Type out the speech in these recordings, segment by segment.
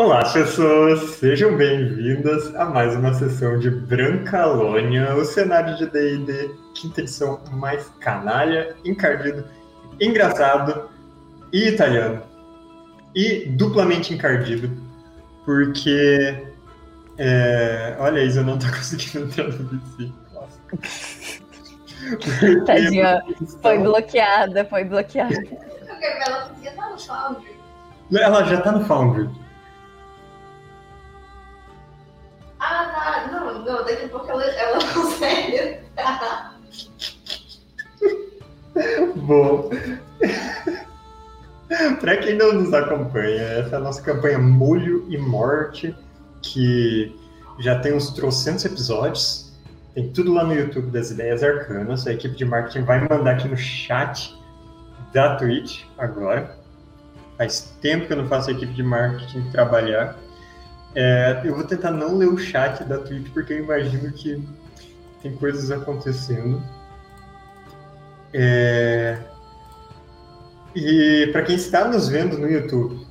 Olá, pessoas! Sejam bem-vindas a mais uma sessão de Brancalônia, o cenário de D&D, quinta edição mais canalha, encardido, engraçado e italiano. E duplamente encardido, porque... É... Olha, Isa, eu não tô conseguindo entrar no VC. Tadinha, foi bloqueada, foi bloqueada. Ela podia estar no Foundry. Ela já tá no Foundry. Ah, tá. Não, não, daqui a pouco ela, ela consegue. Bom. Para quem não nos acompanha, essa é a nossa campanha Molho e Morte, que já tem uns trocentos episódios. Tem tudo lá no YouTube das Ideias Arcanas. A equipe de marketing vai mandar aqui no chat da Twitch agora. Faz tempo que eu não faço a equipe de marketing trabalhar. É, eu vou tentar não ler o chat da Twitch, porque eu imagino que tem coisas acontecendo. É... E para quem está nos vendo no YouTube,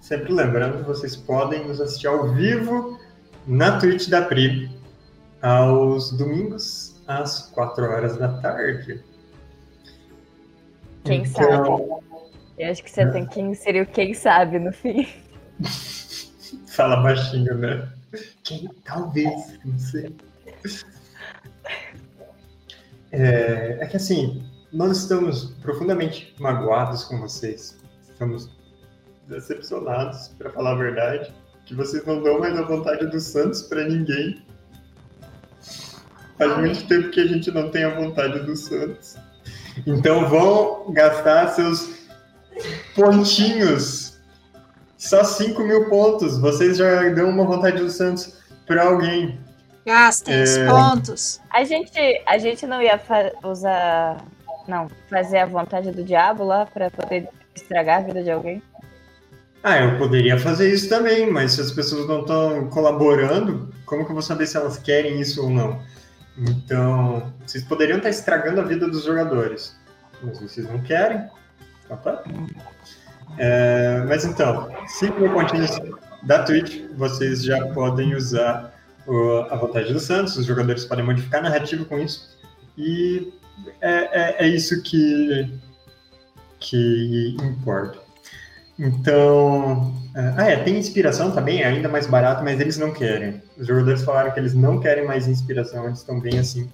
sempre lembrando, vocês podem nos assistir ao vivo na Twitch da Pri, aos domingos, às 4 horas da tarde. Quem Então- sabe? Eu acho que você tem que inserir o quem sabe no fim. Fala baixinho, né? Quem? Talvez, não sei. É, é que assim, nós estamos profundamente magoados com vocês. Estamos decepcionados, para falar a verdade, que vocês não dão mais a vontade do Santos para ninguém. Faz muito tempo que a gente não tem a vontade do Santos. Então vão gastar seus pontinhos só 5 mil pontos. Vocês já dão uma vontade do Santos para alguém. Gastem os É. pontos. A gente, a gente não ia fa- usar. Não, fazer a vontade do diabo lá pra poder estragar a vida de alguém. Ah, eu poderia fazer isso também, mas se as pessoas não estão colaborando, como que eu vou saber se elas querem isso ou não? Então, vocês poderiam estar estragando a vida dos jogadores, mas vocês não querem. Então tá. É, mas então, 5 mil pontinhos da Twitch, vocês já podem usar o- a vontade do Santos, os jogadores podem modificar a narrativa com isso, e é, é- é isso que, que importa. Então. é, Ah, é, tem inspiração também, é ainda mais barato, mas eles não querem. Os jogadores falaram que eles não querem mais inspiração, eles estão bem assim.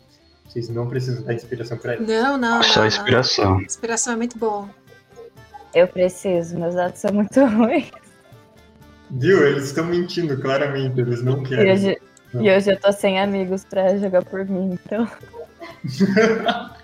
Vocês não precisam dar inspiração pra eles. Não, não, Só não, inspiração. não. Inspiração é muito bom. Eu preciso, meus dados são muito ruins. Viu? Eles estão mentindo claramente, eles não E querem. hoje, e hoje eu tô sem amigos pra jogar por mim, então.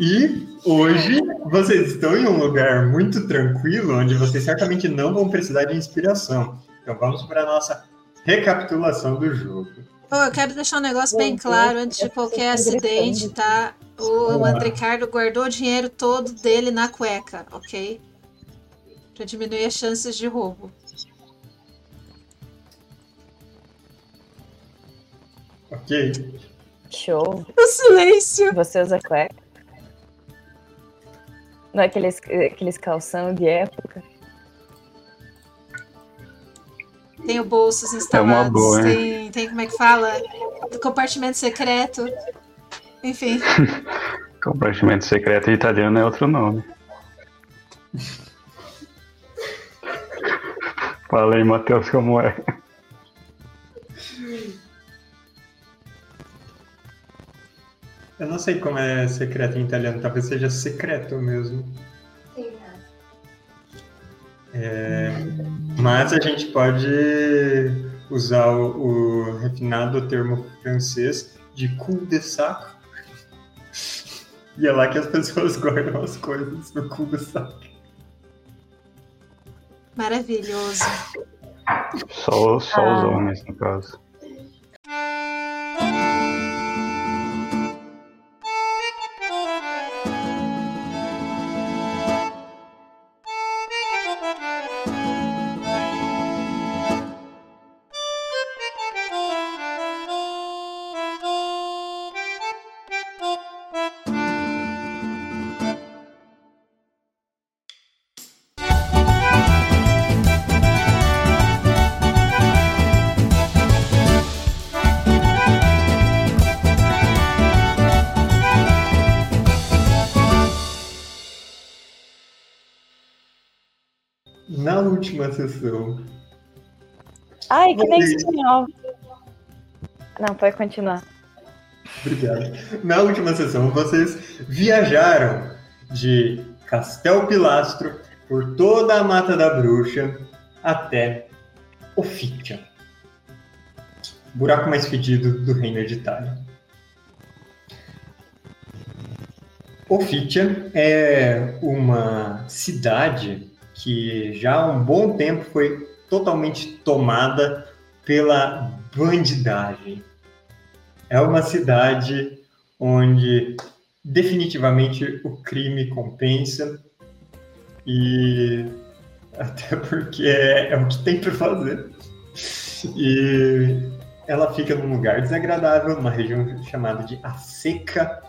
E hoje vocês estão em um lugar muito tranquilo, onde vocês certamente não vão precisar de inspiração. Então vamos para a nossa recapitulação do jogo. Pô, eu quero deixar um negócio bem claro antes de qualquer acidente, tá? O Andricardo guardou o dinheiro todo dele na cueca, ok? Pra diminuir as chances de roubo. Ok? Show. O silêncio! Você usa cueca? Não é aqueles, aqueles calção de época? Tenho bolsos É uma instalados, boa, hein? tem, tem como é que fala? Compartimento secreto. Enfim, Compartimento secreto em italiano é outro nome. Fala aí, Matheus, como é? Eu não sei como é secreto em italiano, talvez seja secreto mesmo. Sim, né? É, mas a gente pode usar o, o refinado termo francês de cul de sac. E é lá que as pessoas guardam as coisas no cul de sac. maravilhoso. Só, só os Ah. homens, no caso. Última sessão, Ai, que nem espanhol. Não, pode continuar. Obrigado. Na última sessão, vocês viajaram de Castel Pilastro por toda a Mata da Bruxa até Ofitia. Buraco mais fedido do Reino Hereditário. Ofitia é uma cidade que já há um bom tempo foi totalmente tomada pela bandidagem. É uma cidade onde definitivamente o crime compensa e até porque é, é o que tem para fazer. E ela fica num lugar desagradável, numa região chamada de A Seca.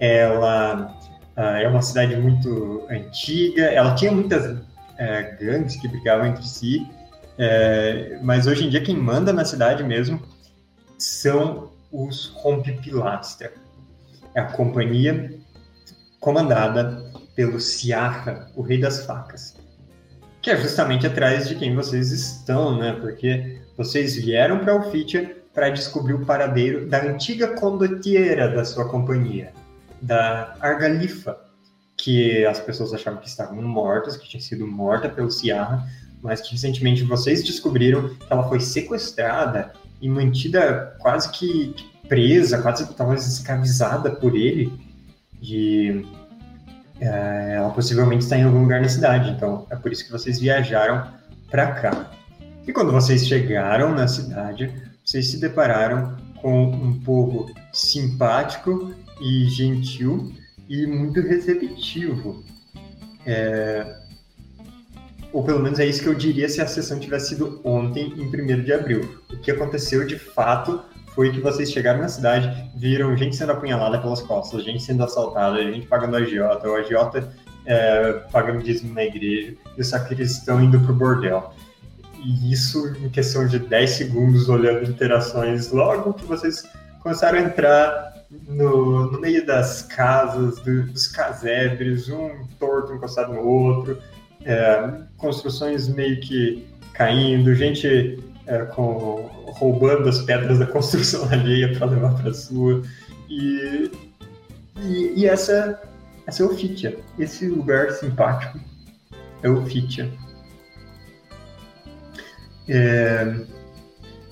Ela ah, é uma cidade muito antiga. Ela tinha muitas eh, gangues que brigavam entre si, eh, mas hoje em dia quem manda na cidade mesmo são os Rompe-Pilastra. É a companhia comandada pelo Siarra, o Rei das Facas. Que é justamente atrás de quem vocês estão, né? Porque vocês vieram para Ofitia para descobrir o paradeiro da antiga condottiera da sua companhia, da Argalifa, que as pessoas achavam que estavam mortas, que tinha sido morta pelo Siarra, mas que recentemente vocês descobriram que ela foi sequestrada e mantida quase que presa, quase talvez escravizada por ele. E é, ela possivelmente está em algum lugar na cidade, então é por isso que vocês viajaram para cá. E quando vocês chegaram na cidade, vocês se depararam com um povo simpático e gentil e muito receptivo. É, ou pelo menos é isso que eu diria se a sessão tivesse sido ontem, em 1 de abril. O que aconteceu de fato foi que vocês chegaram na cidade, viram gente sendo apunhalada pelas costas, gente sendo assaltada, gente pagando agiota, o agiota é, pagando dízimo na igreja, e o sacristão indo pro bordel. E isso em questão de 10 segundos, olhando interações, logo que vocês começaram a entrar no, no meio das casas, do- dos casebres, um torto encostado no outro, é, construções meio que caindo, gente é, com, roubando as pedras da construção alheia para levar para sua. E, e, e essa, essa é Ofitia. Esse lugar simpático é Ofitia. É,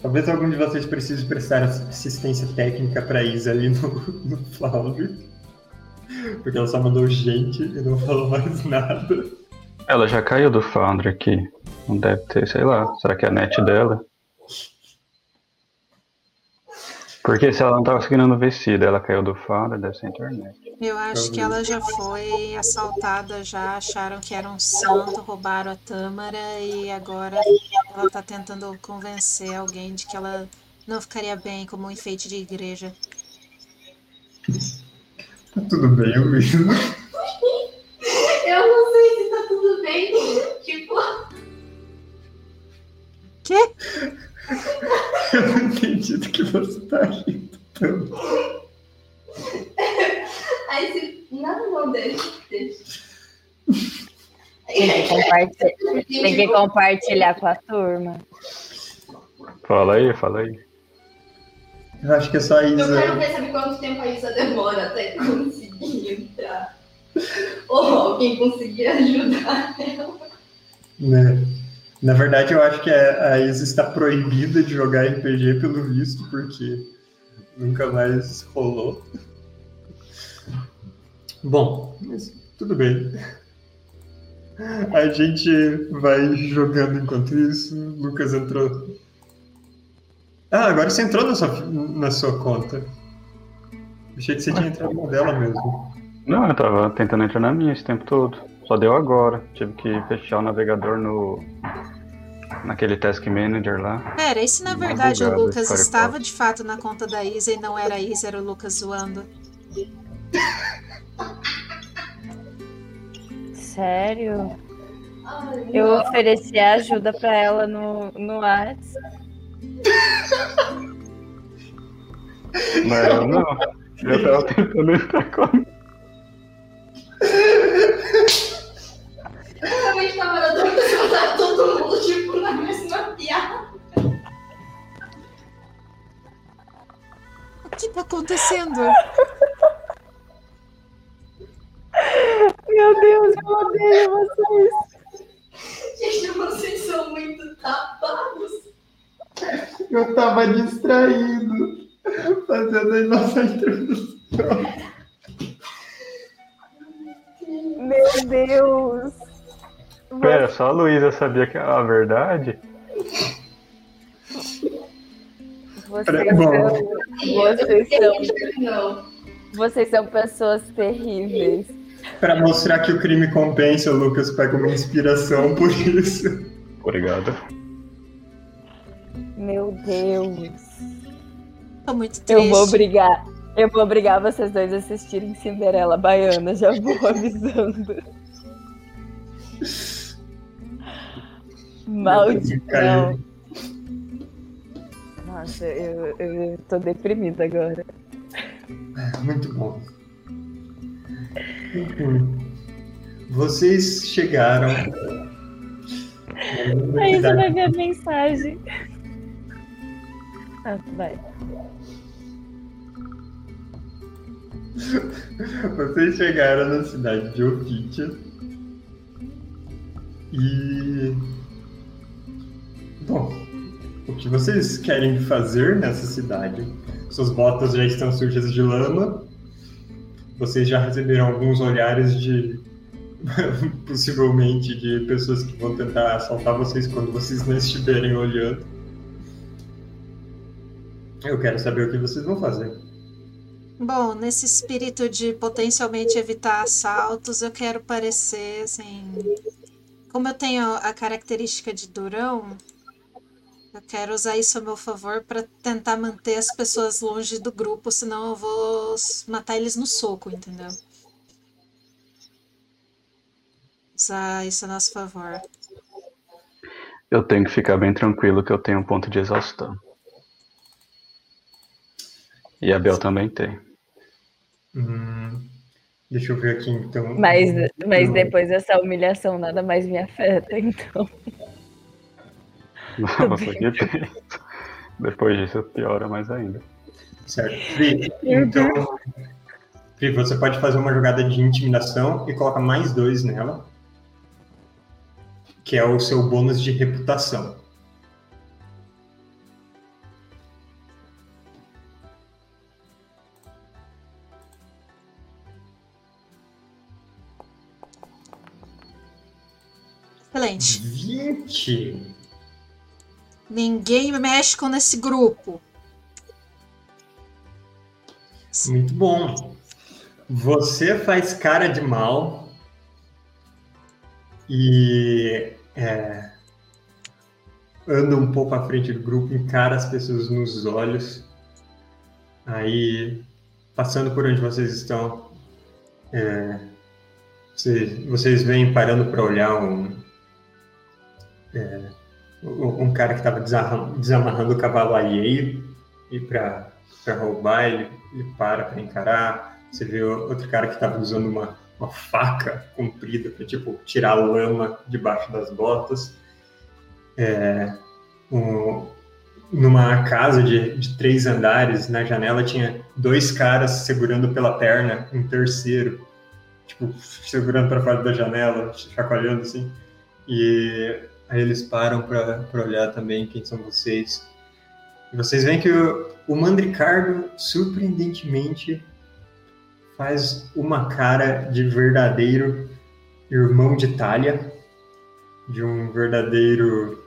talvez algum de vocês precise prestar assistência técnica para Isa ali no, no. Porque ela só mandou gente e não falou mais nada. Ela já caiu do Foundry aqui. Não deve ter, sei lá. Será que é a net dela? Porque se ela não tá conseguindo vestir, ela caiu do Foundry, deve ser a internet. Eu acho que ela já foi assaltada, já acharam que era um santo, roubaram a Tâmara e agora ela tá tentando convencer alguém de que ela não ficaria bem como um enfeite de igreja. Tá tudo bem, Luiz. Eu não sei se tá tudo bem. Tipo, Quê? Eu não entendi do que você tá rindo tanto. Aí se. Não, não, deixa. Tem que, compartilhar, tem que compartilhar com a turma. Fala aí, fala aí. Eu acho que é só a Eu quero Isa. ver saber quanto tempo a Isa demora até conseguir entrar. Ou alguém conseguir ajudar ela. Né? Na verdade, eu acho que a a Isa está proibida de jogar RPG pelo visto, porque nunca mais rolou. Bom, mas tudo bem. A gente vai jogando enquanto isso. Lucas entrou. Ah, agora você entrou na sua, na sua conta. Achei que você tinha entrado na dela mesmo. Não, eu tava tentando entrar na minha esse tempo todo. Só deu agora. Tive que fechar o navegador no. Naquele Task Manager lá. Pera, e se na verdade o Lucas estava de fato na conta da Isa e não era a Isa, era o Lucas zoando? Sério? Eu ofereci ajuda pra ela no, no Whats. Mas eu não. Eu tava tentando entrar com. Provavelmente na hora do tá todo mundo, tipo, na mesma piada. O que tá acontecendo? Meu Deus, eu odeio vocês. Gente, vocês são muito tapados. Eu tava distraído fazendo a nossa introdução. Meu Deus. Pera, só a Luísa sabia que era a verdade? Vocês Bom. são, vocês são, vocês são pessoas terríveis. Pra mostrar que o crime compensa, o Lucas pega uma inspiração por isso. Obrigado. Meu Deus. Tô muito triste. Eu vou obrigar. Eu vou obrigar vocês dois a assistirem Cinderela Baiana, já vou avisando. Maldição. Nossa, eu, eu tô deprimida agora. Muito bom. Vocês chegaram. A Isa vai ver a mensagem. Ah, vai. Vocês chegaram na cidade de Ofitia. E. Bom, o que vocês querem fazer nessa cidade? Suas botas já estão sujas de lama. Vocês já receberam alguns olhares de. possivelmente de pessoas que vão tentar assaltar vocês quando vocês não estiverem olhando. Eu quero saber o que vocês vão fazer. Bom, nesse espírito de potencialmente evitar assaltos, eu quero parecer assim. Como eu tenho a característica de durão, eu quero usar isso a meu favor para tentar manter as pessoas longe do grupo, senão eu vou matar eles no soco, entendeu? Usar isso a nosso favor. Eu tenho que ficar bem tranquilo que eu tenho um ponto de exaustão. E a Bel também tem. Hum, deixa eu ver aqui então. Mas, mas depois dessa humilhação, nada mais me afeta, então. Porque Depois disso piora mais ainda. Certo. Pri, então. Pri, você pode fazer uma jogada de intimidação e coloca mais dois nela. Que é o seu bônus de reputação. Excelente. 20! Ninguém mexe com nesse grupo. Muito bom. Você faz cara de mal e é, anda um pouco à frente do grupo, encara as pessoas nos olhos. Aí, passando por onde vocês estão, é, vocês, vocês vêm parando para olhar um, é, um cara que estava desamarrando o cavalo alheio e para roubar, ele, ele para para encarar. Você vê outro cara que estava usando uma, uma faca comprida para tipo tirar a lama debaixo das botas. É, um- numa casa de, de três andares, na janela tinha dois caras segurando pela perna um terceiro, tipo segurando para fora da janela, chacoalhando assim. E aí eles param para olhar também quem são vocês. E vocês veem que o, o Mandricardo, surpreendentemente, faz uma cara de verdadeiro irmão de Talha, de um verdadeiro.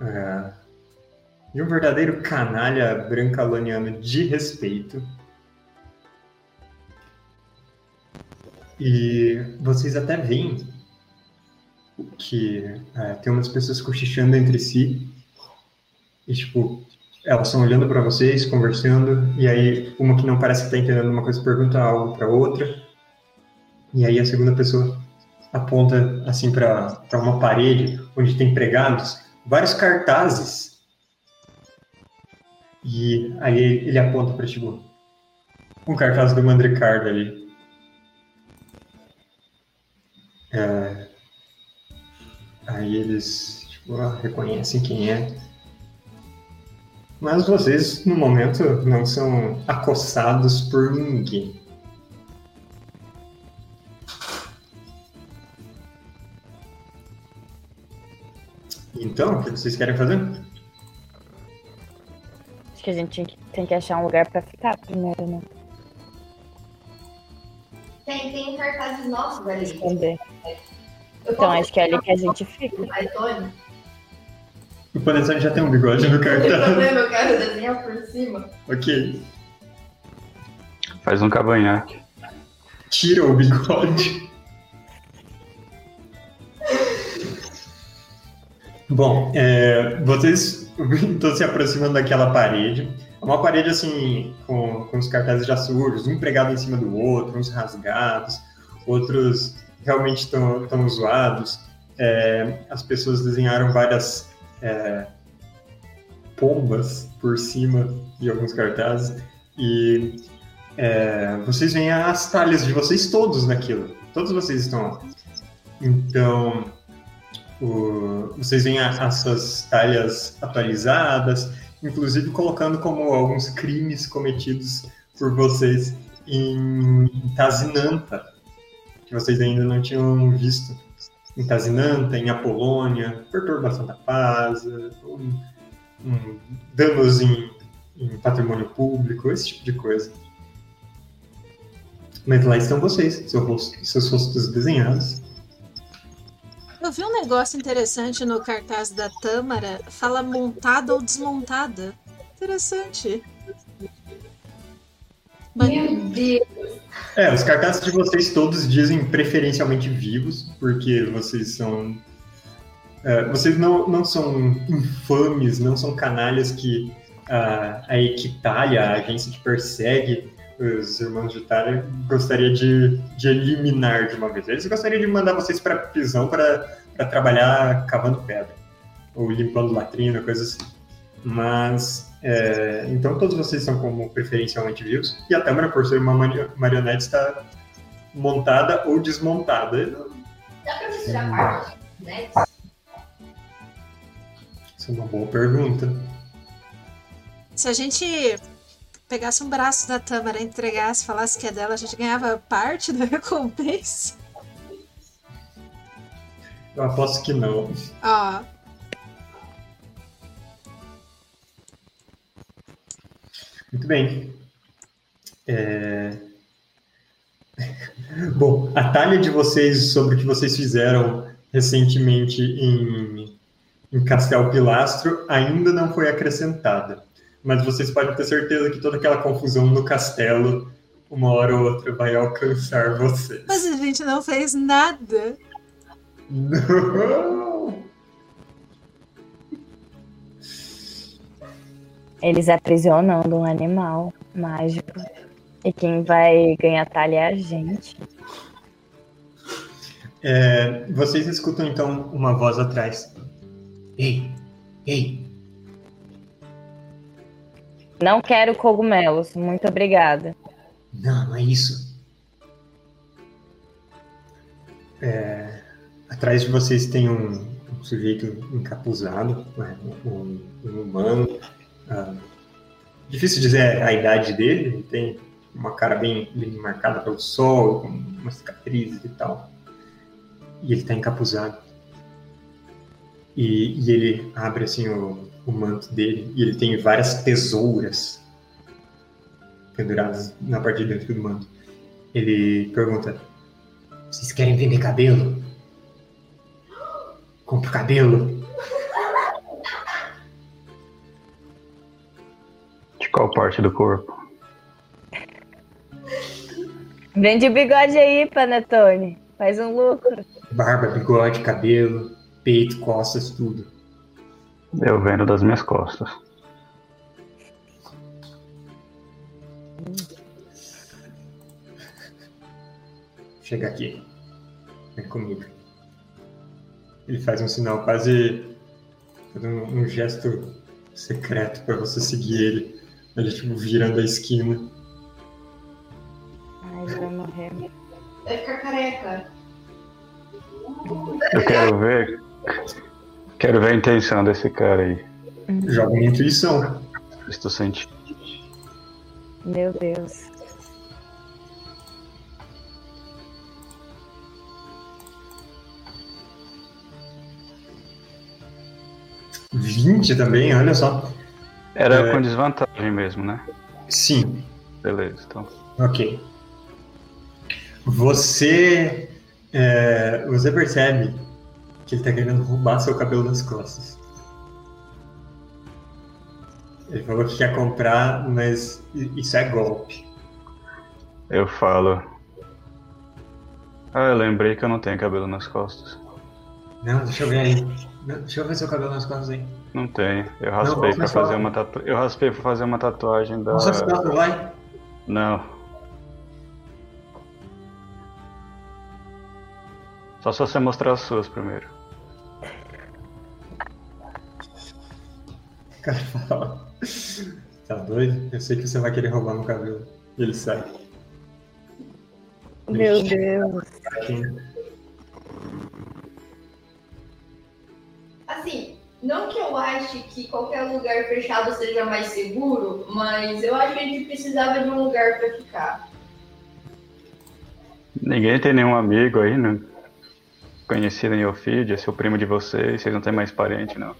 ah, de um verdadeiro canalha brancaloniano de respeito. E vocês até veem que ah, tem umas pessoas cochichando entre si. E, tipo, elas estão olhando para vocês, conversando, e aí uma que não parece que está entendendo uma coisa pergunta algo para outra, e aí a segunda pessoa aponta assim para uma parede onde tem pregados vários cartazes. E aí ele aponta para tipo um cartaz do Mandricardo ali. É, aí eles tipo, ah, reconhecem quem é. Mas vocês, no momento, não são acossados por ninguém. Então, o que vocês querem fazer? Acho que a gente tem que, tem que achar um lugar pra ficar primeiro, né? Tem, tem cartazes nossos ali. Esconder. Então acho que é ali que a gente fica. o Panetone já tem um bigode no problema, eu quero desenhar por cima. ok. Faz um cavanhaque. Tira o bigode. Bom, é, vocês estão se aproximando daquela parede. É uma parede assim, com, com os cartazes já sujos, um pregado em cima do outro, uns rasgados, outros realmente estão tão zoados. É, as pessoas desenharam várias é, pombas por cima de alguns cartazes. E é, vocês veem as talhas de vocês todos naquilo. Todos vocês estão lá. Então, o- vocês veem a- essas talhas atualizadas, inclusive colocando como alguns crimes cometidos por vocês em Tazinanta, que vocês ainda não tinham visto. Em Tazinanta, em Apolônia, perturbação da paz, um, um danos em, em patrimônio público, esse tipo de coisa. Mas lá estão vocês, seu rosto- seus rostos desenhados. Eu vi um negócio interessante no cartaz da Tâmara. Fala montada ou desmontada. Interessante. Meu Deus. É, os cartazes de vocês todos dizem preferencialmente vivos, porque vocês são. é, vocês não, não são infames, não são canalhas que a, a Equitália, a agência que persegue os irmãos de Itália, gostaria de, de eliminar de uma vez. Eles gostariam de mandar vocês para prisão para trabalhar cavando pedra, ou limpando latrina, coisas assim. Mas é, então todos vocês são como preferencialmente vivos. E a Tâmara, por ser uma mari- marionete, está montada ou desmontada. Dá pra misturar parte, né? Isso é uma boa pergunta. Se a gente pegasse um braço da Tâmara, entregasse, falasse que é dela, a gente ganhava parte da recompensa. Eu aposto que não. Ó, Muito bem. É, Bom, a talha de vocês sobre o que vocês fizeram recentemente em, em Castel Pilastro ainda não foi acrescentada. Mas vocês podem ter certeza que toda aquela confusão no castelo, uma hora ou outra, vai alcançar vocês. mas a gente não fez nada. Não! Eles aprisionando um animal mágico. E quem vai ganhar talha é a gente. É, vocês escutam então uma voz atrás. Ei, ei, Não quero cogumelos, muito obrigada. Não, não é isso. É, atrás de vocês tem um, um sujeito encapuzado, né, um, um humano. Ah, difícil dizer a idade dele, ele tem uma cara bem, bem marcada pelo sol, com umas cicatrizes e tal. E ele está encapuzado. E, e ele abre assim o, o manto dele e ele tem várias tesouras penduradas na parte de dentro do manto. Ele pergunta: Vocês querem vender cabelo? Compre cabelo. Qual parte do corpo? Vende o bigode aí, Panetone. Faz um lucro. Barba, bigode, cabelo, peito, costas, tudo. Eu vendo das minhas costas. Chega aqui. Vem comigo. Ele faz um sinal quase. faz um, um gesto secreto para você seguir ele. Ele, tipo, virando a esquina. Ai, ele vai morrer. Vai ficar careca. Eu quero ver. Quero ver a intenção desse cara aí. Joga uma intuição. Estou sentindo. Meu Deus. Vinte também, olha só. Era É. com desvantagem mesmo, né? Sim, Beleza, então. ok. Você. é, você percebe que ele tá querendo roubar seu cabelo das costas. Ele falou que quer comprar, mas isso é golpe. Eu falo. Ah, eu lembrei que eu não tenho cabelo nas costas. Não, deixa eu ver aí. Deixa eu ver seu cabelo nas costas aí. Não tem. Eu raspei Não, pra fazer uma tatu... Eu raspei pra fazer uma tatuagem da. Hein? Não. Só se você mostrar as suas primeiro. O cara fala. Tá doido? Eu sei que você vai querer roubar meu cabelo. E ele sai. Meu Deus. Aqui. Assim, não que eu ache que qualquer lugar fechado seja mais seguro, mas eu acho que a gente precisava de um lugar pra ficar. Ninguém tem nenhum amigo aí, né? Conhecido em Ophidia, seu primo de vocês, vocês não têm mais parente, não.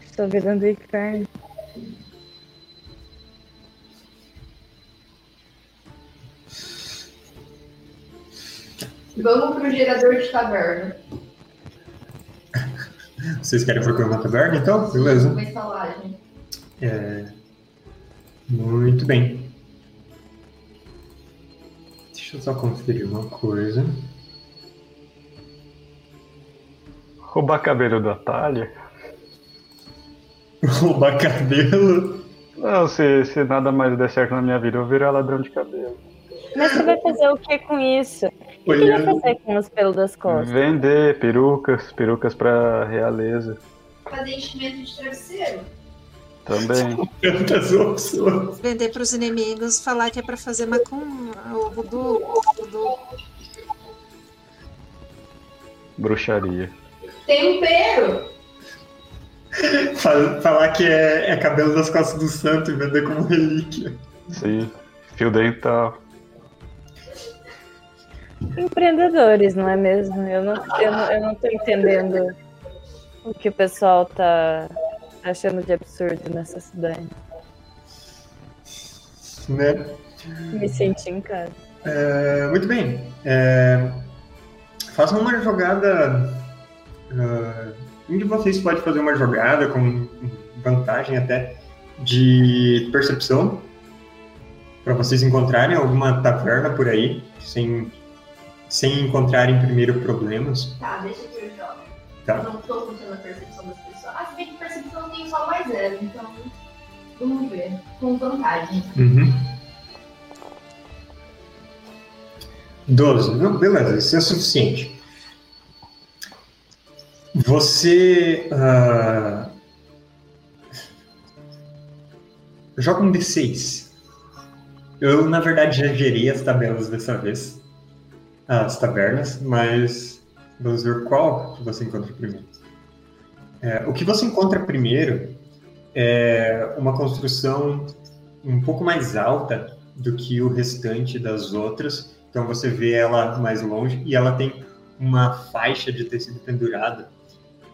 Estou virando inferno. Vamos pro gerador de taverna. Vocês querem procurar uma taverna então? Beleza. Uma estalagem. É... Muito bem. Deixa eu só conferir uma coisa. Roubar cabelo da Thalia? Roubar cabelo? Não, se, se nada mais der certo na minha vida, eu vou virar ladrão de cabelo. Mas você vai fazer o que com isso? O que Olhando. fazer com os pelos das costas? Vender perucas, perucas pra realeza Fazer enchimento de travesseiro. também. Tantas opções. Vender pros inimigos, falar que é pra fazer macumba, o voodoo, voodoo. Bruxaria. Tempero! Fal- Falar que é, é cabelo das costas do santo e vender como relíquia. Sim. Fio dental. Empreendedores, não é mesmo? Eu não, eu não, eu não tô entendendo o que o pessoal tá achando de absurdo nessa cidade. Né? Me senti em casa. É, muito bem. É, façam uma jogada. ah, um de vocês pode fazer uma jogada com vantagem até de percepção para vocês encontrarem alguma taverna por aí sem, sem encontrarem primeiro problemas. Tá, deixa que eu jogo. Tá. Não tô contando a percepção das pessoas. Ah, se bem que percepção eu tenho só mais zero, então. Vamos ver. Com vantagem. Uhum. 12. Não, beleza, isso é suficiente. Você. ah, joga um D6. Eu, na verdade, já gerei as tabelas dessa vez. As tabernas, mas vamos ver qual que você encontra primeiro. É, o que você encontra primeiro é uma construção um pouco mais alta do que o restante das outras. Então você vê ela mais longe e ela tem uma faixa de tecido pendurada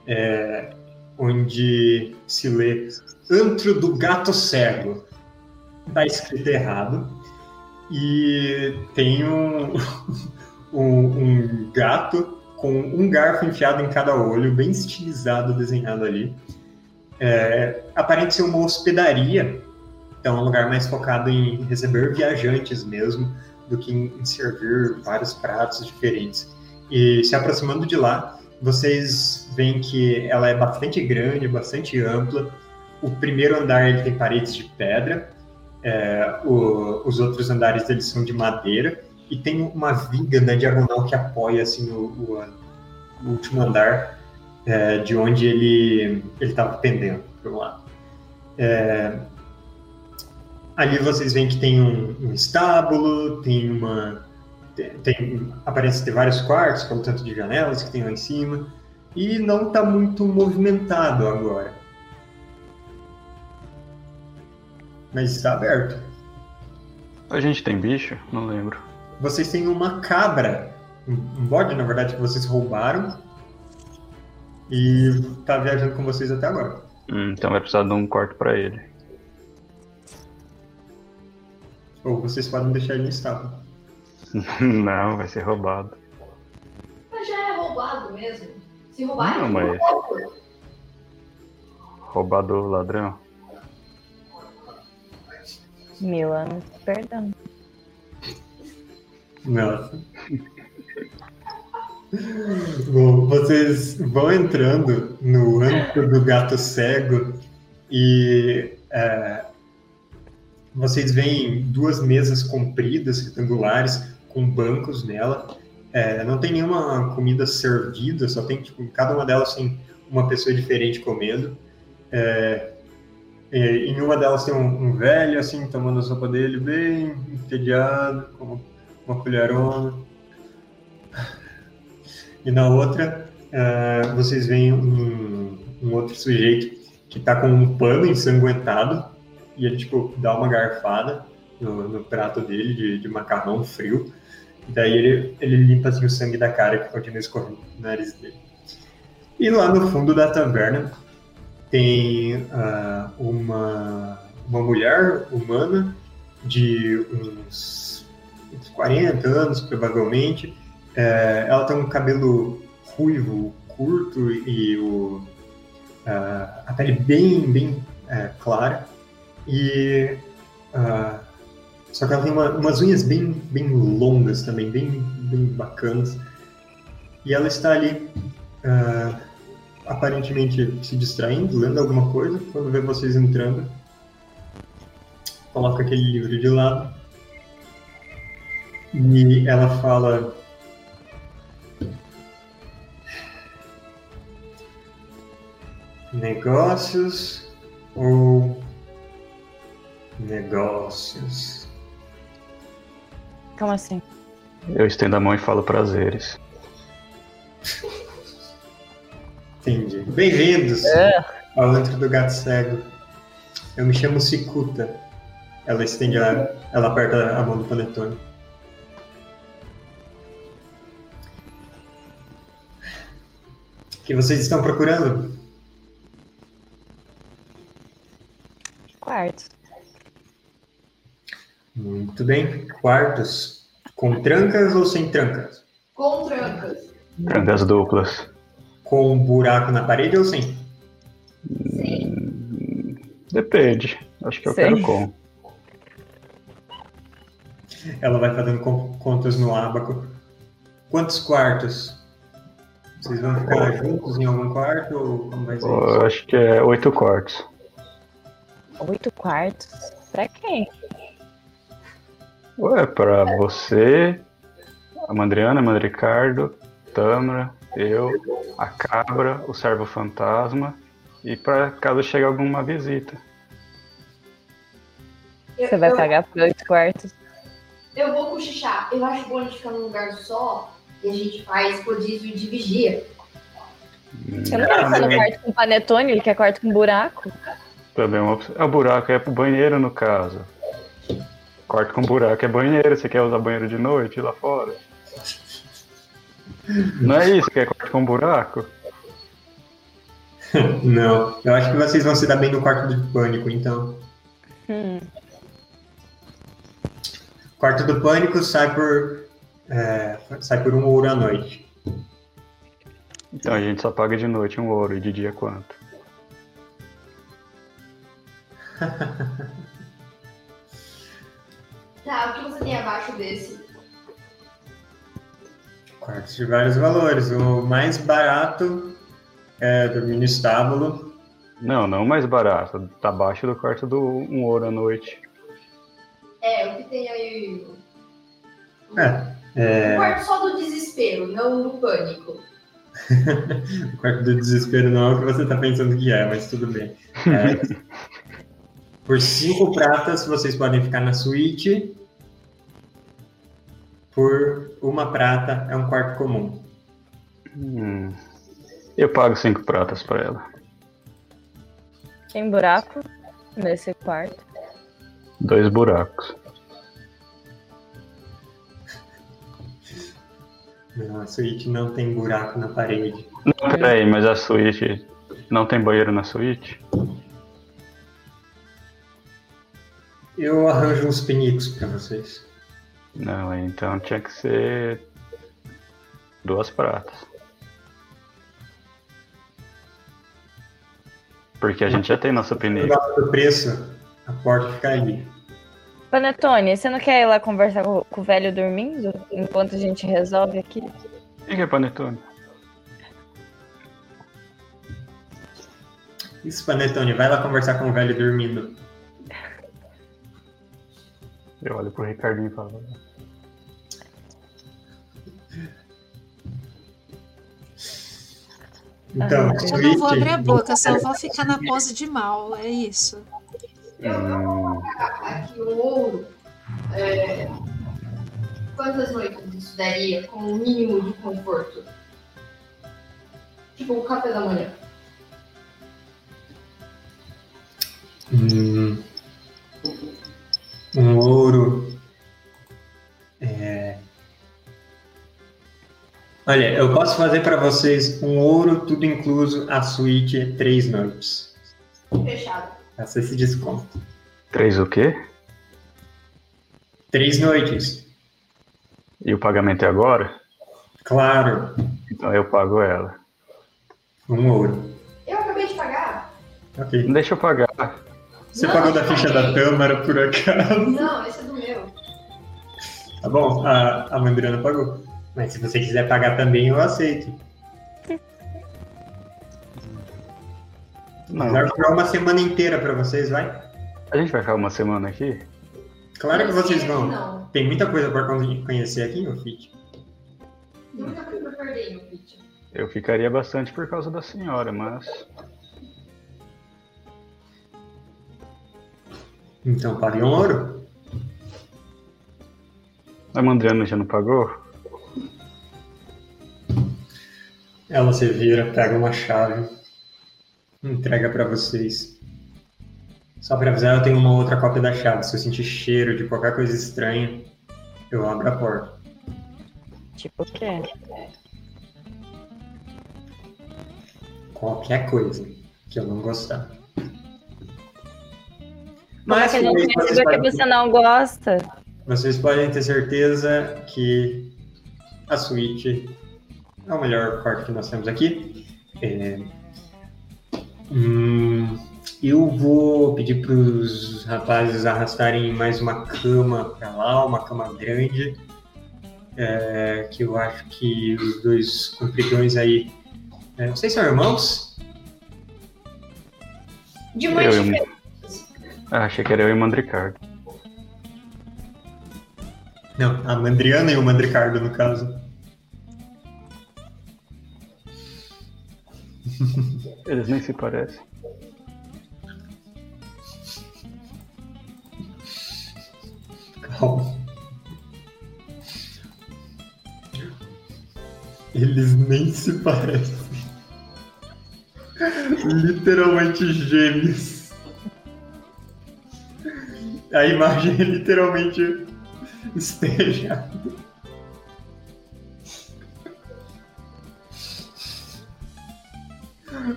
é, onde se lê Antro do Gato Cego. Está escrito errado. E tem um, um, um gato com um garfo enfiado em cada olho, bem estilizado, desenhado ali. É, aparente ser uma hospedaria, então é um lugar mais focado em receber viajantes mesmo, do que em, servir vários pratos diferentes. E se aproximando de lá, vocês veem que ela é bastante grande, bastante ampla. O primeiro andar ele tem paredes de pedra, é, o- os outros andares eles são de madeira e tem uma viga na diagonal que apoia assim o, o- o último andar é, de onde ele ele estava pendendo para um lado. É, ali vocês veem que tem um, um estábulo, tem uma tem, tem aparece ter vários quartos, como tanto de janelas que tem lá em cima e não está muito movimentado agora. mas está aberto. A gente tem bicho? Não lembro. Vocês têm uma cabra, um bode, na verdade, que vocês roubaram. E tá viajando com vocês até agora. Hum, então vai precisar de um quarto pra ele. Ou vocês podem deixar ele no estábulo. Não, vai ser roubado. Mas já é roubado mesmo. Se roubar, Não, é mas- roubado. Roubado ladrão. Mil anos de perdão. Nossa. Bom, vocês vão entrando no antro do gato cego e é, vocês veem duas mesas compridas, retangulares, com bancos nela. É, não tem nenhuma comida servida, só tem, tipo, cada uma delas tem uma pessoa diferente comendo. É, e em uma delas tem um, um velho, assim, tomando a sopa dele, bem entediado, uma colherona. E na outra, eh, vocês veem um, um outro sujeito que tá com um pano ensanguentado e ele, tipo, dá uma garfada no, no prato dele de, de macarrão frio. E daí ele, ele limpa, assim, o sangue da cara que continua escorrendo no nariz dele. E lá no fundo da taverna tem ah, uma, uma mulher humana de uns, uns 40 anos, provavelmente. É, ela tem um cabelo ruivo, curto e o, ah, a pele bem, bem é, clara. E só que ela tem uma- umas unhas bem, bem longas também, bem, bem bacanas. E ela está ali aparentemente se distraindo, lendo alguma coisa, quando vê vocês entrando, coloca aquele livro de lado e ela fala. Negócios ou negócios? Como assim? Eu estendo a mão e falo prazeres. Entendi. Bem-vindos Ah, ao antro do gato cego. Eu me chamo Cicuta. Ela estende a, ela aperta a mão do panetone. Que vocês estão procurando? quarto. Muito bem. Quartos. Com trancas ou sem trancas? Com trancas. Trancas duplas. Com um buraco na parede ou sem? Depende. Acho que eu Sei. quero com. Ela vai fazendo con- contas no ábaco. Quantos quartos? Vocês vão ficar juntos em algum quarto ou como vai ser? isso? Eu acho que é oito quartos. Oito quartos? Pra quem? Ué, pra você, a Mandriana, a Mandricardo, Tamara, eu, a Cabra, o Servo Fantasma e pra caso chegue alguma visita. Eu, Você vai eu, pagar por oito quartos? Eu vou cochichar. Eu acho bom a gente ficar num lugar só e a gente faz rodízio de vigia. Você não quer no quarto com panetone, ele quer quarto com buraco? Também é uma opção. É o buraco, é pro banheiro no caso. Quarto com buraco é banheiro, você quer usar banheiro de noite lá fora? Não é isso, quer quarto com buraco? Não. Eu acho que vocês vão se dar bem no quarto de pânico, então. Hum, Quarto do pânico sai por. É, sai por um ouro à noite. Então a gente só paga de noite um ouro e de dia quanto? Tá, o que você tem abaixo desse? Quartos de vários valores. O mais barato é dormir no estábulo. Não, não mais barato. Tá abaixo do quarto do um ouro à noite. É, o que tem aí. É. O é quarto só do desespero, não do pânico. o quarto do desespero não é o que você tá pensando que é, mas tudo bem. É, por cinco pratas vocês podem ficar na suíte. Por uma prata é um quarto comum. Hum. Eu pago cinco pratas pra ela. tem buraco nesse quarto. Dois buracos. Não, a suíte não tem buraco na parede. Não, peraí, mas a suíte. Não tem banheiro na suíte? Eu arranjo uns pinicos pra vocês. Não, então tinha que ser. Duas pratas. Porque a gente já tem nossa pinico. do preço, a porta fica ali. Panetone, você não quer ir lá conversar com, com o velho dormindo? Enquanto a gente resolve aqui? O que é panetone? Isso, Panetone, vai lá conversar com o velho dormindo. Eu olho pro Ricardinho e falo. Então, Eu não vou abrir a boca, só vou ficar na pose de mal, é isso. Eu Hum, aqui o ouro. é, quantas noites isso daria com o mínimo de conforto? Tipo o café da manhã. Hum, um ouro. É... Olha, eu posso fazer para vocês um ouro, tudo incluso, a suíte, três noites. Fechado. Faça esse desconto. três o quê? Três noites. E o pagamento é agora? Claro, Então eu pago ela. um ouro. Eu acabei de pagar. Ok. Não deixa eu pagar. Você Não, pagou da ficha paguei. da Tâmara, por acaso? Não, esse é do meu. Tá bom, a, a Mandriana pagou. Mas se você quiser pagar também, eu aceito. Não. Vai ficar uma semana inteira pra vocês, vai? A gente vai ficar uma semana aqui? Claro que vocês vão. Não. Tem muita coisa pra con- conhecer aqui, meu filho. Tem muita coisa pra perder, meu filho. Eu ficaria bastante por causa da senhora, mas. Então pague um ouro. A Mandriana já não pagou? Ela se vira, pega uma chave, entrega pra vocês. Só pra avisar, eu tenho uma outra cópia da chave. Se eu sentir cheiro de qualquer coisa estranha, eu abro a porta. Tipo o quê? Qualquer coisa que eu não gostar. Como é que a gente que você não gosta? Vocês podem ter certeza que a suíte é o melhor quarto que nós temos aqui. É, hum, eu vou pedir para os rapazes arrastarem mais uma cama para lá, uma cama grande. é, que eu acho que os dois compridões aí. é, vocês são irmãos? De mãe Eu e. Ah, achei que era eu e o Mandricardo. Não, a Mandriana e o Mandricardo, no caso. Eles nem se parecem. Calma. Eles nem se parecem. Literalmente gêmeos. A imagem é literalmente espelhada.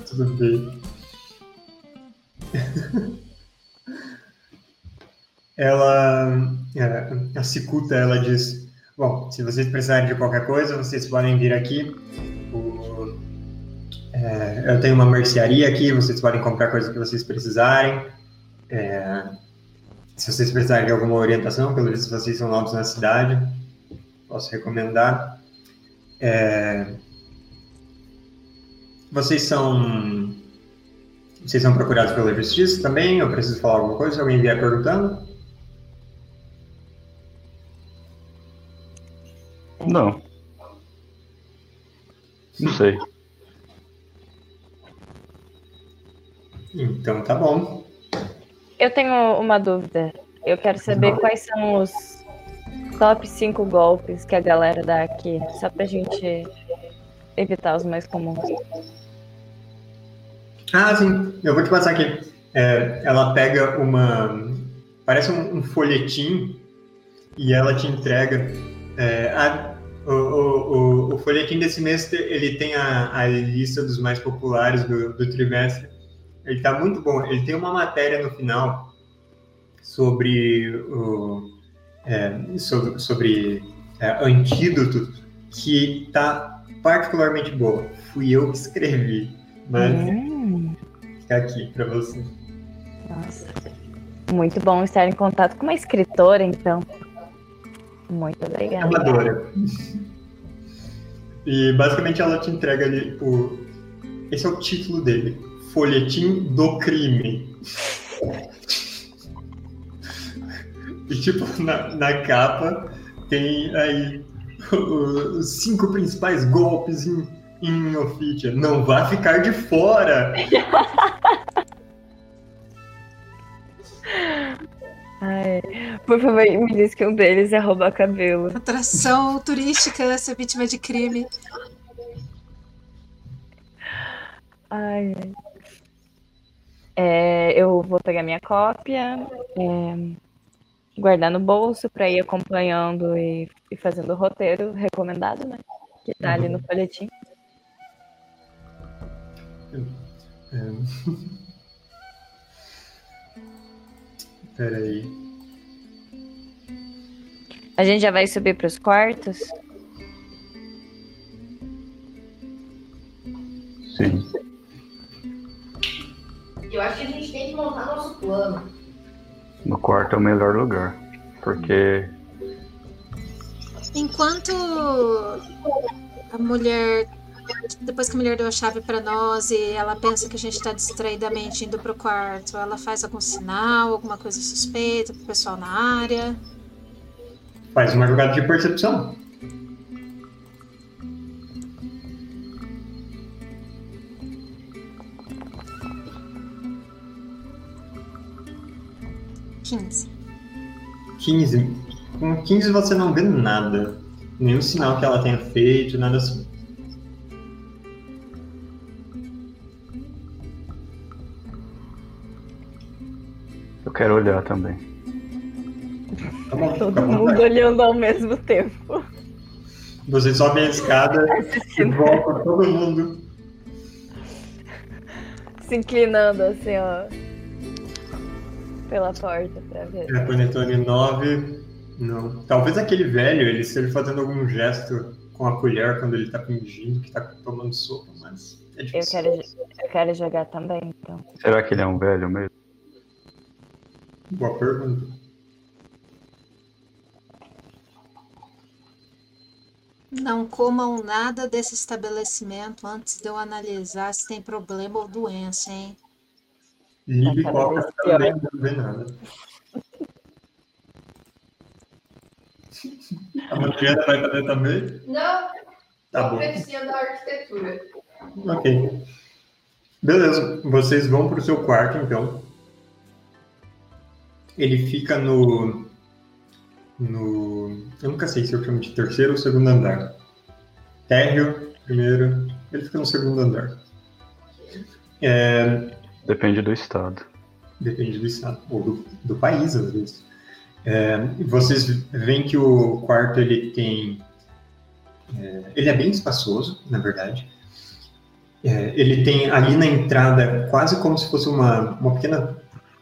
Tudo bem. ela, a Cicuta, ela diz, bom, se vocês precisarem de qualquer coisa, vocês podem vir aqui. O- é, eu tenho uma mercearia aqui, vocês podem comprar coisas que vocês precisarem. É, se vocês precisarem de alguma orientação, pelo visto vocês são novos na cidade, posso recomendar. É, vocês são vocês são procurados pela justiça também? Eu preciso falar alguma coisa? Alguém vier perguntando? Não. Não sei. Então tá bom. Eu tenho uma dúvida. Eu quero saber quais são os top 5 golpes que a galera dá aqui, só pra gente evitar os mais comuns. Ah, sim, eu vou te passar aqui. É, ela pega uma, parece um, um folhetim e ela te entrega é, a, o, o, o, folhetim desse mês ele tem a, a lista dos mais populares do, do trimestre. Ele está muito bom. Ele tem uma matéria no final sobre o, é, sobre, sobre é, antídoto que está particularmente boa. Fui eu que escrevi, mas hum. Fica aqui para você. Nossa, muito bom estar em contato com uma escritora, então. Muito obrigada. Amadora. E basicamente ela te entrega ali o. Esse é o título dele: Folhetim do Crime. E tipo, na, na capa tem aí os cinco principais golpes em, em Ofitia. Não vá ficar de fora! Ai, por favor, me diz que um deles é roubar cabelo. Atração turística, ser vítima de crime. Ai. É, eu vou pegar minha cópia, é, guardar no bolso para ir acompanhando e, e, fazendo o roteiro recomendado, né? Que tá ali no folhetim. É. Peraí. A gente já vai subir para os quartos? Sim. Eu acho que a gente tem que montar nosso plano. No quarto é o melhor lugar. Porque. Enquanto a mulher depois que a mulher deu a chave para nós e ela pensa que a gente está distraidamente indo pro quarto, ela faz algum sinal, alguma coisa suspeita pro pessoal na área? Faz uma jogada de percepção. Quinze. 15. Com 15 você não vê nada. Nenhum sinal que ela tenha feito, nada assim. Quero olhar também. Tá bom, Todo mundo olhando ao mesmo tempo. Você sobe a escada e volta todo mundo. Se inclinando assim, ó. Pela porta pra ver. É, Panetone 9. Não. Talvez aquele velho, ele esteja fazendo algum gesto com a colher quando ele tá fingindo que tá tomando sopa, mas é eu quero, eu quero jogar também, então. Será que ele é um velho mesmo? Boa pergunta. Não comam nada desse estabelecimento antes de eu analisar se tem problema ou doença, hein? Libe qual também não vê nada. A Mariana vai fazer também? Não. Tá bom. da arquitetura. Ok. Beleza. Vocês vão para o seu quarto, então ele fica no, no. Eu nunca sei se eu chamo de terceiro ou segundo andar. Térreo, primeiro. Ele fica no segundo andar. É, Depende do estado. Depende do estado, ou do, do país, às vezes. É, vocês veem que o quarto ele tem. É, ele é bem espaçoso, na verdade. É, ele tem ali na entrada quase como se fosse uma, uma pequena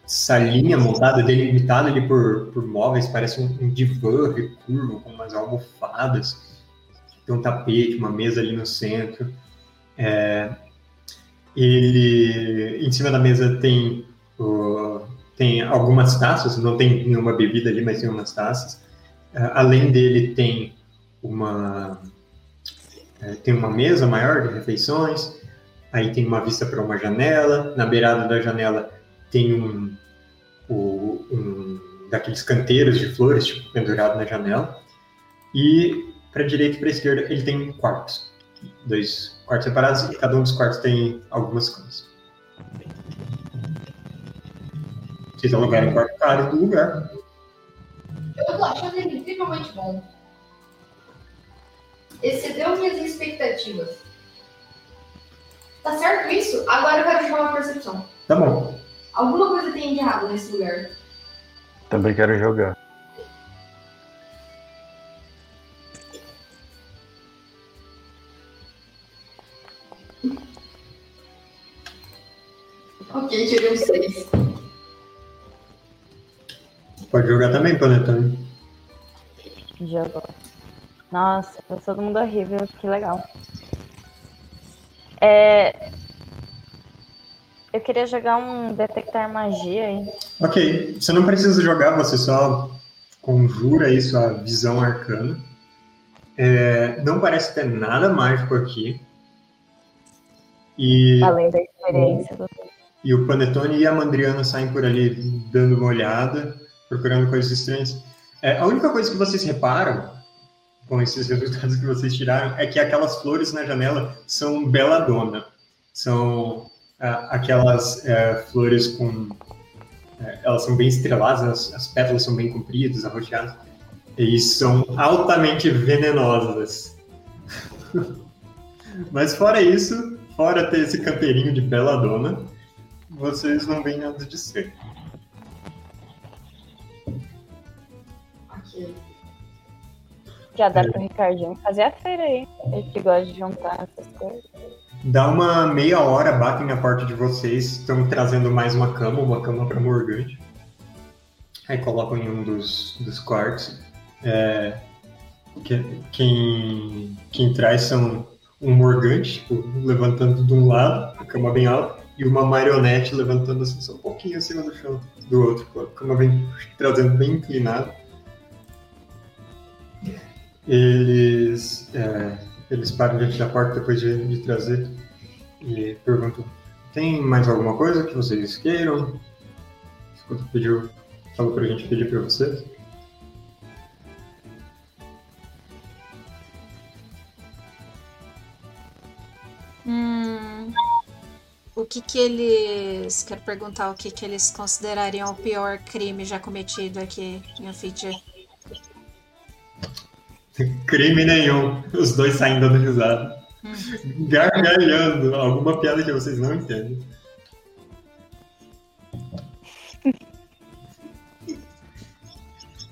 salinha montada, delimitada ali por, por móveis, parece um, um divã recurvo com umas almofadas, tem um tapete, uma mesa ali no centro. É, ele, em cima da mesa tem, tem algumas taças, não tem nenhuma bebida ali, mas tem umas taças. Uh, além dele tem uma uh, tem uma mesa maior de refeições, aí tem uma vista para uma janela, na beirada da janela tem um, um daqueles canteiros de flores, tipo, pendurado na janela. E para direita e para esquerda ele tem quartos. Dois quartos separados e cada um dos quartos tem algumas coisas. Vocês alugaram um quarto caro do lugar. Eu tô achando ele incrivelmente bom. Excedeu minhas expectativas. Tá certo isso? Agora eu quero chamar a percepção. Tá bom. Alguma coisa tem de errado nesse lugar. Também quero jogar. Ok, tirei um 6. Pode jogar também, Panetone. Jogou. Nossa, tá todo mundo horrível, que legal. É... Eu queria jogar um detectar magia aí. Ok, você não precisa jogar, você só conjura aí sua visão arcana. É, não parece ter nada mágico aqui. E, Além da experiência do. e o Panetone e a Mandriana saem por ali dando uma olhada, procurando coisas estranhas. É, a única coisa que vocês reparam com esses resultados que vocês tiraram é que aquelas flores na janela são belladonna. São aquelas eh, flores com. eh, elas são bem estreladas, as, as pétalas são bem compridas, arroxeadas, e são altamente venenosas. Mas fora isso, fora ter esse campeirinho de belladonna, vocês não veem nada de ser. Já dá pro Ricardinho fazer a feira aí. Ele que gosta de juntar essas coisas. Dá uma meia hora, batem na porta de vocês, estão trazendo mais uma cama, uma cama para Morgante. Aí colocam em um dos, dos quartos. É, que- quem, quem traz são um Morgante, tipo, levantando de um lado, a cama bem alta, e uma marionete levantando assim, só um pouquinho acima do chão do outro. A cama vem trazendo bem inclinada. Eles, é, eles param diante da porta depois de, de trazer e perguntam: tem mais alguma coisa que vocês queiram? Escuta pediu, falou pra gente pedir pra vocês. Hum, o que que eles. Quero perguntar o que que eles considerariam o pior crime já cometido aqui em Ofídia. Crime nenhum. Os dois saem dando risada. Gargalhando. Alguma piada que vocês não entendem.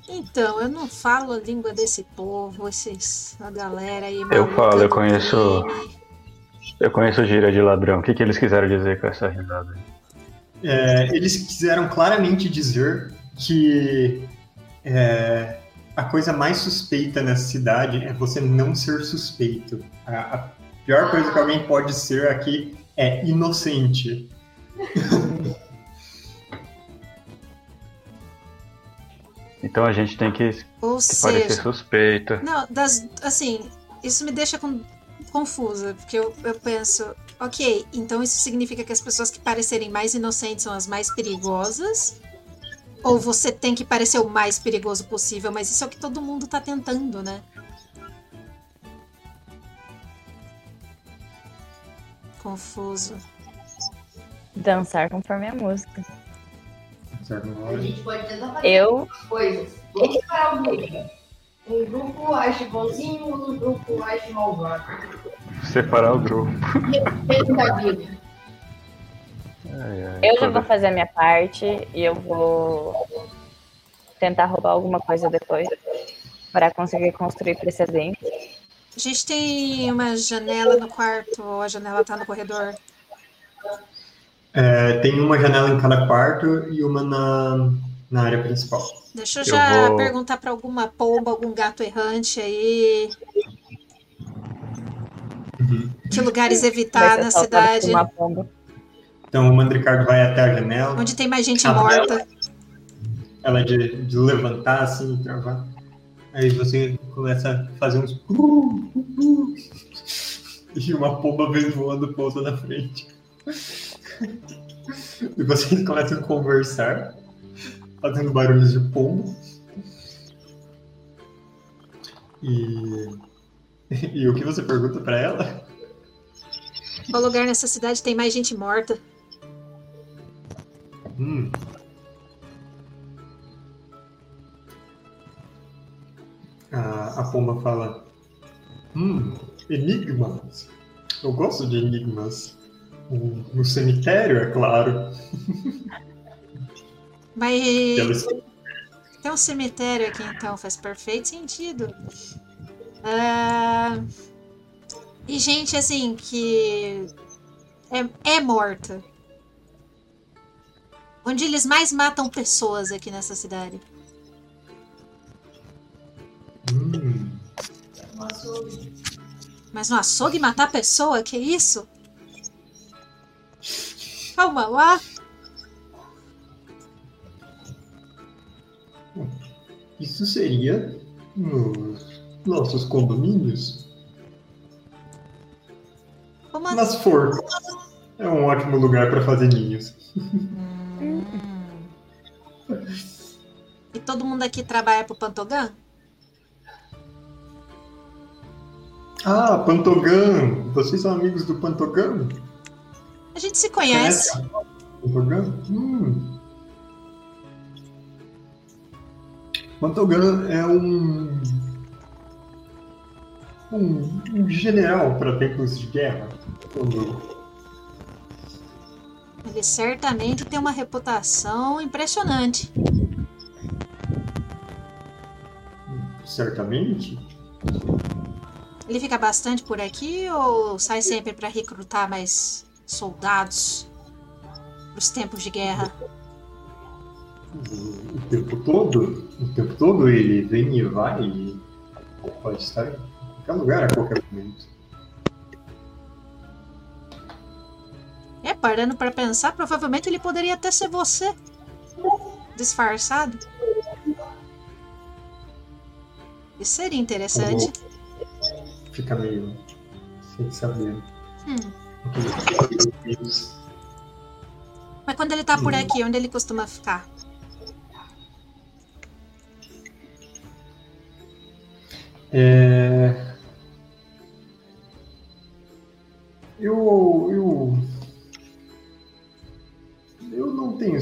Então, eu não falo a língua desse povo, esses, a galera aí. Eu falo, eu conheço- crime. Eu conheço gíria de ladrão. O que, que eles quiseram dizer com essa risada? É, eles quiseram claramente dizer que é, a coisa mais suspeita nessa cidade é você não ser suspeito. A, a pior coisa que alguém pode ser aqui é inocente. Então a gente tem que, Ou que parecer seja, suspeito. não, das, assim, isso me deixa com- confusa, porque eu, eu penso, ok, então isso significa que as pessoas que parecerem mais inocentes são as mais perigosas? Ou você tem que parecer o mais perigoso possível, mas isso é o que todo mundo tá tentando, né? Confuso. Dançar conforme a música. A gente pode tentar fazer Eu, coisas. Vamos separar o grupo. Um grupo age bonzinho, outro grupo age malvado. Separar o grupo. Respeito da vida. Ai, ai, eu já vou fazer a minha parte e eu vou tentar roubar alguma coisa depois para conseguir construir precedente. A gente tem uma janela no quarto, ou a janela tá no corredor. É, tem uma janela em cada quarto e uma na, na área principal. Deixa eu Eu já vou- perguntar pra alguma pomba, algum gato errante aí. Que lugares evitar na cidade? uma pomba. Então o Mandricardo vai até a janela. Onde tem mais gente morta. ela de, de levantar assim e travar. Aí você começa a fazer uns. E uma pomba vem voando pousa na frente. E vocês começam a conversar, fazendo barulhos de pombo. E. E o que você pergunta pra ela? Qual lugar nessa cidade tem mais gente morta? Hum. A, a pomba fala: Hum, enigmas. Eu gosto de enigmas. Um- No cemitério, é claro. Mas Tem um cemitério aqui então, faz perfeito sentido. Ah, E gente assim que é, é morta. Onde eles mais matam pessoas aqui nessa cidade. Hum, Um açougue. Mas no açougue matar pessoa? Que isso? Calma lá. isso seria nos nossos condomínios? Como? Nas forcas. É um ótimo lugar para fazer ninhos. Hum. E todo mundo aqui trabalha pro Pantogan? Ah, Pantogan! Vocês são amigos do Pantogan? A gente se conhece. Pantogan? Hum. Pantogan é um, um, um general para tempos de guerra. Quando Ele certamente tem uma reputação impressionante. certamente Ele fica bastante por aqui ou sai sempre para recrutar mais soldados pros tempos de guerra? o, o tempo todo, o tempo todo ele vem e vai e pode estar em qualquer lugar a qualquer momento. É, parando para pensar, provavelmente ele poderia até ser você. Disfarçado. Isso seria interessante. Fica meio sem saber. Hum. Mas quando ele tá por aqui, onde ele costuma ficar? É...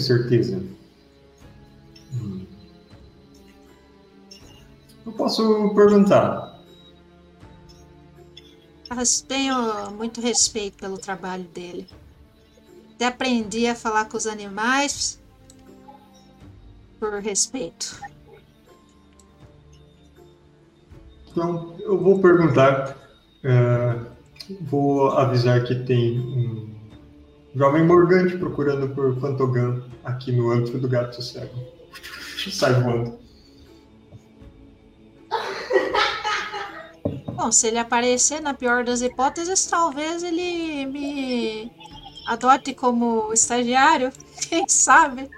certeza. Hum. Eu posso perguntar. Mas tenho muito respeito pelo trabalho dele. Até aprendi a falar com os animais por respeito. Então, eu vou perguntar. é, vou avisar que tem um jovem morgante procurando por Fantogan aqui no antro do gato cego. Sai voando. Bom, se ele aparecer, na pior das hipóteses, talvez ele me adote como estagiário. Quem sabe?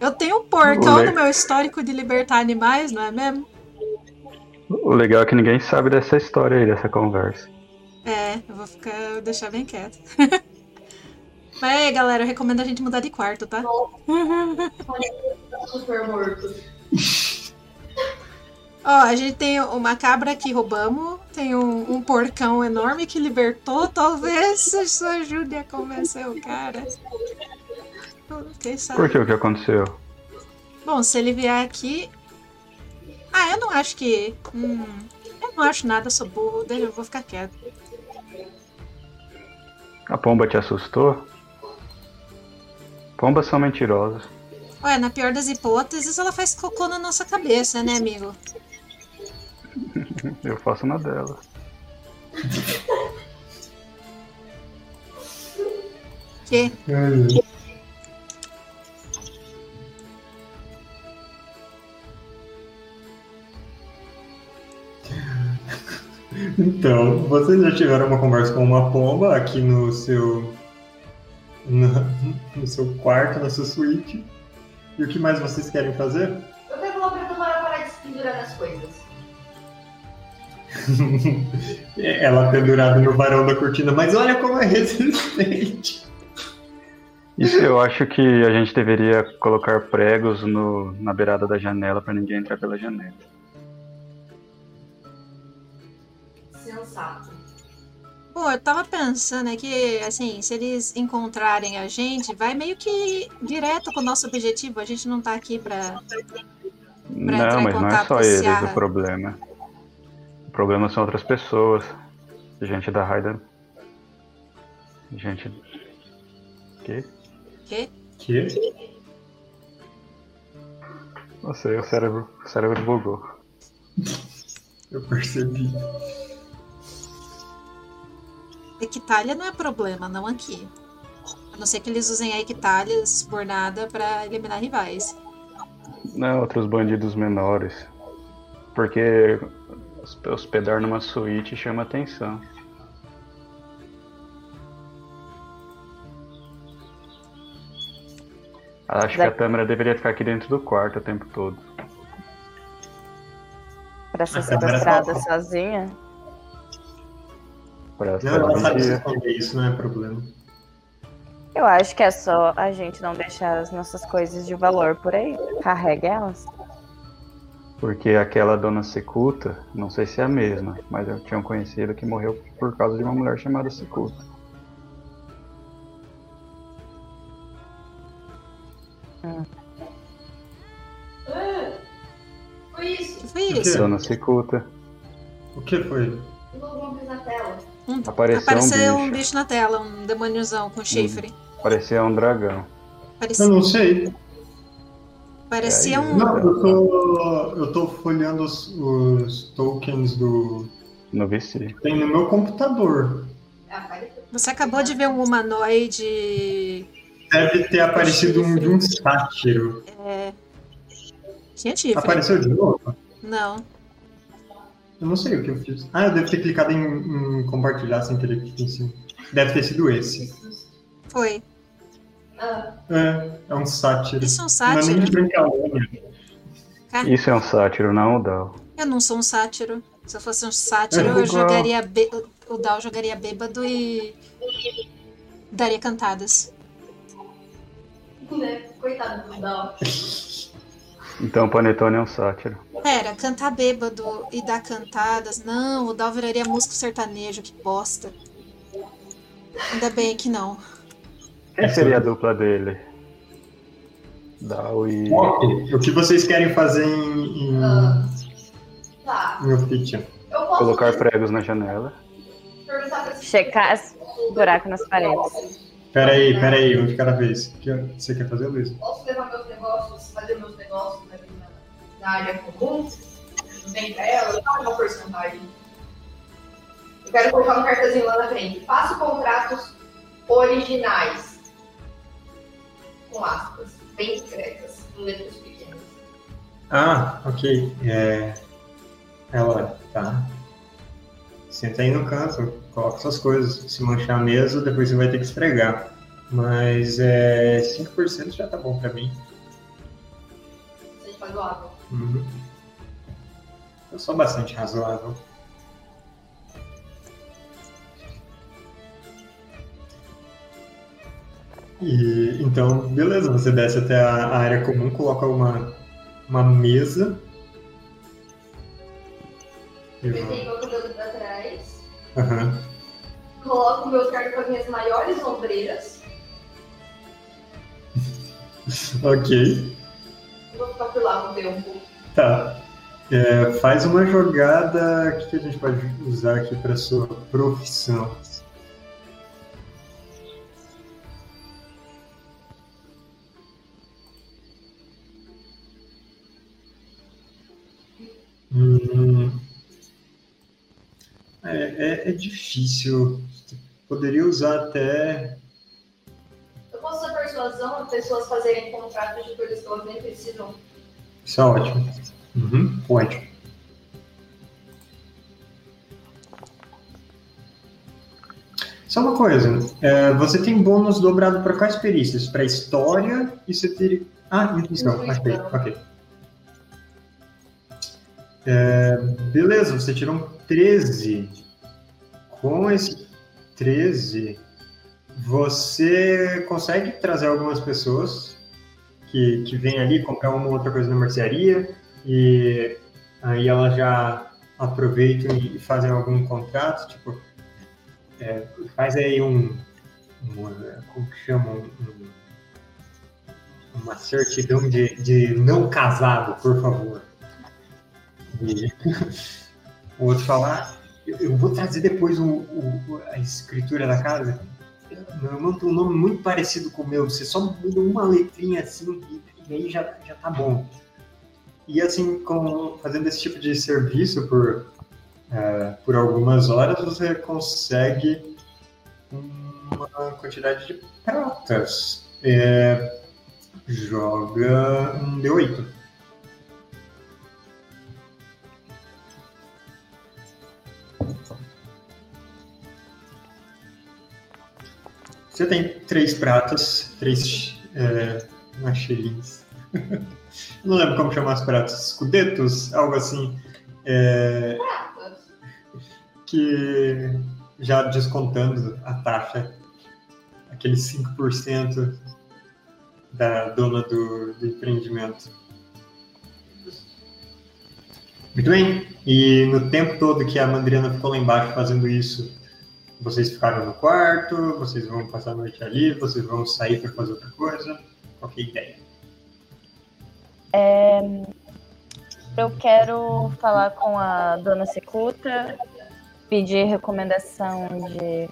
Eu tenho um porcão no meu histórico de libertar animais, não é mesmo? O legal é que ninguém sabe dessa história aí, dessa conversa. É, eu vou ficar, eu vou deixar bem quieto. Aí, galera, eu recomendo a gente mudar de quarto, tá? Super morto. Ó, a gente tem uma cabra que roubamos, tem um, um porcão enorme que libertou. Talvez isso ajude a convencer o cara. Quem sabe? Por que o que aconteceu? Bom, se ele vier aqui. Ah, eu não acho que. Hum, eu não acho nada, sou burro, eu vou ficar quieto. A pomba te assustou? Pombas são mentirosas. Ué, na pior das hipóteses, ela faz cocô na nossa cabeça, né, amigo? Eu faço uma delas. Que? Então, vocês já tiveram uma conversa com uma pomba aqui no seu. No, no seu quarto, na sua suíte. E o que mais vocês querem fazer? Eu pego lá pra Tamara parar de se pendurar nas coisas. Ela pendurada no varão da cortina, mas olha como é resistente. Isso eu acho que a gente deveria colocar pregos no, na beirada da janela pra ninguém entrar pela janela. Sensato. Pô, eu tava pensando é que, assim, se eles encontrarem a gente, vai meio que direto com o nosso objetivo. A gente não tá aqui pra. entrar Não, mas não é só a eles o problema. O problema são outras pessoas. Gente da Raida. Gente. Que? Quê? Que? Não sei, o cérebro, o cérebro bugou. Eu percebi. Equitalha não é problema, não aqui. A não ser que eles usem a Equitalha subornada pra eliminar rivais. Não, outros bandidos menores. Porque hosp- hospedar numa suíte chama atenção. Acho que a câmera deveria ficar aqui dentro do quarto o tempo todo. Pra ser sequestrada tá- sozinha. Pra Não, ela sabe esconder, isso não é problema. Eu acho que é só a gente não deixar as nossas coisas de valor por aí. Carregue elas. Porque aquela dona Secuta, não sei se é a mesma, mas eu tinha um conhecido que morreu por causa de uma mulher chamada Secuta. Ah, foi isso. Foi isso? Dona Secuta. O que foi? Na tela. Um- Apareceu, Apareceu um um bicho. bicho na tela, um demôniozão com chifre. Parecia um dragão. Parecia, Eu não sei. parecia É, um. Não, eu tô, eu tô folheando os, os tokens do. No VC. Tem no meu computador. Ah. Você acabou de ver um humanoide Deve ter aparecido um de um sátiro. Tinha chifre. Apareceu de novo? Não. Eu não sei o que eu fiz. Ah, eu devo ter clicado em, em compartilhar sem querer clicar em cima. Deve ter sido esse. Foi. É, é um sátiro. Isso é um Não é nem de sátiro. brincalhona. Isso é um sátiro, não o Dal. Eu não sou um sátiro. Se eu fosse um sátiro, É eu jogaria. bê- O Dal jogaria bêbado e. daria cantadas. né? Coitado do Dal. Então o Panetone é um sátiro. Pera, cantar bêbado e dar cantadas. Não, o Dal viraria músico sertanejo, que bosta. Ainda bem que não. Quem seria a dupla dele? Dal e. O que vocês querem fazer em, em, Ah, tá. em posso Colocar pregos na janela. Checar buraco nas paredes. Peraí, peraí, um de cada vez. O que você quer fazer, Luiz? Posso levar meus negócios, fazer meus negócios na, na área comum? Vem pra ela, dá uma porcentagem. Eu quero colocar um cartazinho lá na frente. Faço contratos originais. Com aspas, bem discretas, em letras pequenas. Ah, ok. É... Ela, tá. Senta aí no canto, coloca suas coisas. Se manchar a mesa, depois você vai ter que esfregar. Mas é, 5% já tá bom pra mim. Faz o água. Uhum. Eu sou bastante razoável. E, então, beleza, você desce até a, a área comum, coloca uma, uma mesa. Eu meu. Aham. Coloco meus cartas com as minhas maiores ombreiras. Ok, Vou ficar por lá um tempo. tá. É, faz uma jogada. O que que a gente pode usar aqui para sua profissão? Hum, é, é, é difícil. Você Poderia usar até. Eu posso usar persuasão as pessoas fazerem contratos de coisas que elas nem precisam. Isso é ótimo. Uhum, ótimo. Só uma coisa, é, você tem bônus dobrado para quais perícias? Para história e você teria. Ah, intuição, ok, ok. É, beleza, você tirou um 13. Com esse 13, você consegue trazer algumas pessoas que, que vêm ali comprar uma ou outra coisa na mercearia e aí elas já aproveitam e fazem algum contrato, tipo, é, faz aí um, um, como que chama, um, um- uma certidão de, de não casado, por favor. E o outro falar, eu, eu vou trazer depois o, o- a escritura da casa. Meu irmão tem um nome muito parecido com o meu, você só muda uma letrinha assim e, e aí já, já tá bom. E assim, com, fazendo esse tipo de serviço por, é, por algumas horas, você consegue uma quantidade de pratas. É, joga um D8. Você tem três pratas, três é. Não lembro como chamar as pratas. Escudetos, algo assim. É, que já descontando a taxa, aquele 5% da dona do, do empreendimento. Muito bem. E no tempo todo que a Mandriana ficou lá embaixo fazendo isso, vocês ficaram no quarto, vocês vão passar a noite ali, vocês vão sair para fazer outra coisa? Qual que é a ideia? É, eu quero falar com a dona Secuta, pedir recomendação de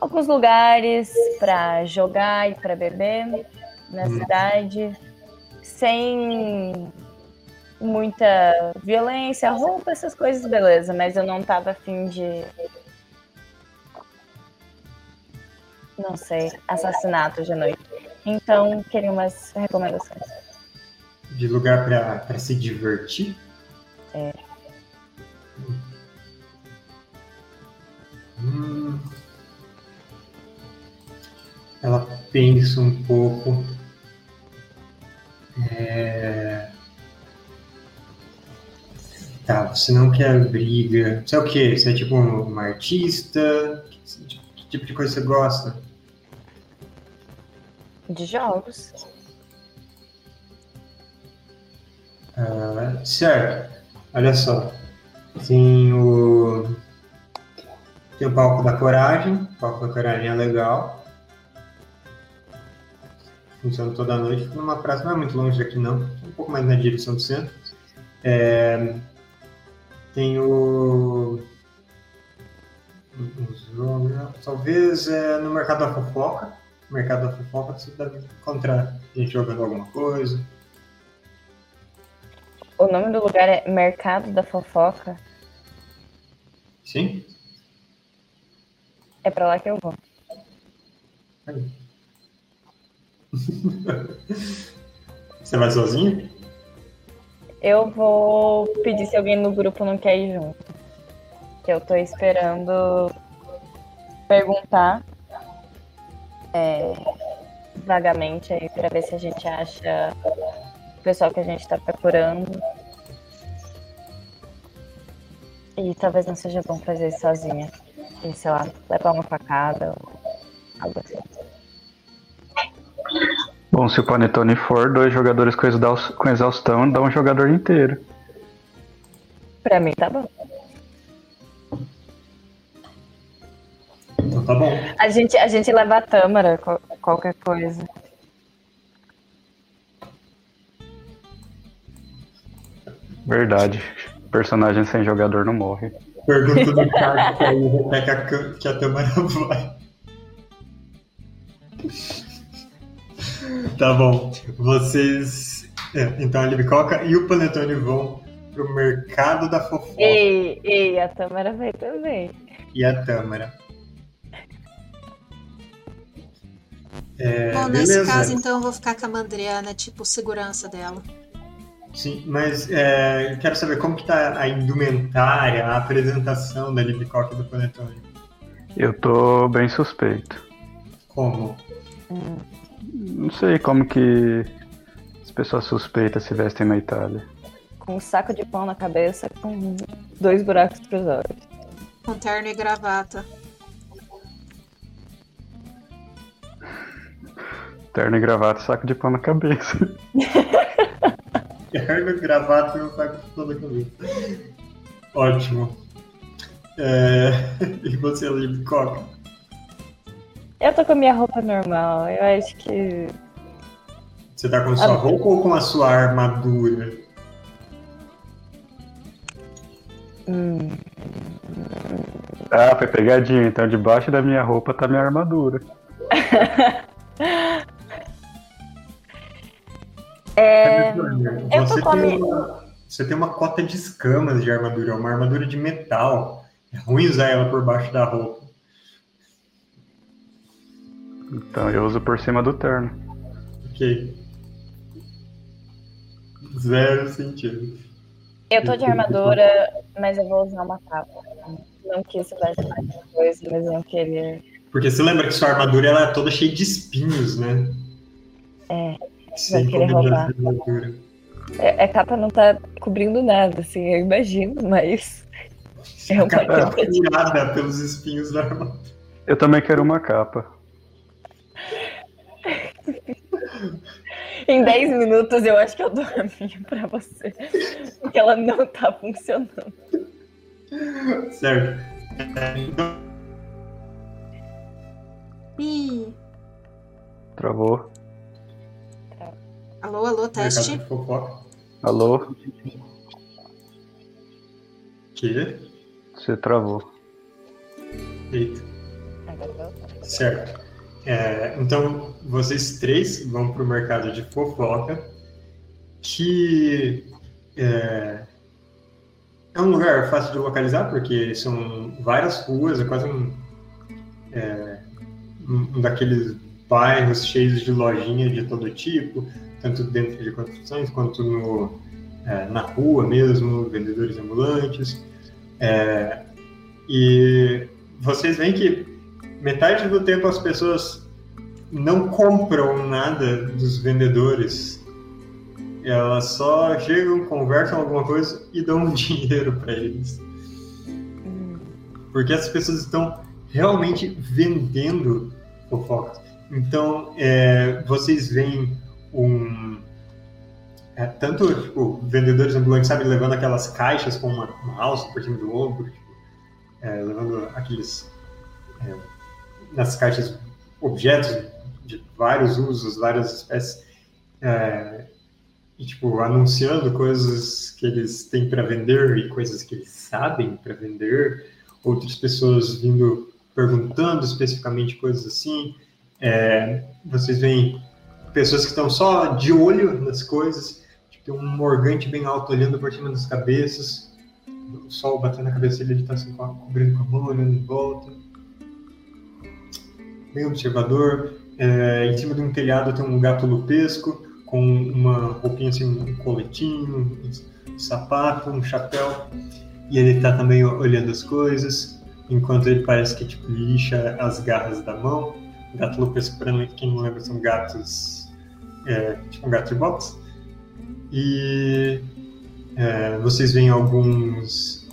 alguns lugares para jogar e para beber na Hum. cidade, sem muita violência, roupa, essas coisas, beleza, mas eu não tava afim de. Não sei, assassinato de noite. Então, queria umas recomendações. De lugar para se divertir? É. Hum. Ela pensa um pouco. É... Tá, você não quer briga. Você é o quê? Você é tipo uma artista? Que, tipo de coisa você gosta? De jogos. Ah, certo. Olha só. Tem o. Tem o palco da coragem. O palco da coragem é legal. Funciona toda noite. Fica numa praça, não é muito longe daqui não. Um pouco mais na direção do centro. É, Tem o. Talvez é, no mercado da fofoca. No mercado da fofoca você deve encontrar gente jogando alguma coisa. O nome do lugar é Mercado da Fofoca. Sim? É pra lá que eu vou. Você vai sozinho? Eu vou pedir se alguém no grupo não quer ir junto. Que eu tô esperando perguntar é, vagamente aí pra ver se a gente acha o pessoal que a gente tá procurando. E talvez não seja bom fazer isso sozinha. E, sei lá, levar uma facada ou algo assim. Bom, se o Panetone for, dois jogadores com exaus- com exaustão dá um jogador inteiro. Pra mim tá bom. Então tá bom. A gente, a gente leva a tâmara, qual- qualquer coisa. Verdade. Personagem sem jogador não morre. Pergunta do cara que aí repete que a, cam- que a câmera vai. Tá bom. Vocês. é, então a Libicoca e o Panetone vão pro mercado da fofoca Ei, ei, a tâmara vai também. e a Tâmara. É, Bom, nesse beleza. caso, então, eu vou ficar com a Mandriana, tipo, segurança dela. Sim, mas é, quero saber como que tá a indumentária, a apresentação da Libicoca e do Panetone. Eu tô bem suspeito. Como? Não sei como que as pessoas suspeitas se vestem na Itália. Com um saco de pão na cabeça, com dois buracos pros olhos. Com terno e gravata. Terno e gravata saco de pão na cabeça. Terno, gravata e um saco de toda a cabeça. Ótimo. É, E você, Libicoca? Eu tô com a minha roupa normal. Eu acho que. Você tá com sua Ah, roupa ou com a sua armadura? Hum, Ah, foi pegadinha. Então debaixo da minha roupa tá minha armadura. É, eu Você tô com a tem, minha- uma, você tem uma cota de escamas de armadura, uma armadura de metal. É ruim usar ela por baixo da roupa. Então eu uso por cima do terno. Ok. Zero sentido. Eu tô de armadura, mas eu vou usar uma capa. Não que isso vai ser alguma coisa, mas eu não queria. Porque você lembra que sua armadura ela é toda cheia de espinhos, né? É, Sem vai querer roubar. armadura. É, a capa não tá cobrindo nada, assim, eu imagino, mas. É uma Capa furada pelos espinhos da armadura. Eu também quero uma capa. Em 10 minutos eu acho que eu dou a minha pra você. Porque ela não tá funcionando. Certo. Ih, Travou. alô, alô, teste. Alô? Que? Você travou. Eita. Certo. É, então, vocês três vão para o mercado de fofoca, que é, é um lugar fácil de localizar, porque são várias ruas, é quase um, é, um daqueles bairros cheios de lojinha de todo tipo, tanto dentro de construções quanto no, é, na rua mesmo, vendedores ambulantes. É, e vocês veem que metade do tempo as pessoas não compram nada dos vendedores. Elas só chegam, conversam alguma coisa e dão dinheiro para eles. Porque as pessoas estão realmente vendendo fofocas. Então, é, vocês veem um. é, tanto tipo, vendedores ambulantes, sabe, levando aquelas caixas com uma, uma alça por cima do ombro, tipo, é, levando aqueles. Nas caixas objetos de vários usos, várias espécies, é, e tipo anunciando coisas que eles têm para vender e coisas que eles sabem para vender, outras pessoas vindo perguntando especificamente coisas assim. É, vocês veem pessoas que estão só de olho nas coisas, tipo, tem um morgante bem alto olhando por cima das cabeças, o sol batendo na cabeça dele, ele está assim, co- cobrindo com a mão, olhando em volta bem observador. É, em cima de um telhado tem um gato lupesco com uma roupinha assim, um coletinho, um sapato, um chapéu. E ele tá também olhando as coisas, enquanto ele parece que tipo, lixa as garras da mão. Gato lupesco, para quem não lembra, são gatos, é, tipo um gato de boxe. E é, vocês veem alguns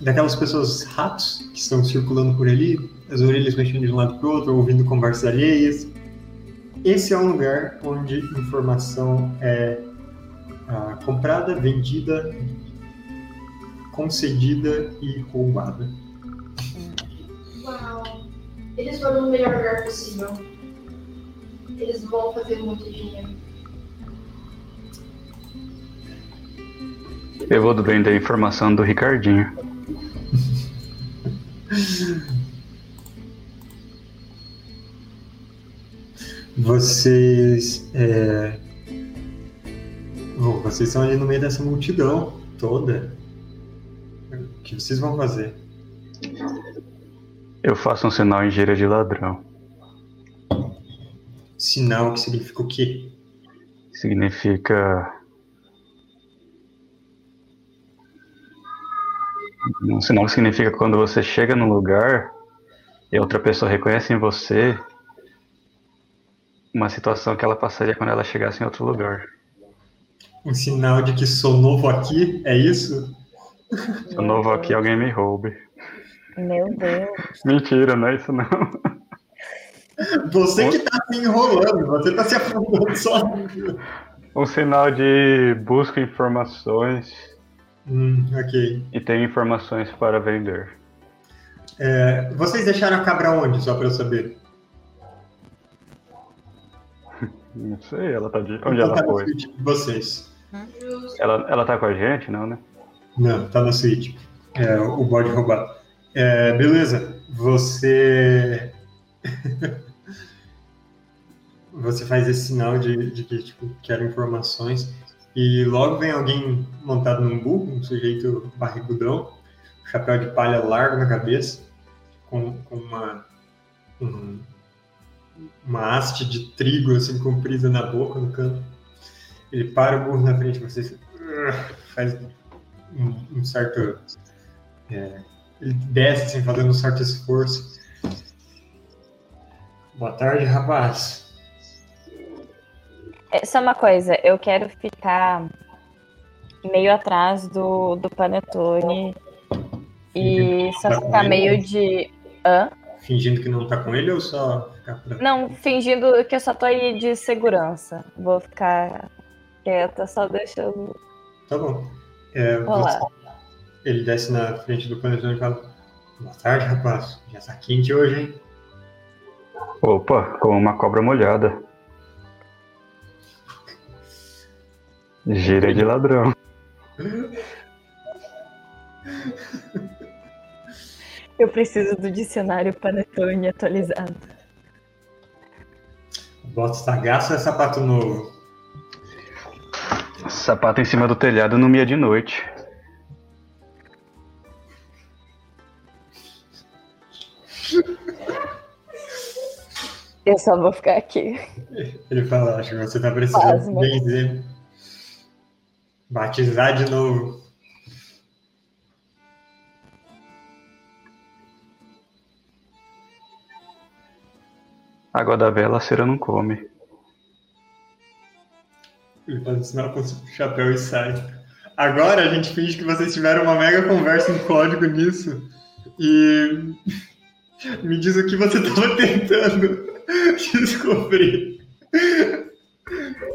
daquelas pessoas ratos que estão circulando por ali, as orelhas mexendo de um lado para o outro, ouvindo conversas alheias. Esse é um lugar onde informação é ah, comprada, vendida, concedida e roubada. Uau. Eles foram no melhor lugar possível. Eles vão fazer muito dinheiro. Eu vou vender a informação do Ricardinho. Vocês. É... Bom, vocês estão ali no meio dessa multidão toda. O que vocês vão fazer? Eu faço um sinal em gíria de ladrão. Sinal que significa o quê? Significa. Um sinal que significa quando você chega num lugar e outra pessoa reconhece em você uma situação que ela passaria quando ela chegasse em outro lugar. Um sinal de que sou novo aqui? É isso? Sou novo aqui, alguém me roube. Meu Deus. Mentira, não é isso não. Você que tá se enrolando, você tá se afundando sozinho. Um sinal de busca informações Hum, ok. e tem informações para vender. É, vocês deixaram a cabra onde, só pra eu saber? Não sei, ela tá de. Onde Então ela tá na foi? suíte de vocês. Justo. Ela, ela tá com a gente, não, né? Não, tá na suíte. É, o bode roubado. É, beleza. Você. você faz esse sinal de, de que tipo, quer informações e logo vem alguém montado num burro, um sujeito barrigudão, chapéu de palha largo na cabeça, com, com uma, um, uma haste de trigo assim comprida na boca, no canto. Ele para o burro na frente de vocês, faz um, um certo. É, ele desce assim, fazendo um certo esforço. Boa tarde, rapaz. É, só uma coisa, eu quero ficar meio atrás do, do Panetone e só Tá ficar meio de. Hã? Fingindo que não tá com ele ou só ficar pra... Não, fingindo que eu só tô aí de segurança. Vou ficar quieta, só deixando Tá bom. É, você- Ele desce na frente do panetone e fala: Boa tarde, rapaz. Já tá quente hoje, hein? Opa, como uma cobra molhada. Gíria de ladrão. Eu preciso do dicionário Panetone atualizado. Bota sagasta é sapato novo. Sapato em cima do telhado não mia de noite. Eu só vou ficar aqui. Ele fala: Acho que você tá precisando Pasma. benzer. Batizar de novo. Água da vela a cera não come. Ele faz um sinal com o chapéu e sai. Agora a gente finge que vocês tiveram uma mega conversa em código nisso. E me diz o que você estava tentando descobrir.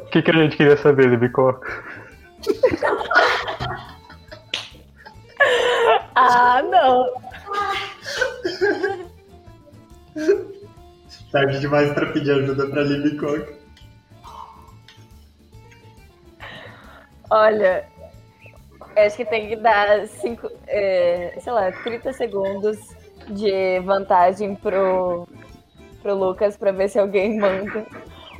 O que, que a gente queria saber, Libicoca? Ah, não. Tarde demais para pedir ajuda para Libicoca. Olha, acho que tem que dar cinco, é, sei lá, 30 segundos de vantagem pro, pro Lucas pra ver se alguém manda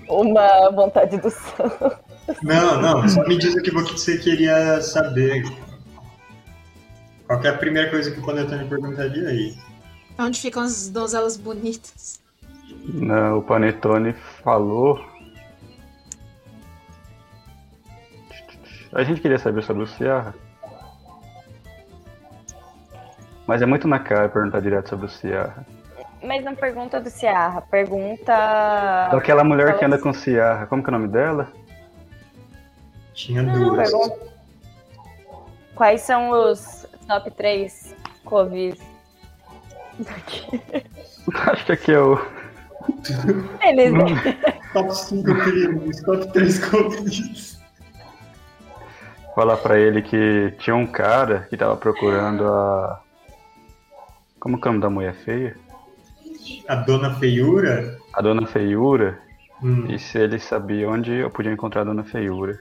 uma vontade do santo. Não, não, só me diz o que você queria saber. Qual que é a primeira coisa que o Panetone perguntaria aí? Onde ficam as donzelas bonitas? Não, o Panetone falou. A gente queria saber sobre o Ciarra. Mas é muito na cara perguntar direto sobre o Ciarra. Mas não pergunta do Ciarra, pergunta. Daquela mulher que Fala anda assim. com o Ciarra, como que é o nome dela? Tinha Não, duas. pergunta. Quais são os top 3 Covid? Acho que aqui é o. Eles. Top 5 crimes, top 3 Covid. Falar pra ele que tinha um cara que tava procurando a. Como que é o nome da mulher feia? A dona feiura? A dona Feiura. Hum, E se ele sabia onde eu podia encontrar a dona Feiura.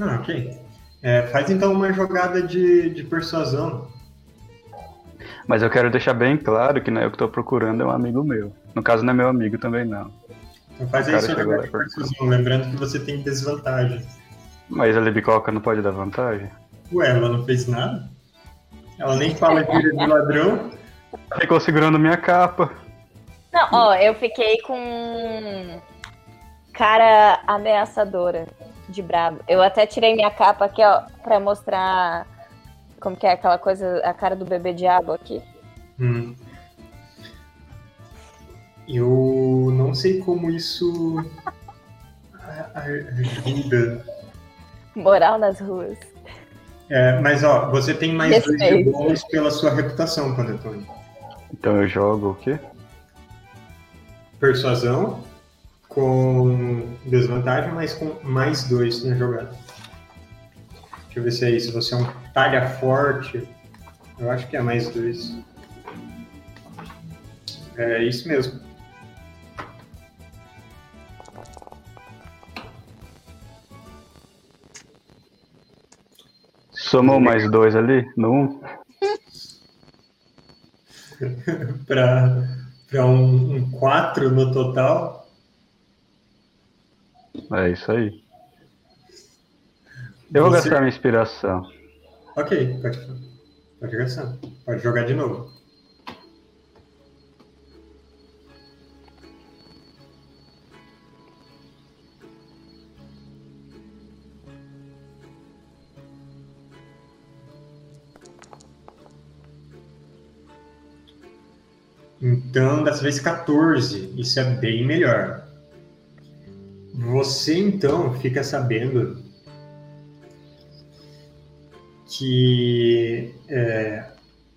Ah, ok. É, faz então uma jogada de, de persuasão. Mas eu quero deixar bem claro que não é eu que tô procurando, é um amigo meu. No caso, não é meu amigo também, não. Então faz aí lá de persuasão. Lembrando que você tem desvantagem. Mas a Libicoca não pode dar vantagem? Ué, ela não fez nada? Ela nem fala gíria de ladrão. Ficou segurando minha capa. Não, ó, eu fiquei com cara ameaçadora de brabo. Eu até tirei minha capa aqui, ó, pra mostrar como que é aquela coisa, a cara do bebê diabo aqui. Hum. Eu não sei como isso ajuda. Moral nas ruas. É, mas ó, você tem mais dois de Respeito. bônus pela sua reputação, Panetone. Então eu jogo o quê? Persuasão com desvantagem, mas com mais dois na jogada. Deixa eu ver se é isso. Você é um talha forte. Eu acho que é mais dois. É isso mesmo. Somou mais dois ali? No um? Pra, Para um 4 no total. É isso aí. Eu vou Você- gastar minha inspiração. Ok, pode, pode. Pode jogar de novo. Então, dessa vez 14. Isso é bem melhor. Você então fica sabendo que é,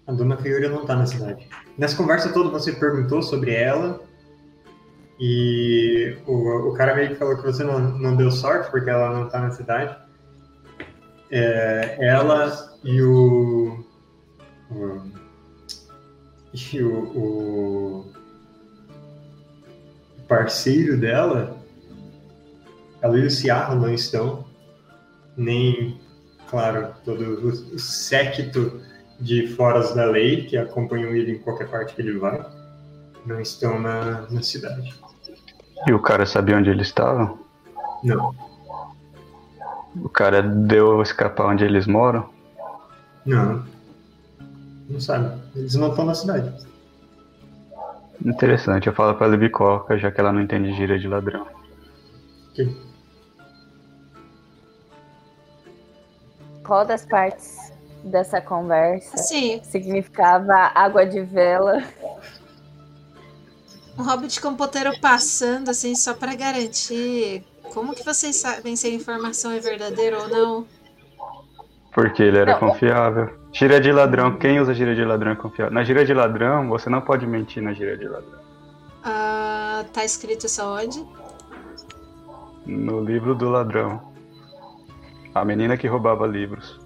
a dona Fiora não está na cidade. Nessa conversa toda você perguntou sobre ela e o, o cara meio que falou que você não, não deu sorte porque ela não está na cidade. É, ela e o, o e o, o parceiro dela, ela e o Ciarro não estão, nem, claro, todo o, séquito de foras da lei que acompanham ele em qualquer parte que ele vai, não estão na, na cidade. E o cara sabia onde eles estavam? Não, O cara deu escapar onde eles moram? não. Não sabe. Eles não estão na cidade. Interessante, eu falo pra Libicoca, já que ela não entende gíria de ladrão. Ok. Qual das partes dessa conversa Assim, significava água de vela? um hobbit com ponteiro passando, assim, só pra garantir. Como que vocês sabem se a informação é verdadeira ou não? Porque ele era Não. confiável. Gíria de ladrão, quem usa gíria de ladrão é confiável. Na gíria de ladrão, você não pode mentir na gíria de ladrão. Ah, tá escrito isso aonde? No livro do ladrão. A menina que roubava livros.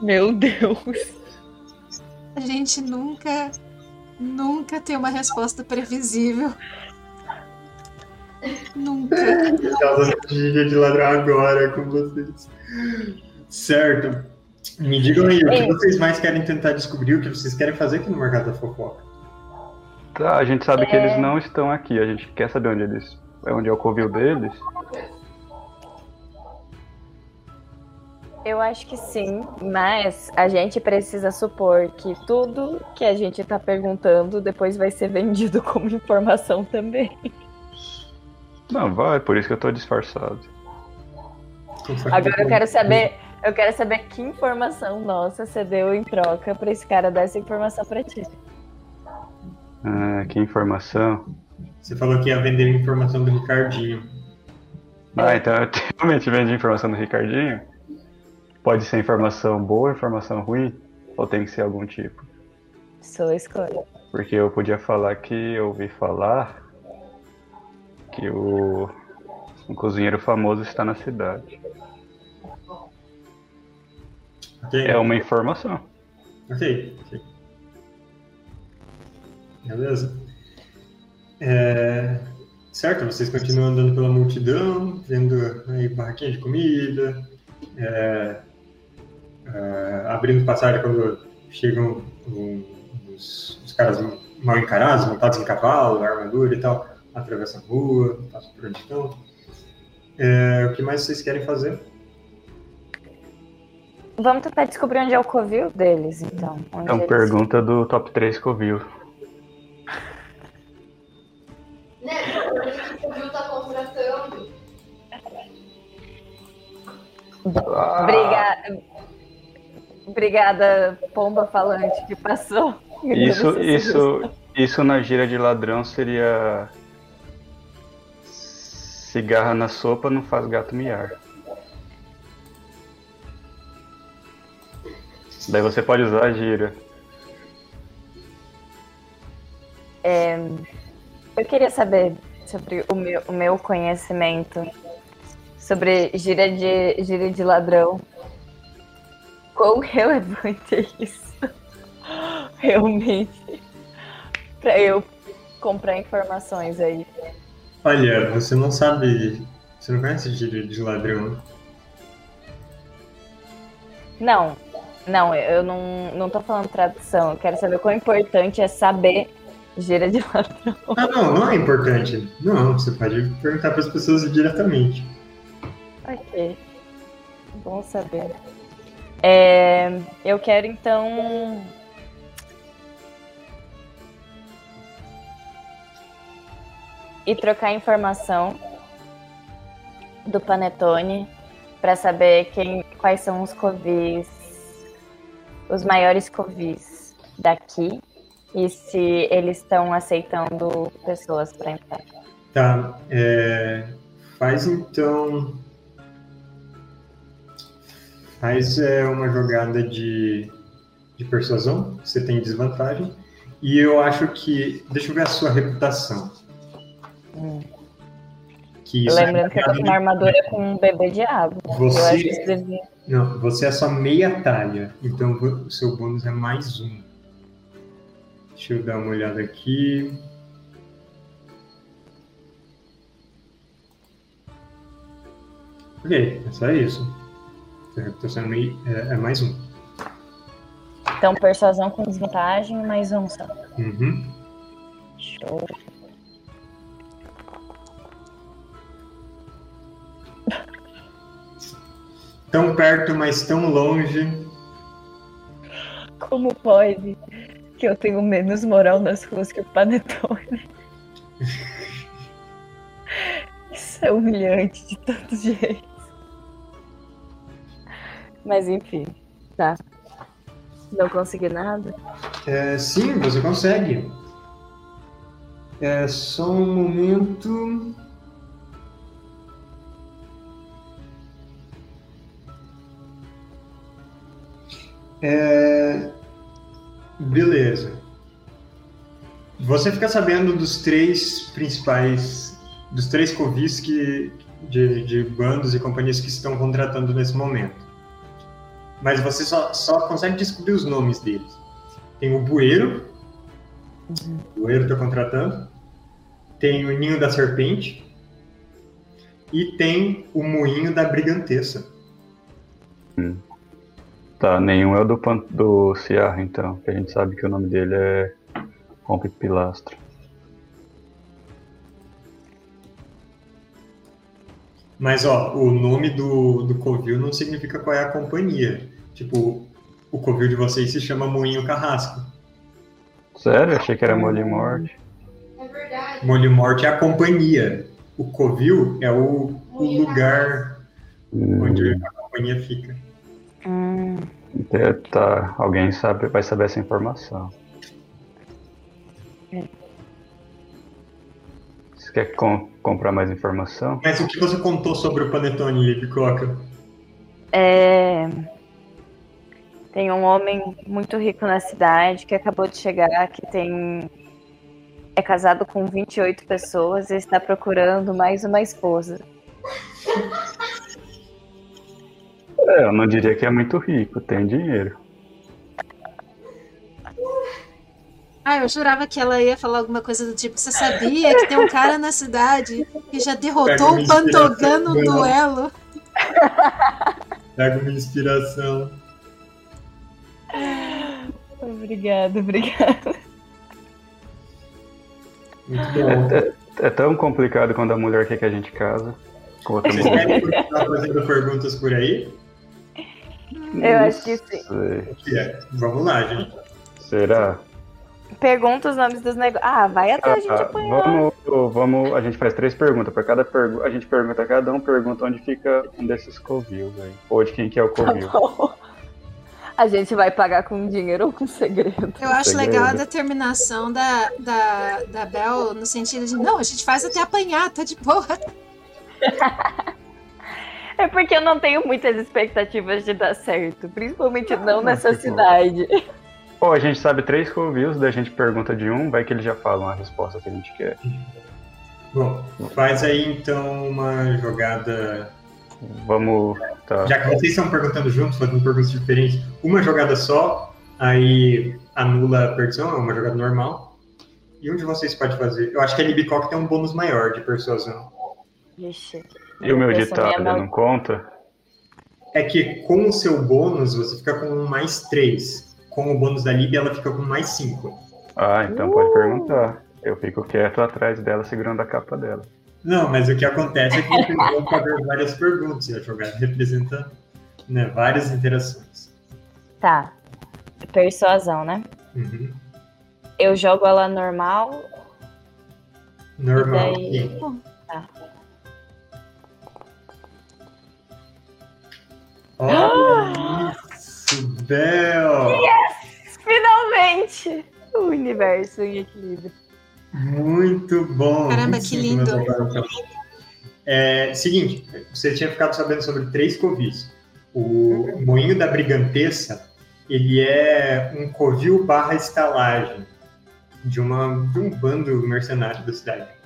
Meu Deus. A gente nunca, nunca tem uma resposta previsível. Nunca. Usando gíria de ladrão agora com vocês. Certo. Me digam aí, o que vocês mais querem tentar descobrir, o que vocês querem fazer aqui no Mercado da Fofoca? Tá, a gente sabe que É. eles não estão aqui. A gente quer saber onde eles. É onde é o covil deles. Eu acho que sim, mas a gente precisa supor que tudo que a gente tá perguntando depois vai ser vendido como informação também. Não, vai, por isso que eu tô disfarçado. Agora eu quero saber, eu quero saber que informação nossa você deu em troca pra esse cara dar essa informação pra ti. Ah, que informação. Você falou que ia vender informação do Ricardinho. Ah, então eu realmente vendi informação do Ricardinho? Pode ser informação boa, informação ruim? Ou tem que ser algum tipo? Sua escolha. Porque eu podia falar que eu ouvi falar que o um cozinheiro famoso está na cidade. Ok? É uma informação. Ok. ok. Beleza. É, Certo, vocês continuam andando pela multidão, vendo aí barraquinha de comida, é, é, abrindo passagem quando chegam um- os, os caras mal encarados, montados em cavalo, armadura e tal, atravessam a rua, passam por onde estão. É, o que mais vocês querem fazer? Vamos tentar descobrir onde é o covil deles, então. Onde Então, eles- pergunta do top 3 que Né? O Viu tá contratando. Ah, Obrigada. Obrigada, pomba falante que passou. Isso, isso, isso na gira de ladrão seria. Cigarra na sopa não faz gato miar. Daí você pode usar a gira. Eu queria saber sobre o meu, o meu conhecimento sobre gira de, gira de ladrão. Quão relevante é isso? Realmente. Pra eu comprar informações aí. Olha, você não sabe. Você não conhece gíria de ladrão? Não, Não, eu não, não tô falando tradução. Eu quero saber quão importante é saber gira de ladrão. Ah, não, não é importante. Não, você pode perguntar para as pessoas diretamente. Ok. Bom saber. É, eu quero então. E trocar informação do Panetone para saber quem, quais são os covis, os maiores covis daqui e se eles estão aceitando pessoas para entrar. Tá. É, faz então. Faz é, uma jogada de, de persuasão. Você tem desvantagem. E eu acho que. Deixa eu ver a sua reputação. Hum. Isso é Lembrando que eu tô com uma armadura com um bebê diabo. Você- devia. Não, você é só meia talha. Então o seu bônus é mais um. Deixa eu dar uma olhada aqui. Ok, é só isso. Reputação é, é- é mais um. Então, persuasão com desvantagem, mais um só. Uhum. Show. Tão perto, mas tão longe. Como pode que eu tenho menos moral nas ruas que o Panetone? Isso é humilhante de tantos jeitos. Mas enfim, tá. Não consegui nada? É, sim, você consegue. É só um momento. É, beleza. Você fica sabendo dos três principais, dos três covis que, de, de bandos e companhias que estão contratando nesse momento. Mas você só, só consegue descobrir os nomes deles. Tem o Bueiro, o Bueiro está contratando. Tem o Ninho da Serpente. E tem o Moinho da Brigantessa. Tá, nenhum é o do, Pan- do Ciarra, então, que a gente sabe que o nome dele é Rompe Pilastro. Mas, ó, o nome do, do Covil não significa qual é a companhia. Tipo, o Covil de vocês se chama Moinho Carrasco. Sério? Achei que era Molly Morte. É verdade. Molho Morte é a companhia. O Covil é o, o lugar Hum, onde a companhia fica. É, tá, alguém sabe, vai saber essa informação. Você quer com- comprar mais informação? Mas o que você contou sobre o Panetone, Bicoca? é... Tem um homem muito rico na cidade que acabou de chegar, que tem. É casado com 28 pessoas e está procurando mais uma esposa. É, eu não diria que é muito rico, tem dinheiro. Ah, eu jurava que ela ia falar alguma coisa do tipo: Você sabia que tem um cara na cidade que já derrotou o Pantogan no duelo? Pega uma inspiração. Obrigada, obrigada. Muito bom. É, é tão complicado quando a mulher quer que a gente casa. Com outra Vocês mulher. querem continuar fazendo perguntas por aí? Eu acho que sim. É? Vamos lá, gente. Será? Pergunta os nomes dos negócios. Ah, vai até a gente Ah, apanhar. vamos, vamos, a gente faz três perguntas. Para cada pergunta, a gente pergunta, cada um pergunta onde fica um desses covil, velho. Ou de quem que é o Tá covil. bom. A gente vai pagar com dinheiro ou com segredo? Eu acho Segredo. legal a determinação da, da, da Bel no sentido de: Não, a gente faz até apanhar, tá de boa. É porque eu não tenho muitas expectativas de dar certo, principalmente não Ah, nessa bom. cidade. Ou a gente sabe três covils, daí a gente pergunta de um, vai que eles já falam a resposta que a gente quer. Bom, faz aí então uma jogada. Vamos. Tá. Já que vocês estão perguntando juntos, fazendo perguntas diferentes, uma jogada só, aí anula a perdição, é uma jogada normal. E um de vocês pode fazer. Eu acho que a Libicock tem um bônus maior de persuasão. Ixi. E o meu ditado mal- não conta? é que com o seu bônus você fica com mais 3. Com o bônus da Lib ela fica com mais 5. Ah, então pode perguntar. Eu fico quieto atrás dela, segurando a capa dela. Não, mas o que acontece é que vão fazer várias perguntas e a jogada representa né, várias interações. Tá. Persuasão, né? Uhum. Eu jogo ela normal. Normal. E daí-. Tá. Olha isso, Bel! Finalmente! O universo em equilíbrio. Muito bom. Caramba, 25 que lindo. É, seguinte, você tinha ficado sabendo sobre três covis. O Moinho da Briganteça, ele é um covil barra estalagem de, uma, de um bando mercenário da cidade.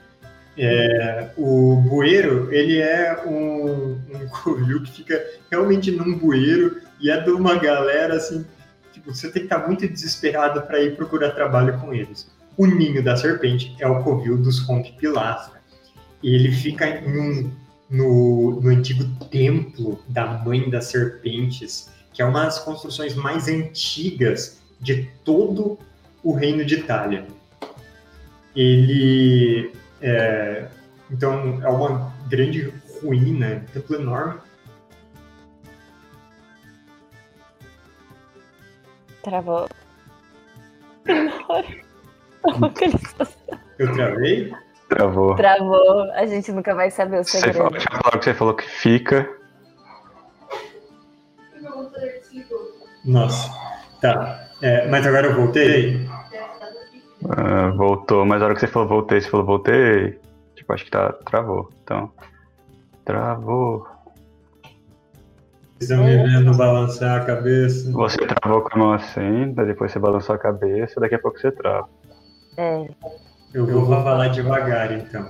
É, o bueiro, ele é um, um covil que fica realmente num bueiro e é de uma galera assim, tipo, você tem que estar muito desesperado para ir procurar trabalho com eles. O ninho da serpente é o covil dos rompe pilastra. E ele fica em um, no, no antigo templo da mãe das serpentes, que é uma das construções mais antigas de todo o reino de Itália. Ele é, então é uma grande ruína, um templo enorme. Travou. Eu travei. Travou. Travou. A gente nunca vai saber o Você segredo. falou, tinha falado que você falou que fica. Nossa, tá. É, mas agora eu voltei. Ah, voltou, mas a hora que você falou voltei, você falou voltei. Tipo, acho que tá. Travou. Então. Travou. Vocês estão me vendo balançar a cabeça. Você travou com a mão assim, daí depois você balançou a cabeça, daqui a pouco você trava. É. Eu vou falar devagar, então.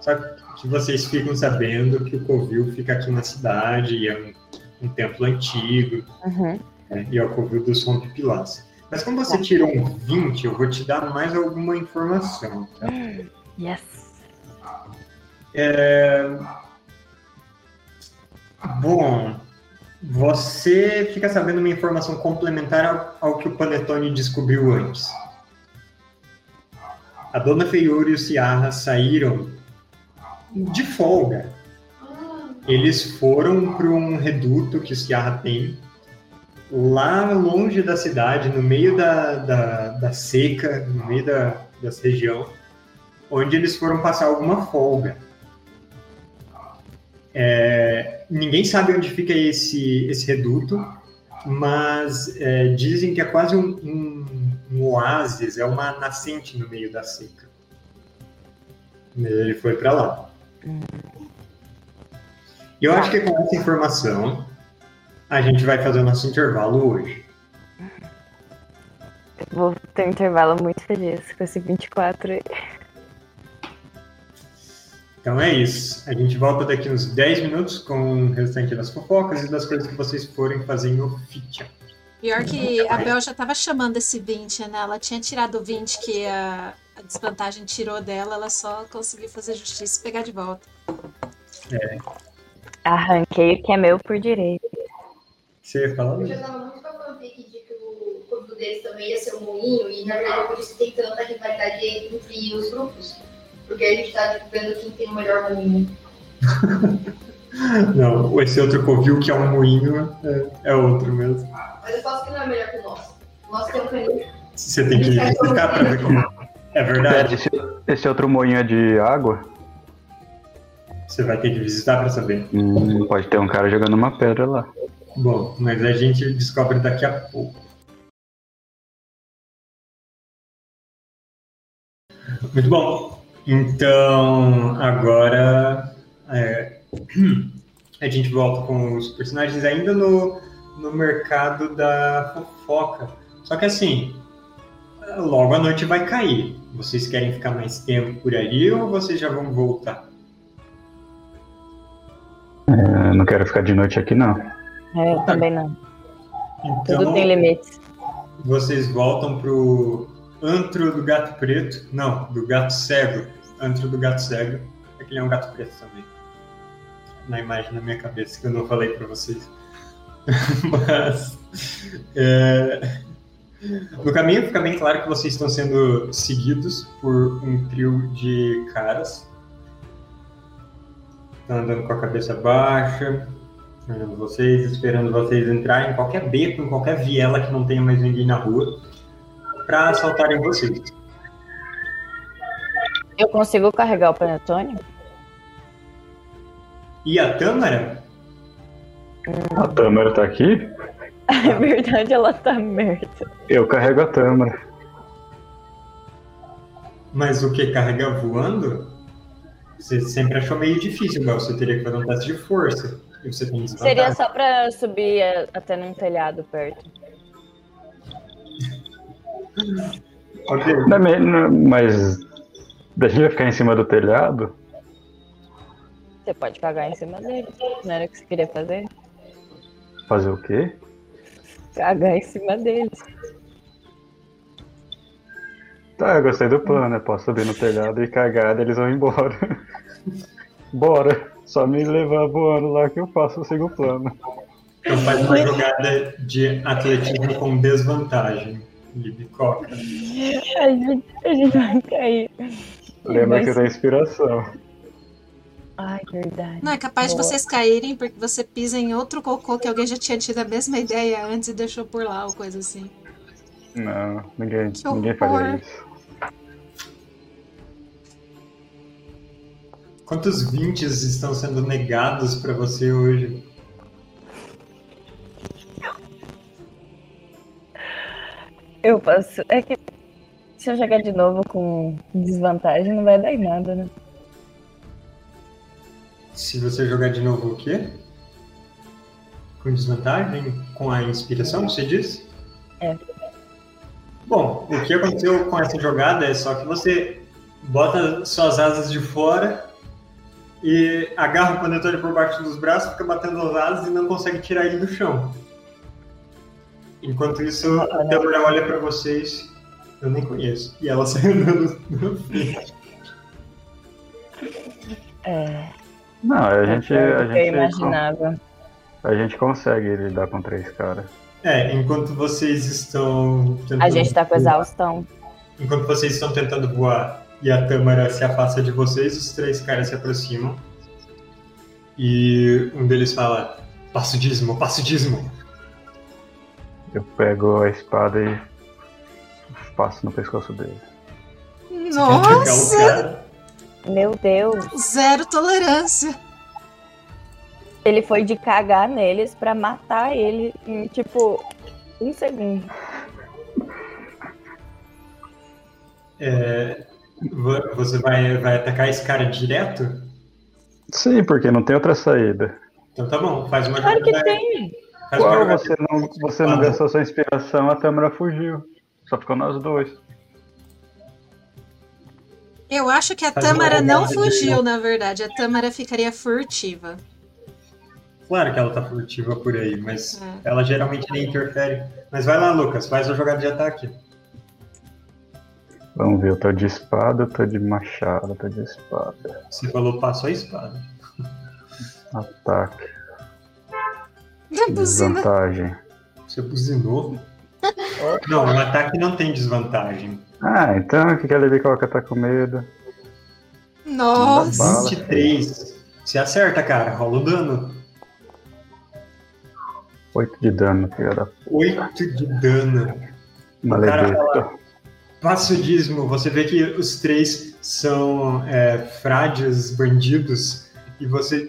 Só que vocês ficam sabendo que o Covil fica aqui na cidade, e é um, um templo antigo, Uhum. né, e é o Covil dos Rompe Pilas. Mas como você tirou um 20, eu vou te dar mais alguma informação. Tá? Yes. É... Bom, você fica sabendo uma informação complementar ao, ao que o Panetone descobriu antes. A Dona Feiura e o Ciarra saíram de folga. Eles foram para um reduto que o Ciarra tem, lá longe da cidade, no meio da, da, da seca, no meio da, dessa região, onde eles foram passar alguma folga. É, ninguém sabe onde fica esse, esse reduto, mas é, dizem que é quase um, um, um oásis, é uma nascente no meio da seca. Ele foi para lá. E eu acho que com essa informação a gente vai fazer o nosso intervalo hoje. Eu Vou ter um intervalo muito feliz com esse 24 aí. Então é isso. A gente volta daqui uns 10 minutos com o restante das fofocas e das coisas que vocês forem fazer em. Pior que a Bel já tava chamando esse 20, né? Ela tinha tirado o 20 que a, a desvantagem tirou dela, ela só conseguiu fazer justiça e pegar de volta. Arranquei o que é meu por direito. Você ia falar? Eu já tava muito com a fanfic de que o corpo deles também ia ser um moinho, e na verdade é por isso tem tanta rivalidade entre os grupos. Porque a gente tá tipo, vendo quem tem o melhor moinho. Não, esse outro covil que é um moinho é, é outro mesmo. Mas eu posso que não é melhor que o nosso. O nosso tem um caninho. Você tem que visitar pra ver como. É verdade. Esse, esse outro moinho é de água? Você vai ter que visitar pra saber. Hum, pode ter um cara jogando uma pedra lá. Bom, mas a gente descobre daqui a pouco. Muito bom. Então, agora é, a gente volta com os personagens ainda no, no mercado da fofoca. Só que assim, logo a noite vai cair. Vocês querem ficar mais tempo por ali ou vocês já vão voltar? É, não quero ficar de noite aqui, não. É, eu também não. Tudo Então, tem limites. vocês voltam pro antro do gato preto. Não, do gato cego. Antro do gato cego. É que ele é um gato preto também. Na imagem na minha cabeça que eu não falei pra vocês. Mas. é, No caminho fica bem claro que vocês estão sendo seguidos por um trio de caras. Estão andando com a cabeça baixa, olhando vocês, esperando vocês entrarem em qualquer beco, em qualquer viela que não tenha mais ninguém na rua, para assaltarem vocês. Eu consigo carregar o panetone? E a Tâmara? A Tâmara tá aqui? É verdade, ela tá merda. Eu carrego a Tâmara. Mas o que? Carregar voando? Você sempre achou meio difícil, Gal. Você teria que fazer um teste de força. E você tem desvantagem. Seria só pra subir até num telhado perto. Ok. Mas. Deixa ele ficar em cima do telhado? Você pode cagar em cima dele. Não era o que você queria fazer? Fazer o quê? Cagar em cima dele. Tá, eu gostei do plano. Eu posso subir no telhado e cagar, eles vão embora. Bora. Só me levar voando lá que eu faço, eu sigo o plano. Então faz uma jogada de atletismo com desvantagem. Libicoca. A gente, a gente vai cair. Lembra Vai que tem inspiração. Ai, verdade. Não, é capaz de Boa. vocês caírem porque você pisa em outro cocô que alguém já tinha tido a mesma ideia antes e deixou por lá ou coisa assim. Não, ninguém, Que ninguém faria isso. Quantos 20 estão sendo negados pra você hoje? Eu posso. É que se eu jogar de novo com desvantagem, não vai dar em nada, né? Se você jogar de novo o quê? Com desvantagem? Com a inspiração, você disse? É. Bom, o que aconteceu com essa jogada é só que você bota suas asas de fora e agarra o panetone por baixo dos braços, fica batendo as asas e não consegue tirar ele do chão. Enquanto isso, a Débora olha pra vocês, eu nem conheço, e ela sai andando frente. É. Não, a gente, é a eu gente, imaginava. a gente consegue lidar com três caras. É, enquanto vocês estão tentando A gente tá com exaustão. Enquanto vocês estão tentando voar e a Tâmara se afasta de vocês, os três caras se aproximam. E um deles fala: Passo dízimo, passo dízimo. Eu pego a espada e passo no pescoço dele. Nossa! Meu Deus. Zero tolerância. Ele foi de cagar neles pra matar ele em, tipo, um segundo. É, você vai, vai atacar esse cara direto? Sim, porque não tem outra saída. Então tá bom, faz uma Claro que jogada. tem. Faz Qual você não, você não gastou sua inspiração, a Tâmara fugiu. Só ficou nós dois. Eu acho que a Faz Tâmara não de fugiu, na verdade. A Tâmara ficaria furtiva. Claro que ela tá furtiva por aí, mas É. ela geralmente nem interfere. Mas vai lá, Lucas, faz a jogada de ataque. Vamos ver, eu tô de espada, eu tô de machado, eu tô de espada. Você falou passo a espada. Ataque. Desvantagem. Você buzinou? Não, o ataque não tem desvantagem. Ah, então o que que a Levicoca tá com medo? Nossa! Bala. 23. Você acerta, cara. Rola o dano. 8 de dano, filha da 8 de dano. cara maledeta. Passa o dízimo. Você vê que os três são é, frades bandidos e você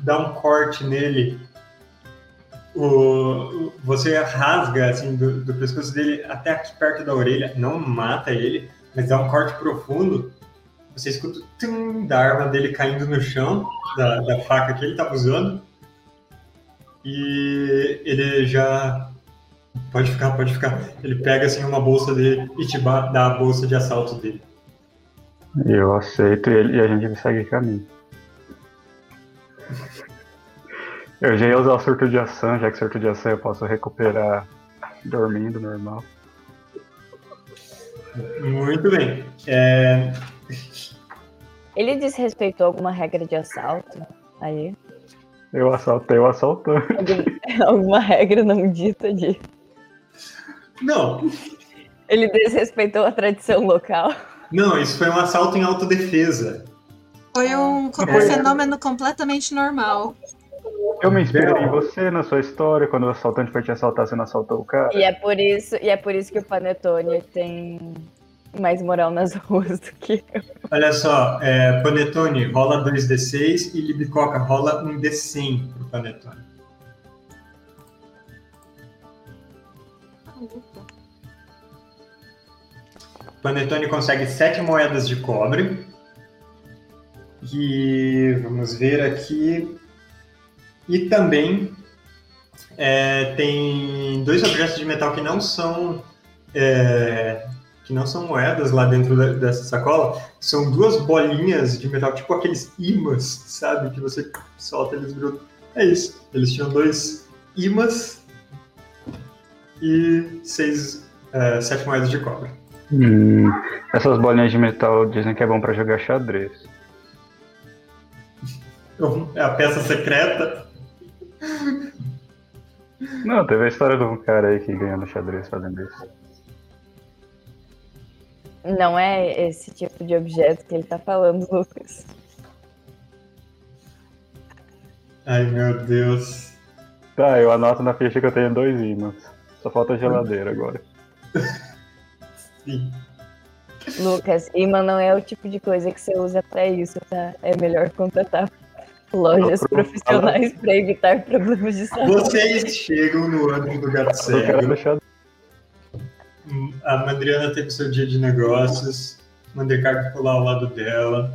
dá um corte nele. O- você rasga assim do, do pescoço dele até aqui perto da orelha. Não mata ele, mas dá um corte profundo. Você escuta o tum da arma dele caindo no chão, da, da faca que ele estava usando. E ele já. Pode ficar, pode ficar. Ele pega assim uma bolsa dele e te dá a bolsa de assalto dele. Eu aceito ele e a gente segue caminho. Eu já ia usar o surto de ação, já que surto de ação eu posso recuperar dormindo normal. Muito bem. É, Ele desrespeitou alguma regra de assalto aí? Eu assaltei o assaltante. Algum- Alguma regra não dita de. Não, Ele desrespeitou a tradição local. não, isso foi um assalto em autodefesa. Foi um, co- um fenômeno completamente normal. Eu me inspirei em você na sua história. Quando o assaltante foi te assaltar, você não assaltou o cara. E é por isso, e é por isso que o Panetone tem mais moral nas ruas do que eu. Olha só, é, Panetone rola 2d6 e Libicoca rola um d100 pro Panetone. Panetone consegue 7 moedas de cobre. E vamos ver aqui. E também é, tem dois objetos de metal que não são é, que não são moedas lá dentro da- dessa sacola. São duas bolinhas de metal, tipo aqueles imãs, sabe? Que você solta eles grudam. É isso. Eles tinham dois imãs e seis, é, sete moedas de cobre. Hum, essas bolinhas de metal dizem que é bom pra jogar xadrez. É a peça secreta. Não, teve a história de um cara aí que ganhou no xadrez fazendo isso. Não é esse tipo de objeto que ele tá falando, Lucas. Ai, meu Deus. Tá, eu anoto na ficha que eu tenho dois ímãs. Só falta a geladeira agora. Sim. Lucas, imã não é o tipo de coisa que você usa pra isso, tá? É melhor contratar lojas pronto. profissionais pra evitar problemas de saúde. Vocês chegam no antro do gato cego. A Mandriana teve seu dia de negócios. Mandecar ficou lá ao lado dela.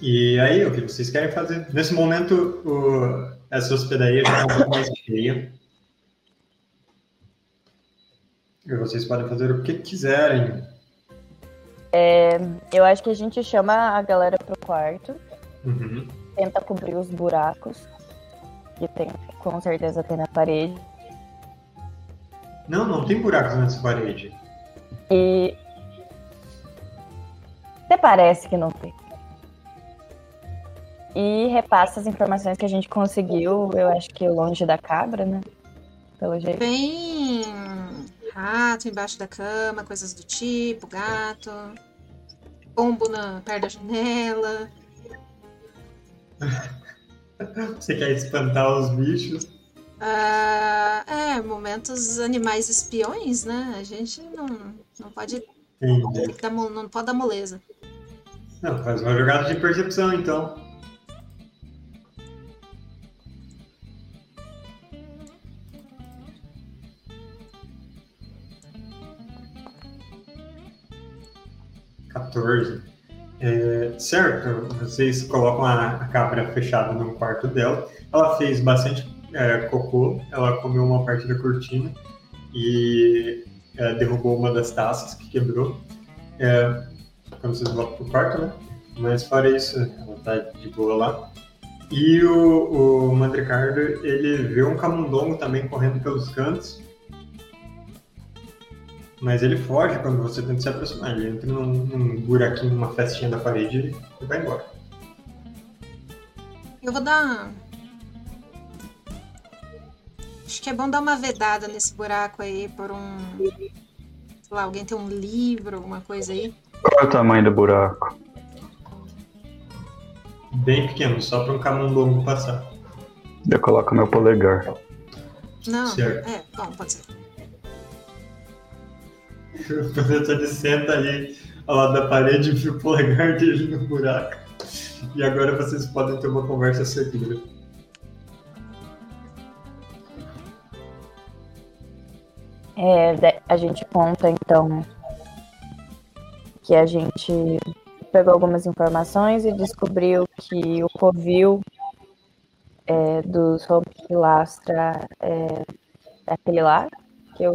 E aí, o que vocês querem fazer? Nesse momento, o- essa hospedaria já está um pouco mais cheia. E vocês podem fazer o que quiserem. Eu acho que a gente chama a galera pro quarto, Uhum. tenta cobrir os buracos que tem, com certeza tem na parede. Não, não tem buracos nessa parede. E. Até parece que não tem. E repassa as informações que a gente conseguiu, eu acho que longe da cabra, né? Pelo jeito. Tem rato embaixo da cama, coisas do tipo, gato, pombo na, perto da janela. Você quer espantar os bichos? Ah, é, momentos animais espiões, né? A gente não, não pode Entendi. dar, mo- não pode dar moleza. Não, faz uma jogada de percepção, então. Quatorze. É, certo, vocês colocam a, a cabra fechada num quarto dela. Ela fez bastante é, cocô, ela comeu uma parte da cortina e é, derrubou uma das taças que quebrou. É, quando vocês voltam pro quarto, né? Mas fora isso, ela tá de boa lá. E o, o Mandricardo, ele vê um camundongo também correndo pelos cantos. Mas ele foge quando você tenta se aproximar. Ele entra num, num buraquinho, numa festinha da parede e vai embora. Eu vou dar. Acho que é bom dar uma vedada nesse buraco aí por um. Sei lá, alguém tem um livro, alguma coisa aí. Qual é o tamanho do buraco? Bem pequeno, só para um camundongo passar. Eu coloco meu polegar. Não, Certo. é, bom, pode ser. O professor ele senta ali ao lado da parede e enfia o polegar dele no buraco. E agora vocês podem ter uma conversa segura. É, de- a gente conta então que a gente pegou algumas informações e descobriu que o covil é, dos rompe-pilastra é, é aquele lá, que eu.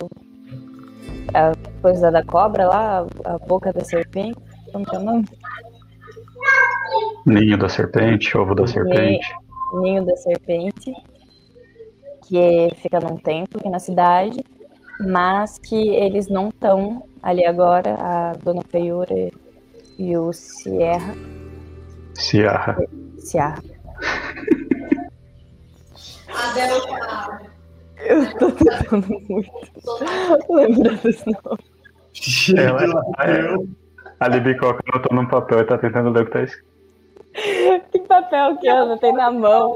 A coisa da cobra lá, a boca da serpente. Como que é o nome? Ninho da serpente, ovo da serpente. Ninho da Serpente, que fica num templo aqui na cidade, mas que eles não estão ali agora, a Dona Feiura e o Sierra, Ciarra. Ciar. A Delta. Eu tô tentando muito lembrar desse nome. Ela, a Libicoca anotou num papel e tá tentando ler o que tá escrito. Que papel que eu anotei na mão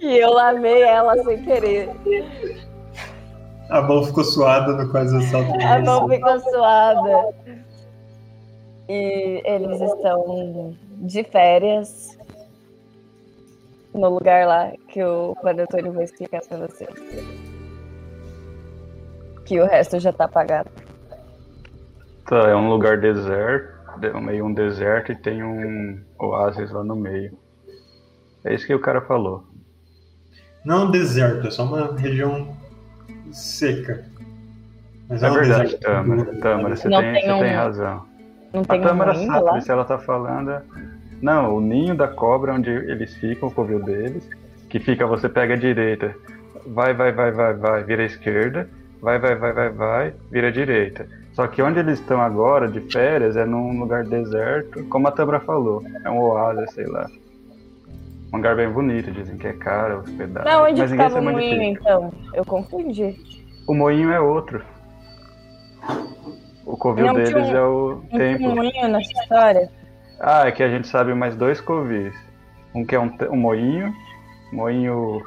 e eu lavei ela sem querer. A mão ficou suada no quase assalto. A mão ficou suada. E eles estão de férias no lugar lá que o Panetone vai explicar pra você. Que o resto já tá apagado. Tá, é um lugar deserto, de- meio um deserto e tem um oásis lá no meio. É isso que o cara falou. Não é um deserto, é só uma região seca. Mas É um verdade. Tâmara. Tâmara, você Não tem, tem você tem um- razão. Não A tem um Tâmara ninho sabe lá? se ela tá falando. é- Não, o ninho da cobra onde eles ficam, o covil deles, que fica, você pega a direita, vai, vai, vai, vai, vai, vira a esquerda, vai, vai, vai, vai, vai, vira direita. Só que onde eles estão agora, de férias, é num lugar deserto, como a Tâmara falou, é um oásis, sei lá. Um lugar bem bonito, dizem que é caro, hospedagem. Não, onde mas ficava o moinho, então? Eu confundi. O moinho é outro. O covil Não deles um- é o Não um templo. moinho nessa história? Ah, é que a gente sabe mais dois covis. Um que é um, um moinho, moinho.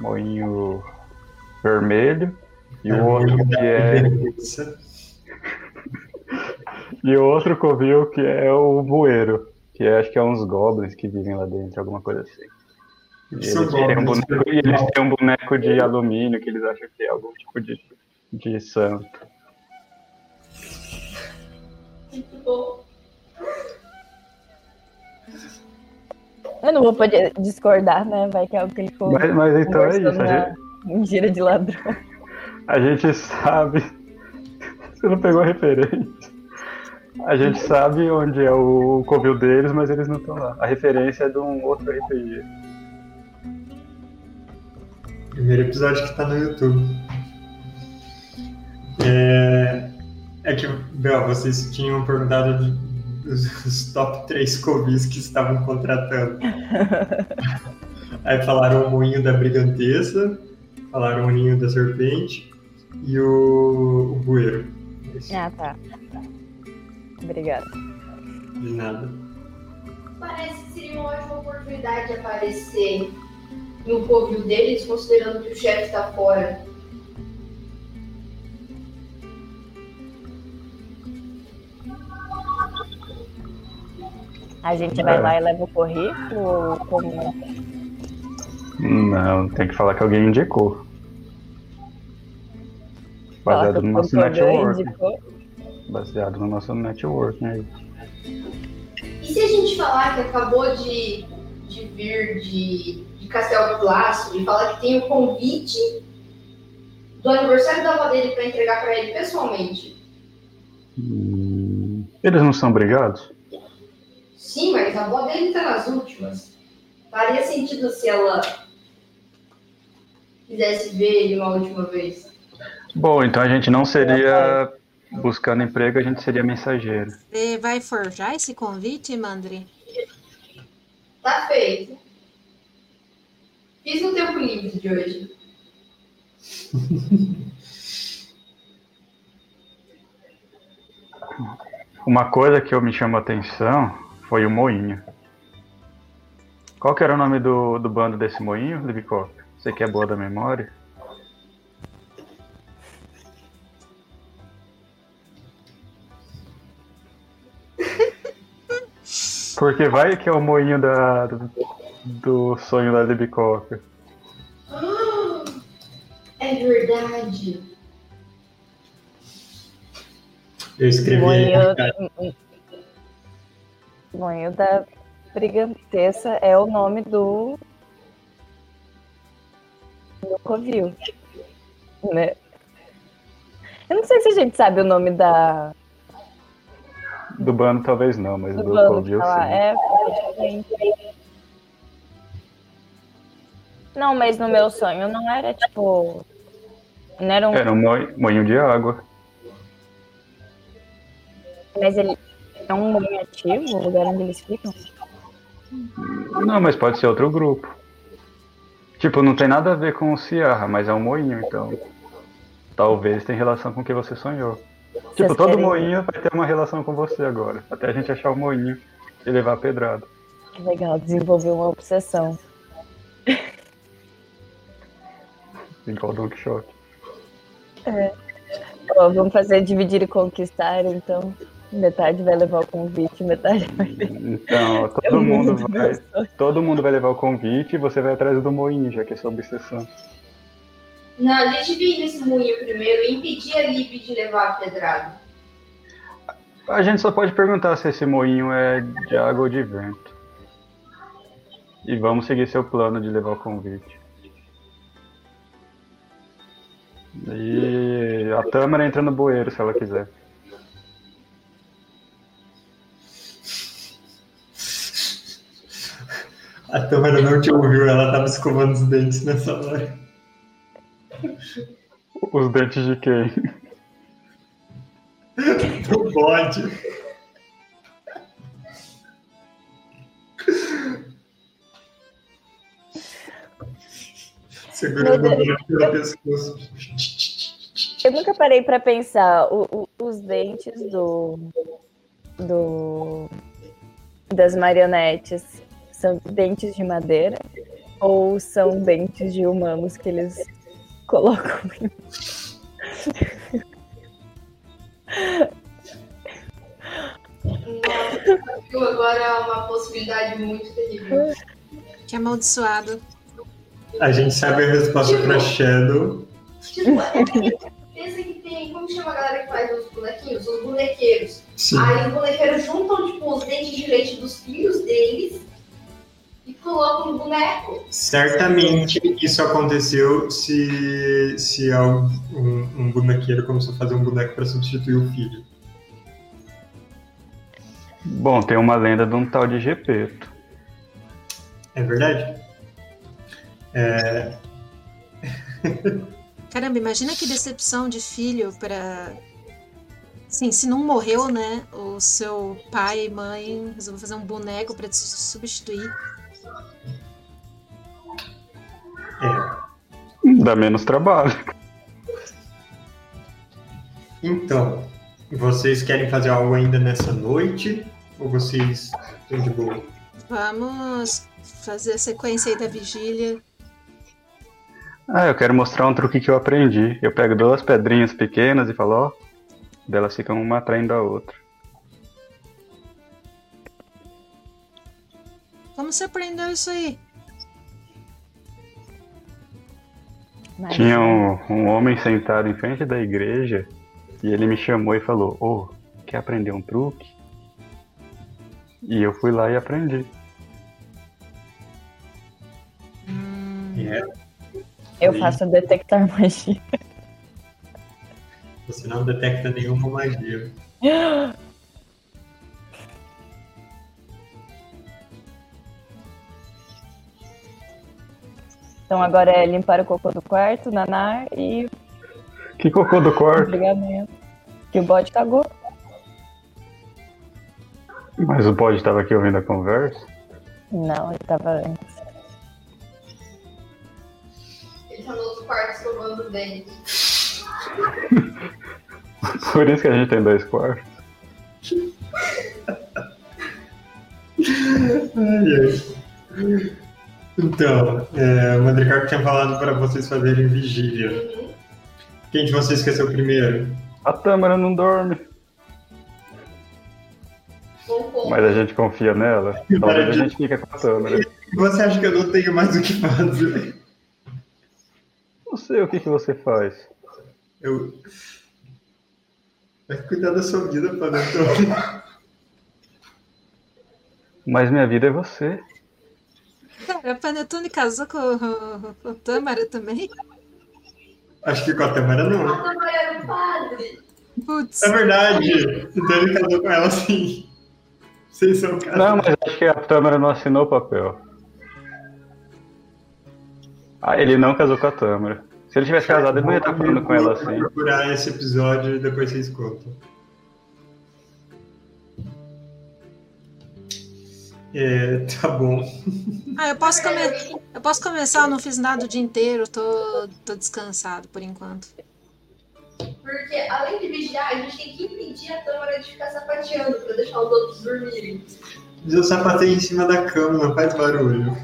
moinho vermelho, e o outro que é. E o outro covil que é o bueiro, que é, acho que é uns goblins que vivem lá dentro, alguma coisa assim. E eles, têm um boneco, e eles têm um boneco de alumínio que eles acham que é algum tipo de, de santo. Muito bom. Eu não vou poder discordar, né? Vai que é algo que ele ficou Mas, mas então é isso, a gente, mentira de ladrão. A gente sabe. Você não pegou a referência. A gente sabe onde é o covil deles, mas eles não estão lá. A referência é de um outro RPG. Primeiro episódio que tá no YouTube. É, é que, Bel, vocês tinham perguntado de- os, os top 3 covis que estavam contratando. Aí falaram o moinho da brigantesa, falaram o ninho da serpente e o, o bueiro. Esse, Ah, tá. Obrigada. De nada. Parece que seria uma ótima oportunidade de aparecer no covil deles, considerando que o chefe tá fora. A gente vai É. lá e leva o currículo ou como? Não, tem que falar que alguém indicou. Baseado no nosso network. indicou. Baseado no nosso network, né? E se a gente falar que acabou de, de vir de, de Castelo Plácido e falar que tem o convite do aniversário da avó dele para entregar para ele pessoalmente? Hum, Eles não são brigados? Sim, mas a avó dele tá nas últimas. Faria sentido se ela quisesse ver ele uma última vez. Bom, então a gente não seria buscando emprego, a gente seria mensageiro. Você vai forjar esse convite, Mandri? Tá feito. Fiz no tempo livre de hoje. Uma coisa que eu me chamou a atenção foi o moinho. Qual que era o nome do, do bando desse moinho, Libicó? Você que é boa da memória? Porque vai que é o moinho da, do, do sonho da Libicoca. É verdade. Eu escrevi aí. Moinho, Moinho da Brigantessa é o nome do. Do Covil. Né? Eu não sei se a gente sabe o nome da. Do bando talvez não, mas do do, Covil tá sim. É. Não, mas no meu sonho não era tipo. Não era um. Era um moinho de água. Mas ele é um moinho ativo, o lugar onde eles ficam? Não, mas pode ser outro grupo. Tipo, não tem nada a ver com o Ciarra, mas é um moinho, então. Talvez tenha relação com o que você sonhou. Tipo, Vocês todo querem- moinho vai ter uma relação com você agora. Até a gente achar o moinho e levar a pedrada. Que legal, desenvolver uma obsessão. Igual Don Quixote. Ó, vamos fazer dividir e conquistar, então. Metade vai levar o convite, metade vai Então, É todo um mundo mundo vai. Todo mundo vai levar o convite e você vai atrás do moinho, já que é sua obsessão. Não, a gente divide esse moinho primeiro e impedir a Lib de levar a pedrada. A gente só pode perguntar se esse moinho é de água ou de vento. E vamos seguir seu plano de levar o convite. E a Tâmara entra no bueiro se ela quiser. A Tâmara não te ouviu, ela tava escovando os dentes nessa hora. Os dentes de quem? Não pode. Segurando o boneco pelo pescoço. Eu nunca parei pra pensar o- o- os dentes do, do das marionetes são dentes de madeira ou são dentes de humanos que eles colocam? Nossa, viu? Agora é uma possibilidade muito terrível. Que é amaldiçoado. A gente sabe a resposta pra Shadow. Tipo, é pensa que tem. Como chama a galera que faz os bonequinhos? Os bonequeiros. Sim. Aí os bonequeiros juntam, tipo, os dentes de leite dos filhos deles e colocam no boneco. Certamente isso aconteceu se, se um, um bonequeiro começou a fazer um boneco para substituir o filho. Bom, tem uma lenda de um tal de Gepeto. É verdade? É, Caramba, imagina que decepção de filho pra. Sim, se não morreu, né? O seu pai e mãe resolveu fazer um boneco pra te substituir. É. Dá menos trabalho. Então, vocês querem fazer algo ainda nessa noite? Ou vocês estão de boa? Vamos fazer a sequência aí da vigília. Ah, eu quero mostrar um truque que eu aprendi. Eu pego duas pedrinhas pequenas e falo, ó, delas ficam uma atraindo a outra. Como você aprendeu isso aí? Mas- Tinha um, um homem sentado em frente da igreja e ele me chamou e falou: Ô, quer aprender um truque? E eu fui lá e aprendi. Hum, É, Eu faço detectar magia. você não detecta nenhuma magia. Então agora é limpar o cocô do quarto, nanar e Que cocô do quarto? brigamento. Que o bode cagou. Mas o bode estava aqui ouvindo a conversa. Não, ele tava antes. Ele no outro quarto escovando os dentes. Por isso que a gente tem dois quartos. Ai, ai. Então, é, o Mandricardo tinha falado para vocês fazerem vigília. Uhum. Quem de vocês o primeiro? A Tâmara não dorme, mas a gente confia nela. Talvez a gente fique com a Tâmara. Você acha que eu não tenho mais o que fazer? Não sei o que, que você faz. Eu. Vai cuidar da sua vida, Panetone. Mas minha vida é você. Cara, a Panetone casou com, com o Tâmara também? Acho que com a Tamara não. A Tamara era o padre. Putz, É verdade. Então ele casou com ela sim. Vocês são Não, casados. mas acho que a Tâmara não assinou o papel. Ah, ele não casou com a Tâmara. Se ele tivesse casado, ele não ia estar falando com ela Vou assim. procurar esse episódio e depois vocês contam. É, tá bom. Ah, eu posso, come... eu posso começar, eu não fiz nada o dia inteiro, tô, tô descansado por enquanto. Porque além de vigiar, a gente tem que impedir a Tâmara de ficar sapateando pra deixar os outros dormirem. Mas eu sapatei em cima da cama, não faz barulho.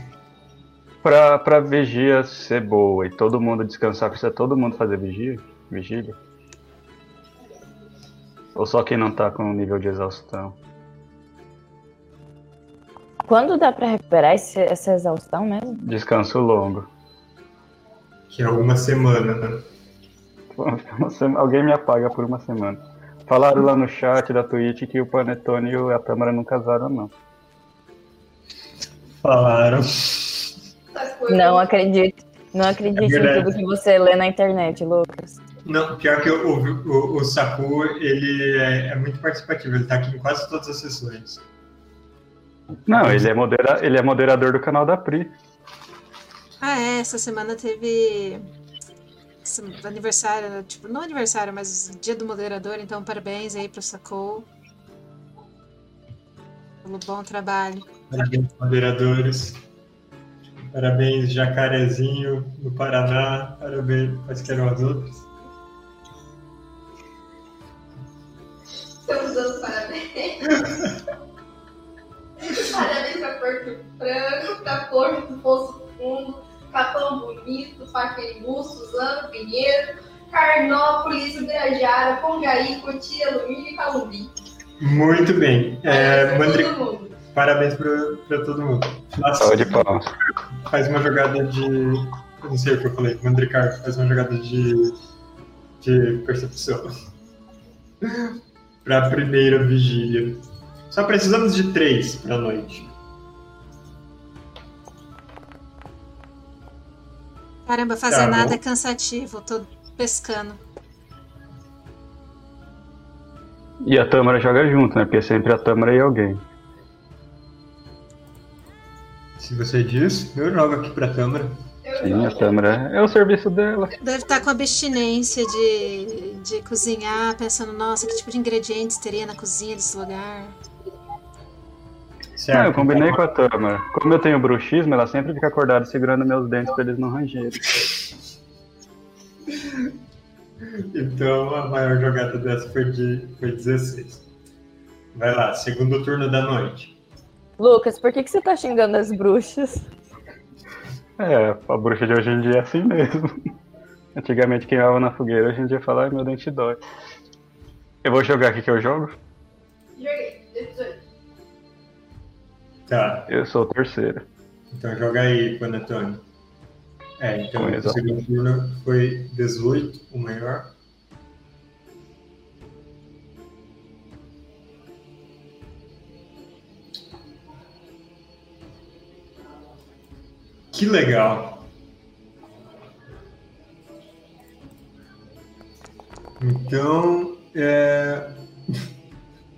Pra, pra vigia ser boa e todo mundo descansar, precisa todo mundo fazer vigia? Vigília? Ou só quem não tá com nível de exaustão? Quando dá pra recuperar esse- essa exaustão mesmo? Descanso longo. Que é uma semana, né? Sema- Alguém me apaga por uma semana. Falaram lá no chat da Twitch que o Panetone e a Tâmara não casaram, não. Falaram. Não acredito. Não acredite É em tudo que você lê na internet, Lucas. Não, pior que o, o, o Saku, ele é, é muito participativo, ele tá aqui em quase todas as sessões. Não, ele é, modera... ele é moderador do canal da Pri. Ah, é, essa semana teve aniversário, tipo, não aniversário, mas dia do moderador, então parabéns aí pro Sacou. Pelo bom trabalho. Parabéns, moderadores. Parabéns, Jacarezinho, do Paraná. Parabéns, quaisquer os outros. Estamos dando parabéns. Porto Franco, pra Porto do Poço Fundo, Capão Bonito, Paquembu, Suzano, Pinheiro, Carnópolis, Ubirajara, Pongaí, Cotia, Alumínio e Calumbi. Muito bem. É, Parabéns Mandri- pra todo mundo. Parabéns pra todo mundo. Nossa, Salve de palmas. faz uma jogada de. Eu não sei o que eu falei. Mandricar faz uma jogada de. de percepção. pra primeira vigília. Só precisamos de três pra noite. Caramba, fazer Tá nada é cansativo, tô pescando. E a Tâmara joga junto, né? Porque sempre a Tâmara e alguém. Se você diz, eu jogo aqui pra câmera. Eu Sim, a. Tâmara é o serviço dela. Deve estar com abstinência de, de cozinhar, pensando, nossa, que tipo de ingredientes teria na cozinha desse lugar. Certo. Não, eu combinei com a Tâmara. Como eu tenho bruxismo, ela sempre fica acordada segurando meus dentes pra eles não rangerem. Então a maior jogada dessa foi de foi 16. Vai lá, segundo turno da noite. Lucas, por que, que você tá xingando as bruxas? É, a bruxa de hoje em dia é assim mesmo. Antigamente queimava na fogueira, hoje em dia fala, ai meu dente dói. Eu vou jogar aqui que eu jogo? Joguei, 18. Tá, Eu sou o terceiro. então joga aí, Panetone. É, então o segundo turno foi 18, o maior. Que legal. Então, é...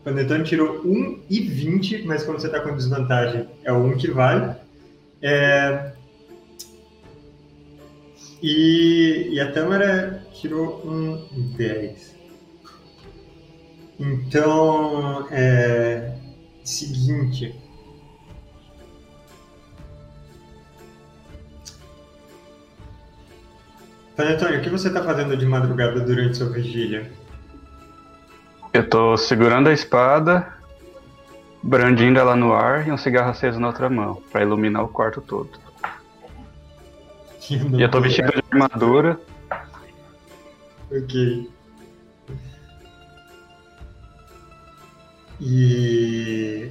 Panetone tirou 1 e 20, mas como você está com desvantagem, é o 1 que vale. É... E, e a Tâmara tirou um 10. Então, é... Seguinte. Panetone, o que você está fazendo de madrugada durante sua vigília? Eu tô segurando a espada, brandindo ela no ar e um cigarro aceso na outra mão, pra iluminar o quarto todo. E eu tô vestido de armadura. Ok. E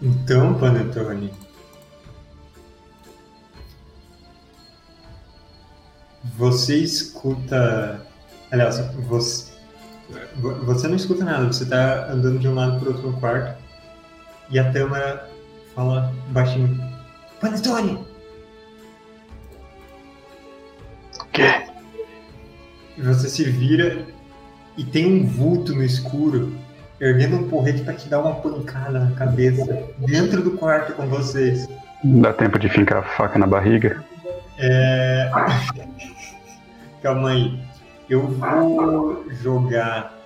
então, Panetone, você escuta. Aliás, você, vo- você não escuta nada, você tá andando de um lado pro outro no quarto e a Tâmara fala baixinho: Panetone! Quê? E você se vira e tem um vulto no escuro erguendo um porrete pra te dar uma pancada na cabeça dentro do quarto com vocês. Dá tempo de fincar a faca na barriga? É... Calma aí. Eu vou jogar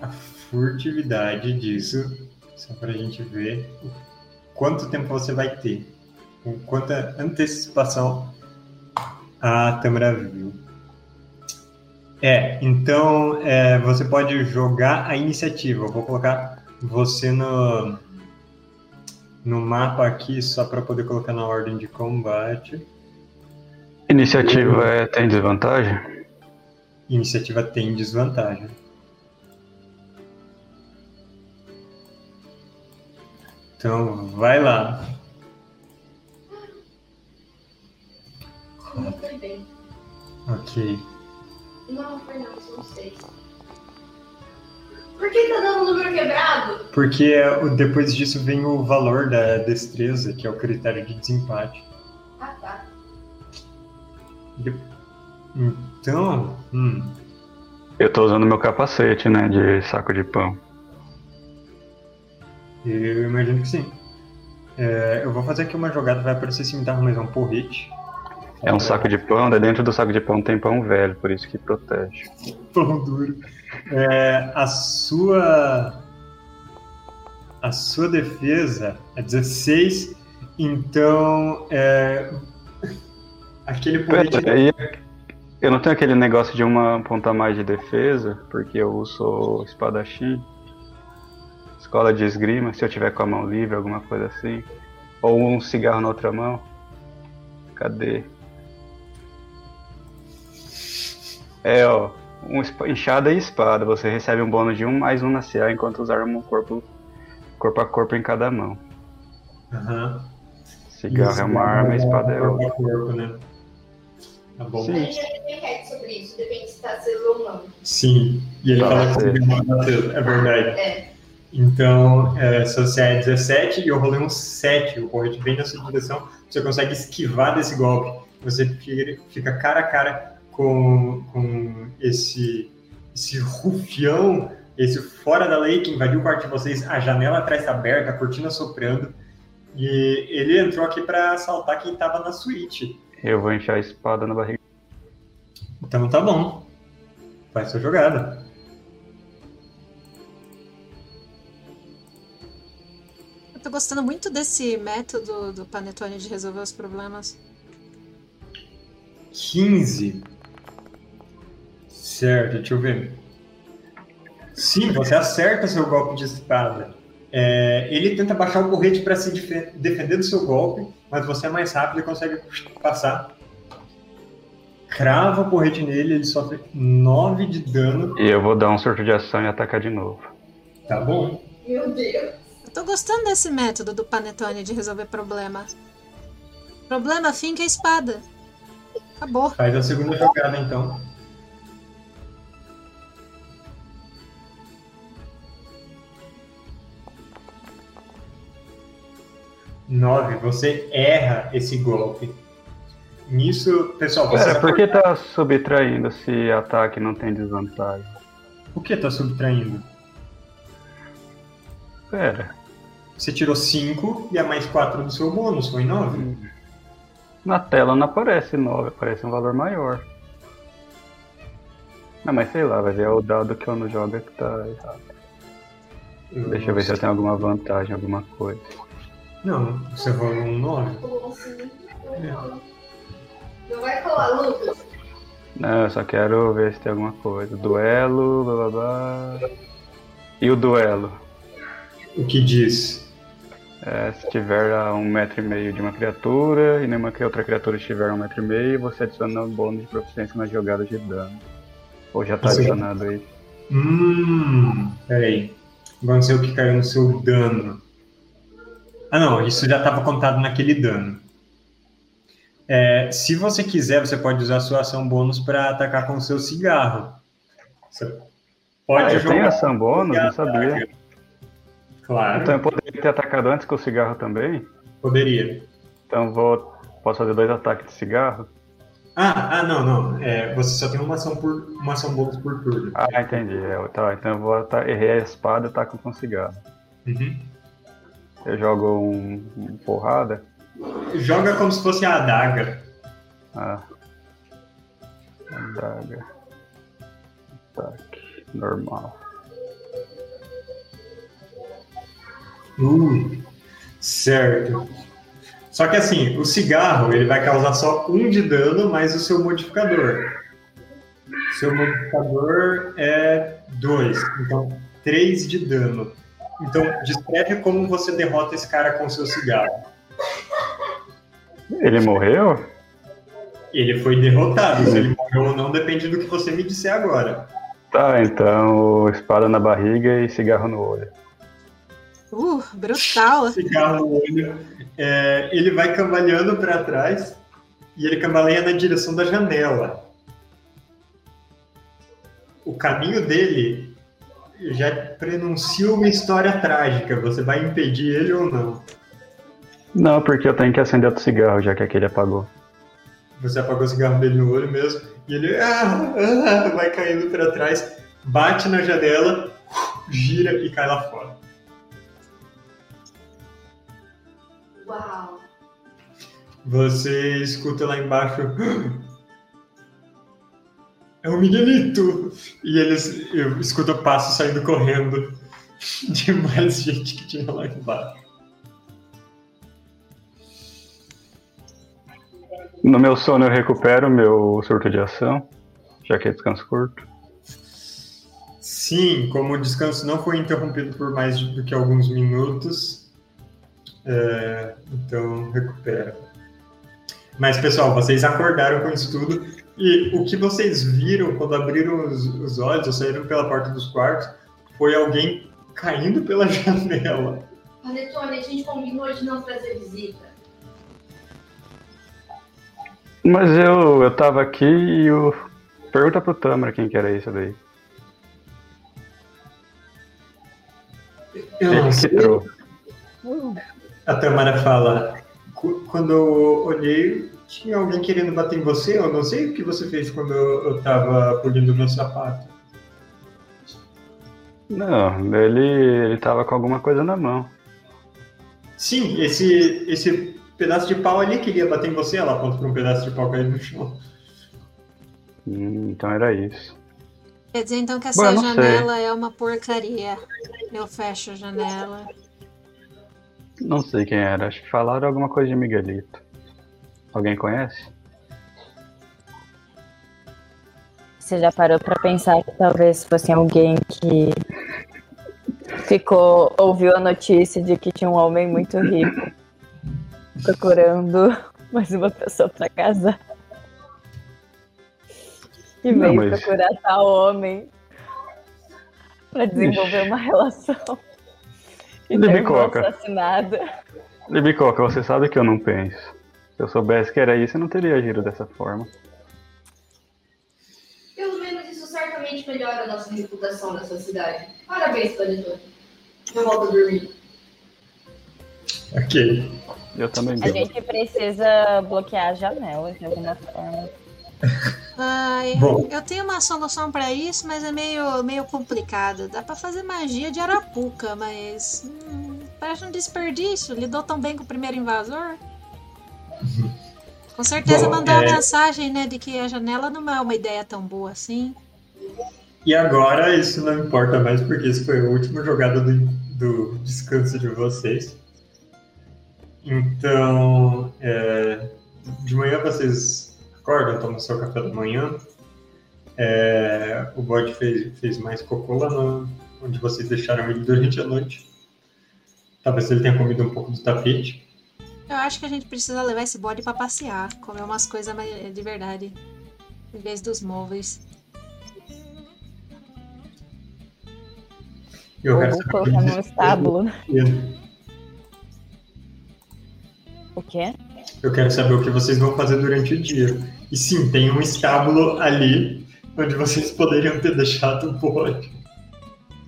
a furtividade disso Só pra gente ver quanto tempo você vai ter. Com quanta antecipação a Tâmara viu. É, então é, você pode jogar a iniciativa. Eu vou colocar você no, no mapa aqui só para poder colocar na ordem de combate. Iniciativa é, tem desvantagem? Iniciativa tem desvantagem. Então, vai lá. Não foi bem. Ok. Não, foi não, são seis. Por que tá dando um número quebrado? Porque o- depois disso vem o valor da destreza, que é o critério de desempate. Ah, tá. Então, hum, Eu tô usando meu capacete, né? De saco de pão. eu imagino que sim. É, eu vou fazer aqui uma jogada, vai aparecer cimitarro, mas é um porrete. É um saco de pão, daí dentro do saco de pão tem pão velho, por isso que protege. pão duro. É, a sua a sua defesa é 16, então é, aquele porrete Pera, aí eu não tenho aquele negócio de uma ponta mais de defesa, porque eu uso espadachim. Escola de esgrima, se eu tiver com a mão livre, alguma coisa assim. Ou um cigarro na outra mão. Cadê? É, ó. Um enxada e espada. Você recebe um bônus de um mais um na CA enquanto usar um corpo, corpo a corpo em cada mão. Aham. Cigarro é uma arma, espada é outra. corpo a corpo, né? Tá bom. A Sim. gente já tem sobre isso, depende se tá aceso ou não. Sim, e ele Tá fala que bateu, é verdade. É. Então, é, seu CA é 17 e eu rolei um 7, o porrete vem na sua direção, você consegue esquivar desse golpe. Você fica, fica cara a cara com, com esse, esse rufião, esse fora da lei que invadiu o quarto de vocês, a janela atrás está aberta, a cortina soprando, e ele entrou aqui para assaltar quem estava na suíte. Eu vou enfiar a espada na barriga. Então tá bom. Faz sua jogada. Eu tô gostando muito desse método do Panetone de resolver os problemas. 15. Certo, deixa eu ver. Sim, você acerta seu golpe de espada. É, ele tenta baixar o porrete para se defe- defender do seu golpe, mas você é mais rápido e consegue passar. Crava o porrete nele, ele sofre 9 de dano. E eu vou dar um surto de ação e atacar de novo. Tá bom? Meu Deus. Eu tô gostando desse método do Panetone de resolver problema. Problema, finca a espada. Acabou. Faz a segunda jogada então. Nove, você erra esse golpe. Nisso, pessoal, você Pera, por que tá subtraindo se ataque não tem desvantagem? o que tá subtraindo? Pera, Você tirou 5 e a mais 4 do seu bônus, foi 9. na tela não aparece 9, aparece um valor maior. Não, mas sei lá, vai ver é o dado que eu não jogo que tá errado. Deixa eu ver se eu tenho alguma vantagem, alguma coisa. Não, você rolou um 9. Pulou assim. Não vai colar, Lucas. Não, eu só quero ver se tem alguma coisa. Duelo, blá blá blá. E o duelo? O que diz? É, se tiver a um metro e meio de uma criatura e nenhuma que outra criatura estiver a um metro e meio, você adiciona um bônus de proficiência nas jogadas de dano. Ou já tá adicionado aí. Hum, peraí. Vamos ver o que caiu no seu dano. Ah, não, isso já estava contado naquele dano. É, se você quiser, você pode usar sua ação bônus para atacar com o seu cigarro. Você pode Ah, eu jogar. tenho ação bônus? Não sabia. Claro, Então eu poderia ter atacado antes com o cigarro também? poderia. Então vou. Posso fazer dois ataques de cigarro? Ah, ah, não, não. É, você só tem uma ação, por, uma ação bônus por turno. Ah, entendi. É, tá, então eu vou ata- errei a espada e ataco com cigarro. Uhum. Eu jogo um, um porrada. Joga como se fosse a adaga. Ah. Adaga. Ataque. Normal. Uh, certo. Só que assim, o cigarro ele vai causar só um de dano mais o seu modificador. Seu modificador é 2, então 3 de dano. Então, descreve como você derrota esse cara com seu cigarro. Ele morreu? Ele foi derrotado. Se ele morreu ou não depende do que você me disser agora. Tá, então espada na barriga e cigarro no olho. Uh, brutal. Cigarro no olho. É, ele vai cambaleando para trás e ele cambaleia na direção da janela. O caminho dele já prenuncia uma história trágica. Você vai impedir ele ou não? Não, porque eu tenho que acender outro cigarro, já que aquele apagou. Você apagou o cigarro dele no olho mesmo. E ele ah, ah, vai caindo para trás, bate na janela, gira e cai lá fora. Uau. Você escuta lá embaixo. É o Miguelito! E eles eu escuto o passo saindo correndo de mais gente que tinha lá embaixo. No meu sono eu recupero meu surto de ação, já que é descanso curto. Sim, como o descanso não foi interrompido por mais do que alguns minutos, é, então recupera. Mas pessoal, vocês acordaram com isso tudo e o que vocês viram quando abriram os, os olhos ou saíram pela porta dos quartos foi alguém caindo pela janela. Panetone, a gente combinou de não trazer visita. Mas eu, eu tava aqui e eu... Pergunta pro Tamara quem que era isso daí. Eu Ele que trouxe. A Tamara fala: "Qu- quando eu olhei, tinha alguém querendo bater em você. Eu não sei o que você fez quando eu, eu tava polindo meu sapato. Não, ele, ele tava com alguma coisa na mão. Sim, esse, esse pedaço de pau ali queria bater em você. Ela aponta para um pedaço de pau caído no chão. Hum, então era isso. Quer dizer então que Bom, essa eu não sei. janela é uma porcaria. Eu fecho a janela. Não sei quem era, acho que falaram alguma coisa de Miguelito. Alguém conhece? Você já parou pra pensar que talvez fosse alguém que ficou, ouviu a notícia de que tinha um homem muito rico procurando mais uma pessoa pra casar? E Não, veio mas- procurar tal homem pra desenvolver uma relação. E coloca. assassinada. Libicoca, você sabe que eu não penso. Se eu soubesse que era isso, eu não teria agido dessa forma. Pelo menos isso certamente melhora a nossa reputação nessa cidade. Parabéns, Panetone. Eu volto a dormir. Ok. Eu também A gente precisa bloquear a janela de alguma forma. Ai, Bom. eu tenho uma solução pra isso, mas é meio, meio complicado. Dá pra fazer magia de arapuca, mas hum, parece um desperdício. Lidou tão bem com o primeiro invasor. Com certeza Bom, mandou é- uma mensagem, né, de que a janela não é uma ideia tão boa assim. E agora isso não importa mais, porque esse foi a última jogada do, do descanso de vocês. Então, é, de manhã vocês acordam, tomam seu café da manhã. É, o bode fez, fez mais cocô lá no- onde vocês deixaram ele durante a noite. Talvez ele tenha comido um pouco do tapete. Eu acho que a gente precisa levar esse bode pra passear, comer umas coisas de verdade, em vez dos móveis. Eu Ou quero vou saber colocar o que num vocês- estábulo. O quê? Eu quero saber o que vocês vão fazer durante o dia. E sim, tem um estábulo ali onde vocês poderiam ter deixado o bode.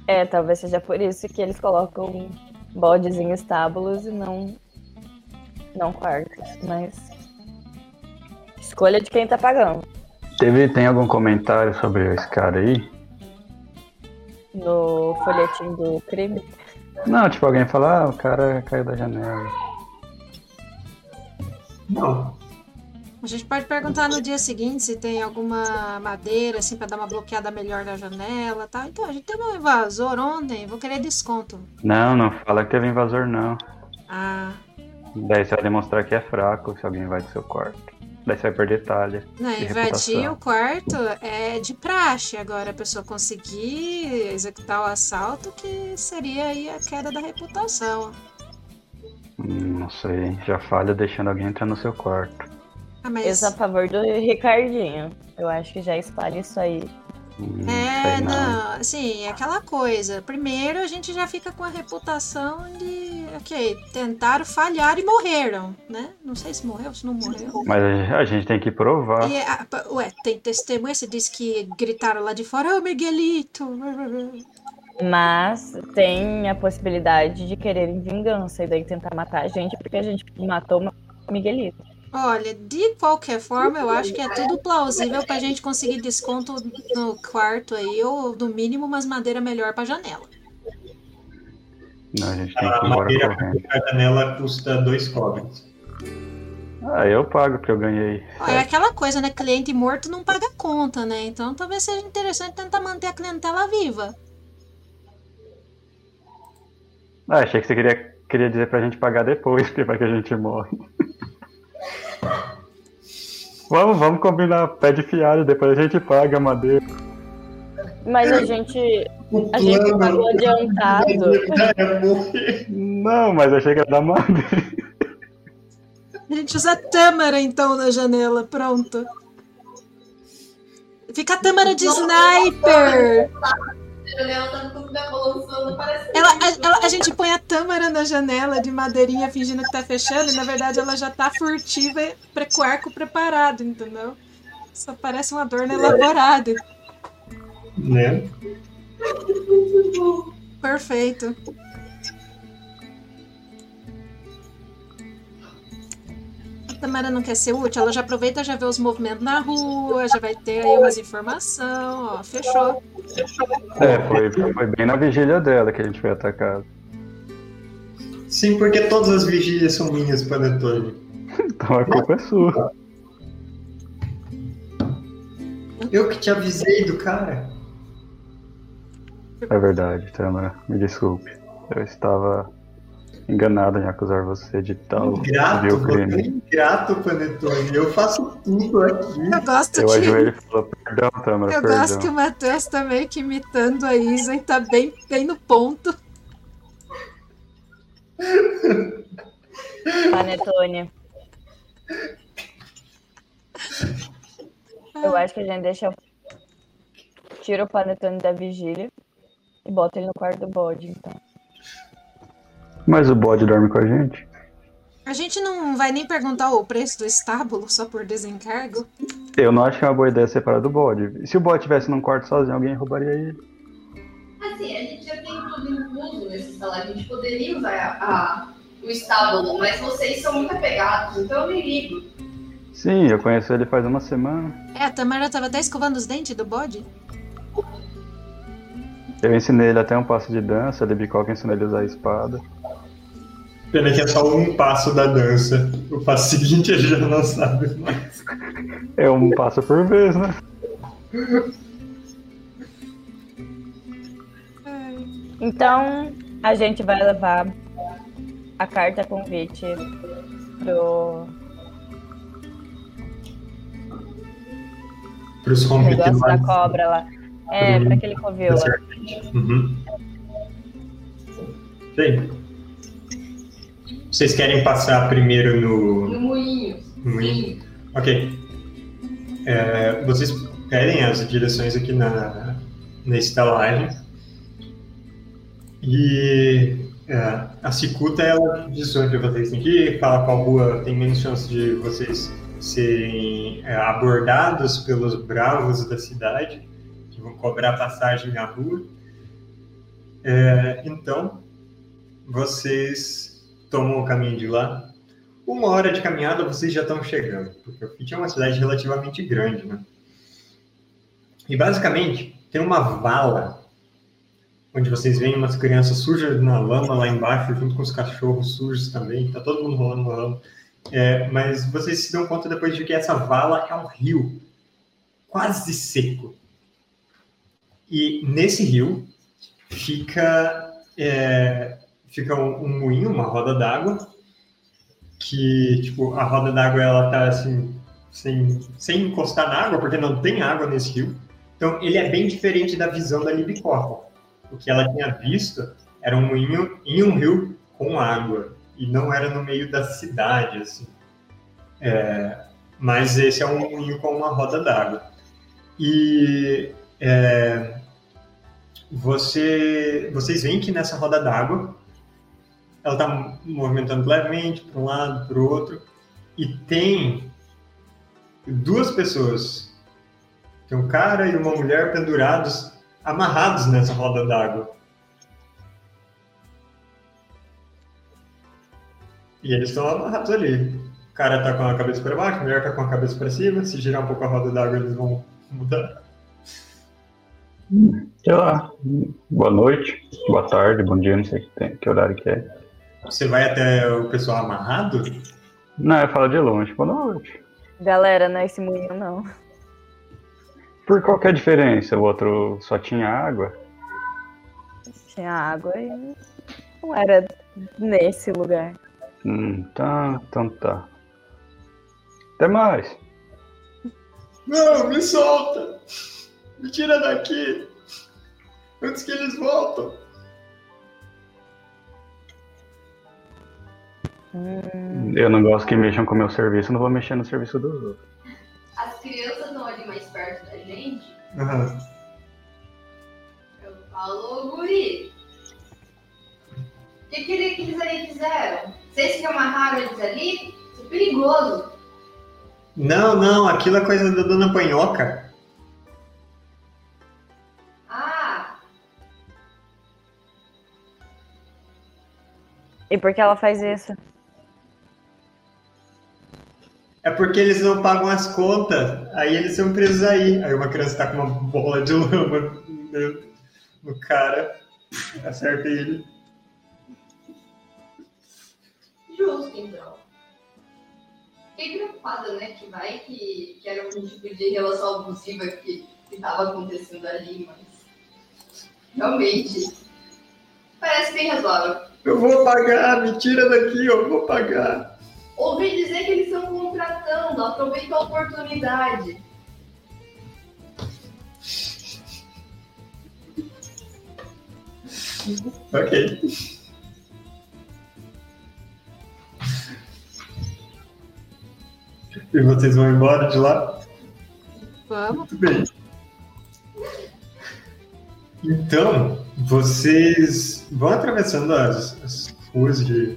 É, talvez seja por isso que eles colocam bodes em estábulos e não, não quartos. Mas. Escolha de quem tá pagando. Teve, tem algum comentário sobre esse cara aí? No folhetim do crime. Não, tipo, alguém fala, ah, o cara caiu da janela. Não. A gente pode perguntar no dia seguinte se tem alguma madeira, assim, pra dar uma bloqueada melhor na janela tá? Então, a gente teve um invasor ontem, vou querer desconto. Não, não fala que teve invasor, não. Ah, Daí você vai demonstrar que é fraco se alguém vai do seu quarto. Daí você vai perder talha. não, invadir reputação. o quarto é de praxe. Agora, a pessoa conseguir executar o assalto, que seria aí a queda da reputação. Hum, não sei, já falha deixando alguém entrar no seu quarto. Ah, mas... Eu sou a favor do Ricardinho. Eu acho que já espalha isso aí. É, não. assim, é aquela coisa. Primeiro a gente já fica com a reputação de, ok, tentaram, falharam e morreram, né? Não sei se morreu, se não morreu. Mas a a gente tem que provar. E, a- pa- ué, tem testemunha, você disse que gritaram lá de fora, ô Miguelito! Mas tem a possibilidade de quererem vingança e daí tentar matar a gente porque a gente matou o Miguelito. Olha, de qualquer forma, eu acho que é tudo plausível pra gente conseguir desconto no quarto aí, ou no mínimo umas madeiras melhor pra janela. Não, a gente tem A que ir embora madeira correndo. a janela custa dois cobres. Ah, eu pago porque eu ganhei. Ó, é aquela coisa, né? Cliente morto não paga conta, né? Então talvez seja interessante tentar manter a clientela viva. Ah, achei que você queria, queria dizer pra gente pagar depois, porque vai que a gente morre. Vamos, vamos combinar, pede fiado, depois a gente paga a madeira. Mas a gente. O A gente pagou adiantado. é. Não, mas achei que era da madeira. A gente usa a tâmara então na janela, pronto. Fica a tâmara de sniper! Janela tá tudo balançando, parece. Ela, a, ela- a gente põe a tâmara na janela de madeirinha fingindo que tá fechando e na verdade ela já tá furtiva e pre- com o arco preparado, entendeu? Só parece um adorno elaborado. Né? Perfeito. Tamara não quer ser útil, ela já aproveita, já vê os movimentos na rua, já vai ter aí umas informações, ó, fechou. É, foi, foi bem na vigília dela que a gente foi atacado. Sim, porque todas as vigílias são minhas, Panetone. Então a culpa é sua. Eu que te avisei do cara. É verdade, Tamara. Me desculpe. Eu estava enganado em acusar você de tal Ingrato, é crime. ingrato, Panetone. Eu faço tudo aqui. Eu gosto Eu que. ajoelho e falo, perdão, Tamara, Eu perdão. gosto que o Matheus tá meio que imitando a Isa e tá bem, bem no ponto. Panetone. Eu acho que a gente deixa. Tira o panetone da vigília e bota ele no quarto do bode, então. Mas o bode dorme com a gente? A gente não vai nem perguntar o preço do estábulo só por desencargo. Eu não acho que é uma boa ideia separar do bode. Se o bode estivesse num quarto sozinho, alguém roubaria ele. Assim, a gente já tem tudo incluso nesse salário. A gente poderia usar a, a- o estábulo, mas vocês são muito apegados, então eu me ligo. Sim, eu conheço ele faz uma semana. É, a Tamara tava até escovando os dentes do bode. Eu ensinei ele até um passo de dança, ele Bicoca ensinou ele a usar a espada. Pena que é só um passo da dança. O passo seguinte ele já não sabe mais. É um passo por vez, né? Então, a gente vai levar a carta convite pro Para os negócio da cobra lá. É, pra aquele covil. Uhum. Bem, vocês querem passar primeiro no, No moinho. no moinho? Ok. É, vocês pedem as direções aqui na, na estalagem. E é, a Cicuta, ela diz onde vocês têm que ir, fala qual rua tem menos chance de vocês serem é, abordados pelos bravos da cidade, que vão cobrar passagem na rua. É, então, vocês tomam o caminho de lá. Uma hora de caminhada vocês já estão chegando, porque o Fit é uma cidade relativamente grande, né? E basicamente tem uma vala onde vocês veem umas crianças sujas na lama lá embaixo, junto com os cachorros sujos também. Tá todo mundo rolando na lama. É, mas vocês se dão conta depois de que essa vala é um rio quase seco. E nesse rio fica, é, fica um, um moinho, uma roda d'água, que tipo, a roda d'água ela tá assim, sem, sem encostar na água, porque não tem água nesse rio. Então ele é bem diferente da visão da Libicorpa. O que ela tinha visto era um moinho em um rio com água, e não era no meio da cidade, assim. É, mas esse é um moinho com uma roda d'água. E é, você, vocês veem que nessa roda d'água ela está movimentando levemente para um lado, para o outro, e tem duas pessoas, tem um cara e uma mulher pendurados, amarrados nessa roda d'água. E eles estão amarrados ali. O cara está com a cabeça para baixo, a mulher está com a cabeça para cima. Se girar um pouco a roda d'água, eles vão mudar. Sei lá. Boa noite, boa tarde, bom dia, não sei que, tem, que horário que é. Você vai até o pessoal amarrado? Não, eu falo de longe. Boa noite. Galera, não é esse moinho, não. Por qual que é a diferença? O outro só tinha água? Tinha água e não era nesse lugar. Hum, tá, então tá. Até mais. Não, me solta! Me tira daqui! Antes que eles voltam! Hum, Eu não gosto que mexam com o meu serviço, não vou mexer no serviço dos outros. As crianças estão ali mais perto da gente. Aham. Eu falo, guri. O que, que ele- que eles aí fizeram? Vocês que amarraram eles ali? Isso é perigoso. Não, não, aquilo é coisa da Dona Panhoca. Ah, E por que ela faz isso? É porque eles não pagam as contas, aí eles são presos aí. Aí uma criança tá com uma bola de lama no, no cara, acerta ele. justo então. Fiquei preocupada, né? Que vai que, que era algum tipo de relação abusiva que estava acontecendo ali, mas. Realmente. Parece bem razoável. Eu vou pagar, me tira daqui, eu vou pagar. Ouvi dizer que eles estão contratando, aproveita a oportunidade. Ok. E vocês vão embora de lá? Vamos. Muito bem. Então, vocês vão atravessando as, as ruas de,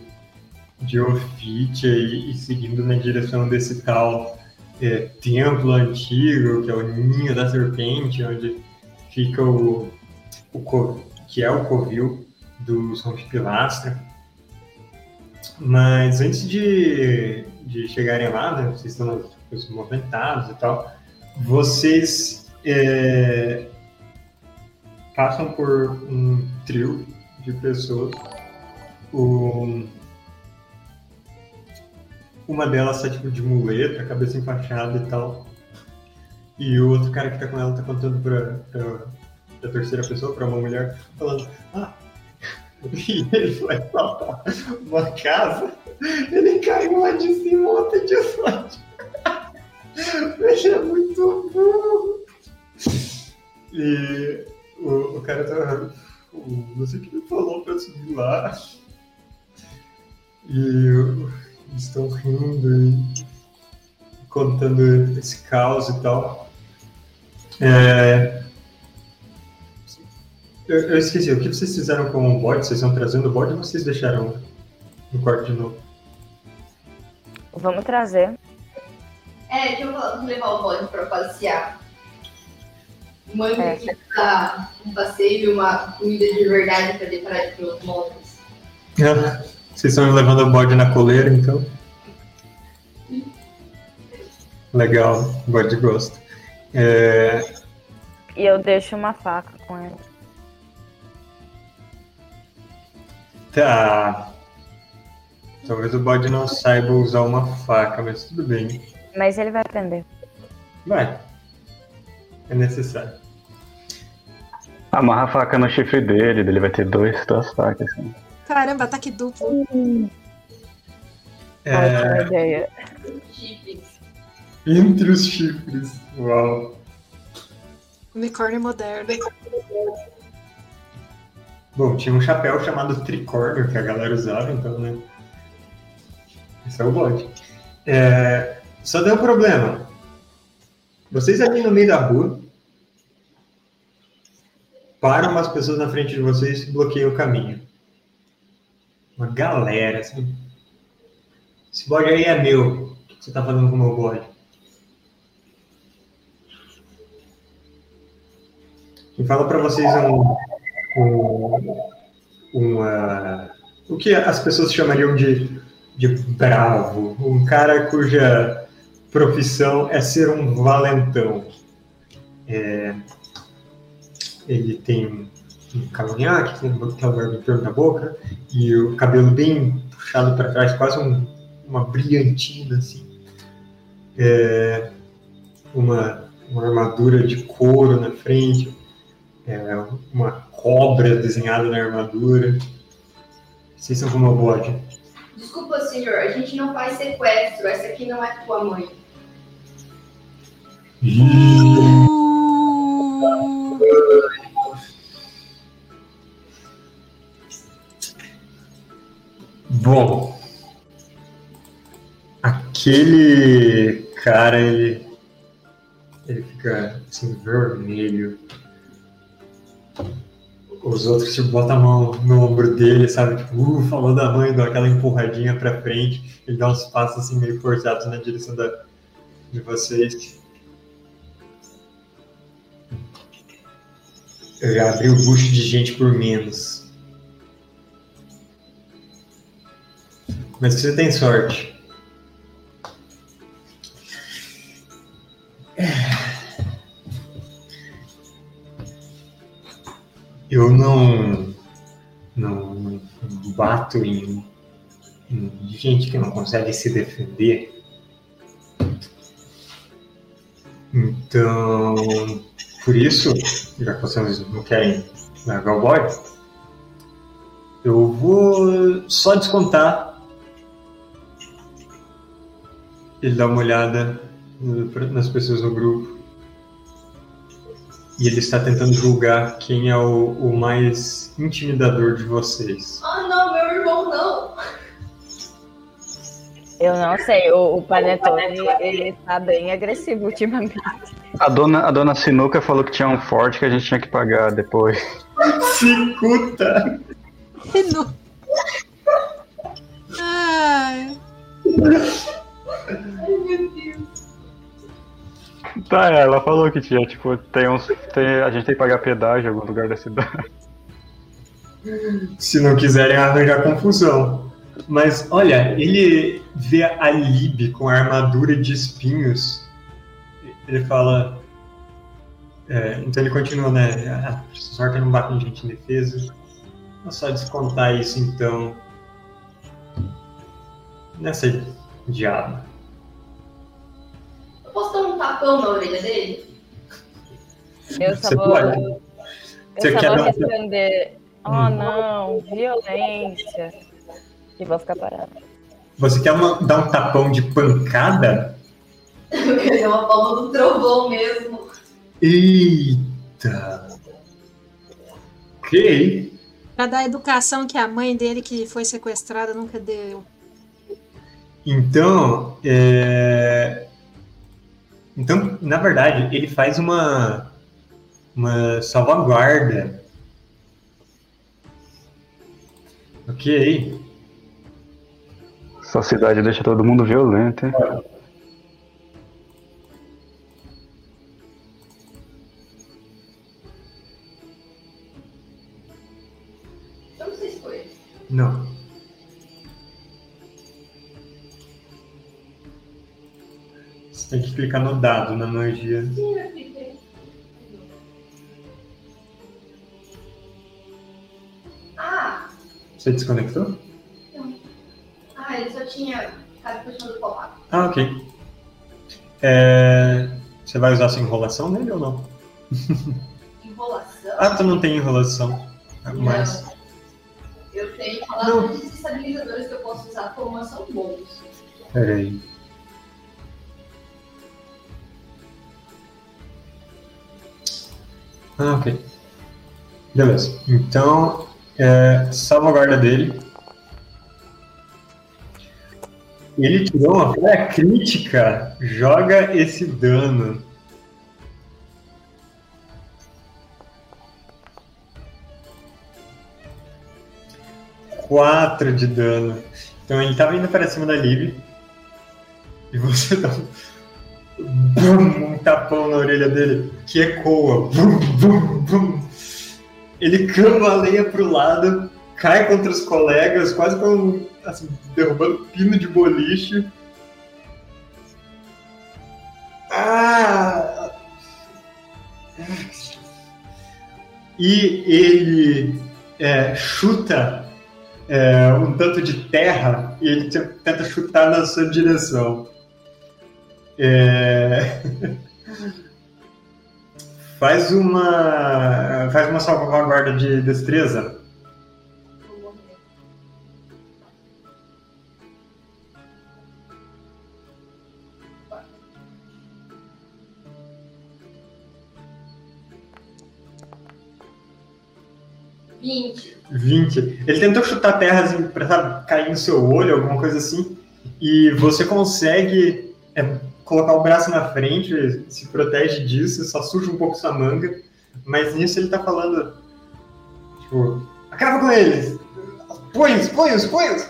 de Ofitia e, e seguindo na direção desse tal é, templo antigo, que é o Ninho da Serpente, onde fica o, o que é o covil dos Rompipilastra. Mas antes de, de chegarem lá, né, vocês estão movimentadas e tal, vocês é, passam por um trio de pessoas. O- uma delas tá tipo de muleta, cabeça enfaixada e tal. E o outro cara que tá com ela tá contando pra, pra, pra terceira pessoa, pra uma mulher, falando, ah, e ele foi assaltar uma casa, ele caiu lá de cima ontem de sorte. Ele é muito burro. E o, o cara tá. O, o que ele falou pra subir lá. E eles estão rindo e contando esse caos e tal. É, eu, eu esqueci, o que vocês fizeram com o bode? Vocês estão trazendo o bode ou vocês deixaram no quarto de novo? Vamos trazer. É, deixa eu levar o bode pra passear. Manda É. que tá um passeio e uma comida de verdade pra deparar de outros móveis. Vocês estão levando o bode na coleira, então? Legal, o bode gosta. É, E eu deixo uma faca com ela. tá. Talvez o bode não saiba usar uma faca, mas tudo bem. Mas ele vai aprender. Vai. É necessário. Amarra a faca no chifre dele, ele vai ter dois, duas facas. Assim. Caramba, ataque duplo. É, Ótima ideia. Chifres. entre os chifres. Uau. Unicórnio moderno. Bom, tinha um chapéu chamado tricórnio que a galera usava, então, né? Esse é o bode. É, Só deu um problema. Vocês ali no meio da rua param umas pessoas na frente de vocês e bloqueiam o caminho. Uma galera, assim. Esse bode aí é meu. O que você tá fazendo com o meu bode? Quem fala pra vocês é um, um, uma, o que as pessoas chamariam de, de bravo, um cara cuja profissão é ser um valentão. É, ele tem cavanhaque, tem aquela barba em torno da boca e o cabelo bem puxado para trás, quase um- uma brilhantina assim. É, uma, uma armadura de couro na frente, é, uma cobra desenhada na armadura. Vocês são como o bode. Desculpa, senhor, a gente não faz sequestro. Essa aqui não é tua mãe. Bom, aquele cara, ele, ele fica assim, vermelho. Os outros tipo, botam a mão no ombro dele, sabe? Tipo, uh, falou da mãe, dá aquela empurradinha pra frente. Ele dá uns passos assim meio forçados na direção da, de vocês. Eu já abri o bucho de gente por menos. Mas você tem sorte. Eu não, não, bato em, em gente que não consegue se defender. Então, por isso, já que vocês não querem largar o bode, eu vou só descontar. Ele dá uma olhada no- nas pessoas no grupo. E ele está tentando julgar quem é o, o mais intimidador de vocês. Ah, não, meu irmão não. Eu não sei, o, o Panetone, ele tá bem agressivo ultimamente. A dona, a dona Sinuca falou que tinha um forte que a gente tinha que pagar depois. Cicuta! No- Ai, Ai, Tá, ela falou que tinha, tipo, tem uns. Tem, a gente tem que pagar pedágio em algum lugar da cidade. Se não quiserem arranjar confusão. Mas olha, ele vê a Lib com a armadura de espinhos. Ele fala. é, então ele continua, né? A sorte não bate em gente em defesa. Vou só descontar isso então. Nessa diaba. Posso dar um tapão na orelha dele? Eu só Você vou, pode. eu Você só quer vou dar- responder. Oh Hum. não, violência. E vou ficar parada. Você quer uma- dar um tapão de pancada? Eu queria uma palma do trovão mesmo. Eita! Ok. pra dar a educação que a mãe dele, que foi sequestrada, nunca deu. Então, é... então, na verdade, ele faz uma uma salvaguarda. Ok. Essa cidade deixa todo mundo violento, hein? Eu não tem que clicar no dado na magia. Ah, Você desconectou? ah, tinha ficado por cima do colar. Ah, ok. É, Você vai usar sua enrolação nele ou não? Enrolação. Ah, tu não tem enrolação. Ah, Mas. Não. Eu tenho palavras desestabilizadoras que eu posso usar como ação bônus. Peraí. Ah, ok. Beleza. Então, é, salvaguarda dele. Ele tirou uma falha crítica. Joga esse dano. Quatro de dano. Então ele tava indo para cima da Liv. E você dá bum, um tapão na orelha dele que ecoa. Bum, bum, bum. Ele cambaleia pro lado, cai contra os colegas, quase como assim, derrubando pino de boliche. Ah! E ele é, chuta é, um tanto de terra e ele te- tenta chutar na sua direção. É, Faz uma. Faz uma salvaguarda de destreza. Vinte. 20. Ele tentou chutar a terra assim, pra sabe, cair no seu olho, alguma coisa assim. E você consegue é, colocar o braço na frente, se protege disso, só suja um pouco sua manga. Mas nisso ele tá falando. Tipo, acaba com eles! Põe-os, põe-os, põe-os!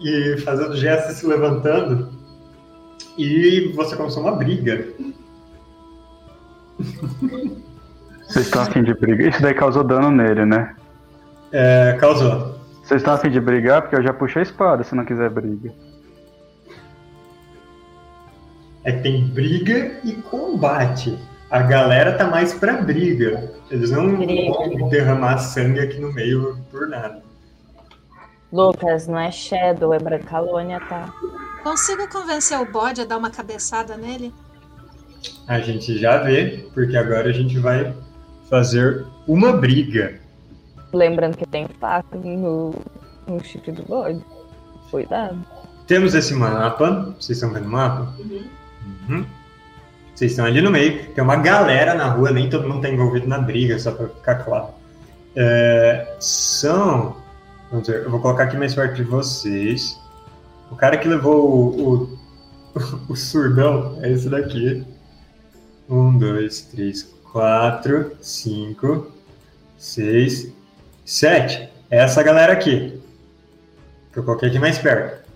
E fazendo gestos e se levantando. E você começou uma briga. Vocês estão afim de brigar? Isso daí causou dano nele, né? É, causou. Vocês estão afim de brigar? Porque eu já puxei a espada se não quiser briga. É que tem briga e combate. A galera tá mais pra briga. Eles não Briga. vão derramar sangue aqui no meio por nada. Lucas, não é Shadow, é Brancalônia, tá? Consigo convencer o bode a dar uma cabeçada nele? A gente já vê, porque agora a gente vai fazer uma briga. Lembrando que tem faca no, no chifre do bode. Cuidado. Temos esse mapa. Vocês estão vendo o mapa? Uhum. Vocês estão ali no meio. Tem uma galera na rua, nem todo mundo tá envolvido na briga, só pra ficar claro. É, são. Vamos ver, eu vou colocar aqui mais perto de vocês. O cara que levou o, o, o surdão é esse daqui. Um, dois, três, quatro, cinco, seis, sete. É essa galera aqui. Que eu coloquei aqui mais perto.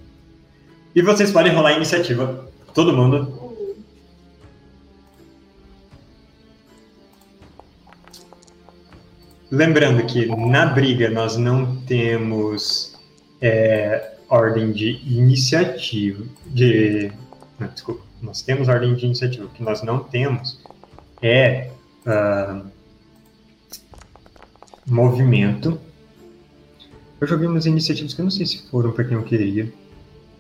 E vocês podem rolar a iniciativa. Todo mundo. Lembrando que na briga nós não temos é, ordem de iniciativa. De, não, desculpa, nós temos ordem de iniciativa. O que nós não temos é ah, movimento. Eu joguei umas iniciativas que eu não sei se foram para quem eu queria.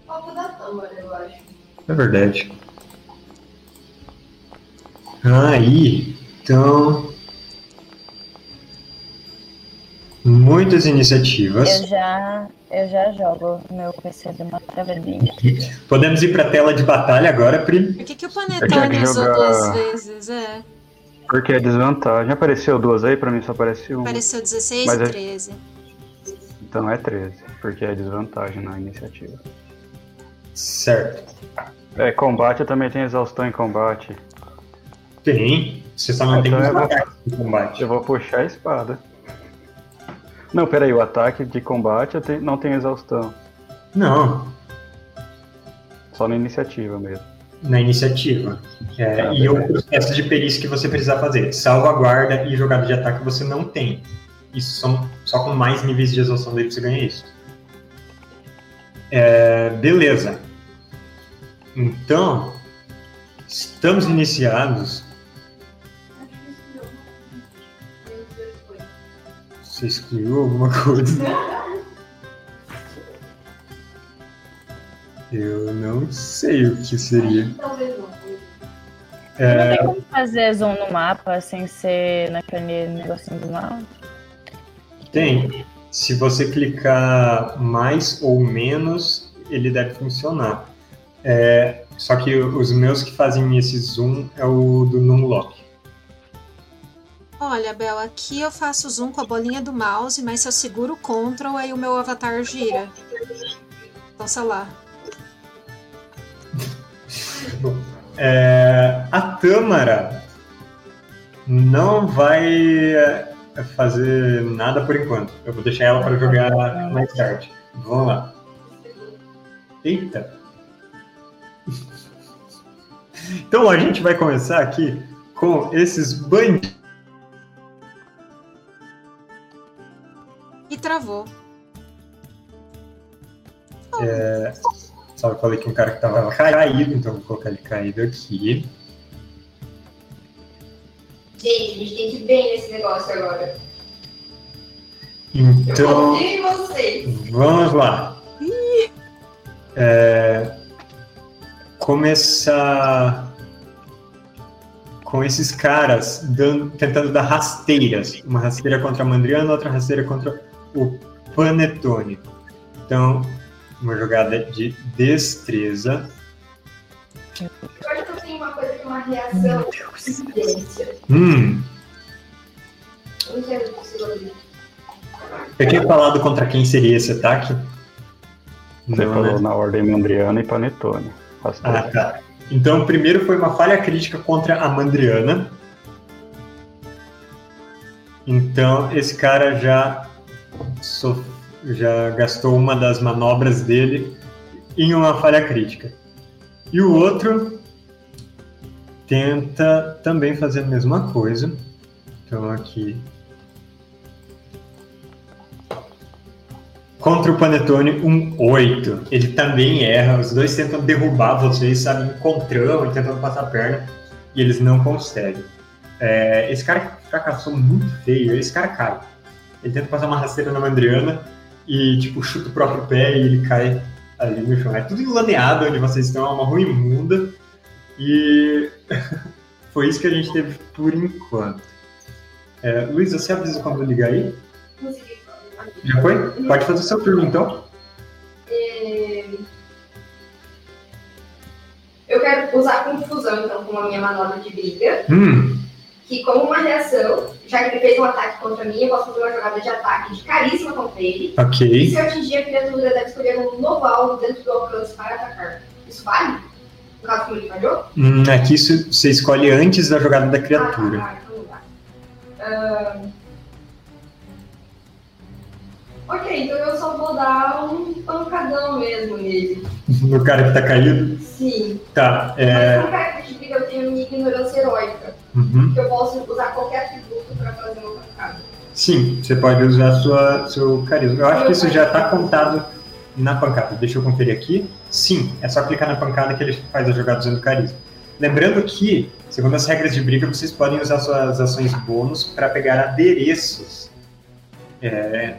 Falta da Tâmara, eu acho. É verdade. Aí, então. Muitas iniciativas. Eu já, eu já jogo meu PC de uma travadinha. Podemos ir para a tela de batalha agora, Pri. Por que, que o Panetone que usou jogar- duas vezes? É. Porque é desvantagem. Apareceu duas aí, pra mim só apareceu uma. Apareceu 16 Mas e é- 13. Então é 13, porque é desvantagem na iniciativa. Certo. É, combate eu também tenho exaustão em combate. Tem. Você só não tem Então os eu vou-. Eu vou puxar a espada. Não, peraí, o ataque de combate não tenho exaustão. Não, Só na iniciativa mesmo. na iniciativa. É, Tá, e outros testes de perícia que você precisa fazer. Salvaguarda e jogada de ataque você não tem. Isso são só com mais níveis de exaustão dele você ganha isso. É, beleza. Então, estamos iniciados. Você excluiu alguma coisa? Eu não sei o que seria. Talvez não. É, Não tem como fazer zoom no mapa sem ser naquele negocinho do mal? tem. Se você clicar mais ou menos, ele deve funcionar. É, só que os meus que fazem esse zoom é o do Numlock. Olha, Bel, aqui eu faço zoom com a bolinha do mouse, mas se eu seguro o Ctrl, aí o meu avatar gira. Então, sei lá. É, a Tâmara não vai é, fazer nada por enquanto. Eu vou deixar ela para jogar mais tarde. Vamos lá. Eita! Então a gente vai começar aqui com esses bandidos. Travou. Só eu falei que um cara que tava caído, então vou colocar ele caído aqui. Gente, a gente tem que ir bem nesse negócio agora. Então. confio em vocês. Vamos lá. É, começar com esses caras dando- tentando dar rasteiras. Uma rasteira contra a Mandriana, outra rasteira contra o Panetone. Então, uma jogada de destreza. Eu acho que eu tenho uma coisa que é uma reação de. Hum, Eu tinha falado contra quem seria esse ataque? Você Não, falou né? na ordem Mandriana e Panetone. Ah, tá. Então, o primeiro foi uma falha crítica contra a Mandriana. Então, esse cara já, sof- já gastou uma das manobras dele em uma falha crítica. E o outro tenta também fazer a mesma coisa. Então, aqui. Contra o Panetone, um 8. Ele também erra. Os dois tentam derrubar vocês, sabe? Encontrão e tentando passar a perna. E eles não conseguem. É, esse cara fracassou muito feio. Esse cara cai. Ele tenta passar uma rasteira na Mandriana e, tipo, chuta o próprio pé e ele cai ali no chão. É tudo enlameado onde vocês estão. É uma rua imunda. E foi isso que a gente teve por enquanto. É, Luiz, você avisa quando ligar aí? Já foi? Pode fazer seu turno então. É, Eu quero usar confusão, então, como a minha manobra de briga. Hum, Que, como uma reação, já que ele fez um ataque contra mim, eu posso fazer uma jogada de ataque de carisma contra ele. E ok. se eu atingir a criatura, deve escolher um novo alvo dentro do alcance para atacar. Isso vale? No caso como ele falhou? Hum, aqui isso você escolhe antes da jogada da criatura. Ah, então não dá. Ahn. Ok, então eu só vou dar um pancadão mesmo nele. No cara que tá caído. Sim. Tá. Mas É, como característica de briga eu tenho minha ignorância heróica. Uhum. Eu posso usar qualquer atributo para fazer uma pancada. Sim, você pode usar sua, seu carisma. Eu acho que isso já tá contado na pancada. Deixa eu conferir aqui. Sim, é só clicar na pancada que ele faz a jogada usando carisma. Lembrando que, segundo as regras de briga, vocês podem usar suas ações bônus para pegar adereços. É,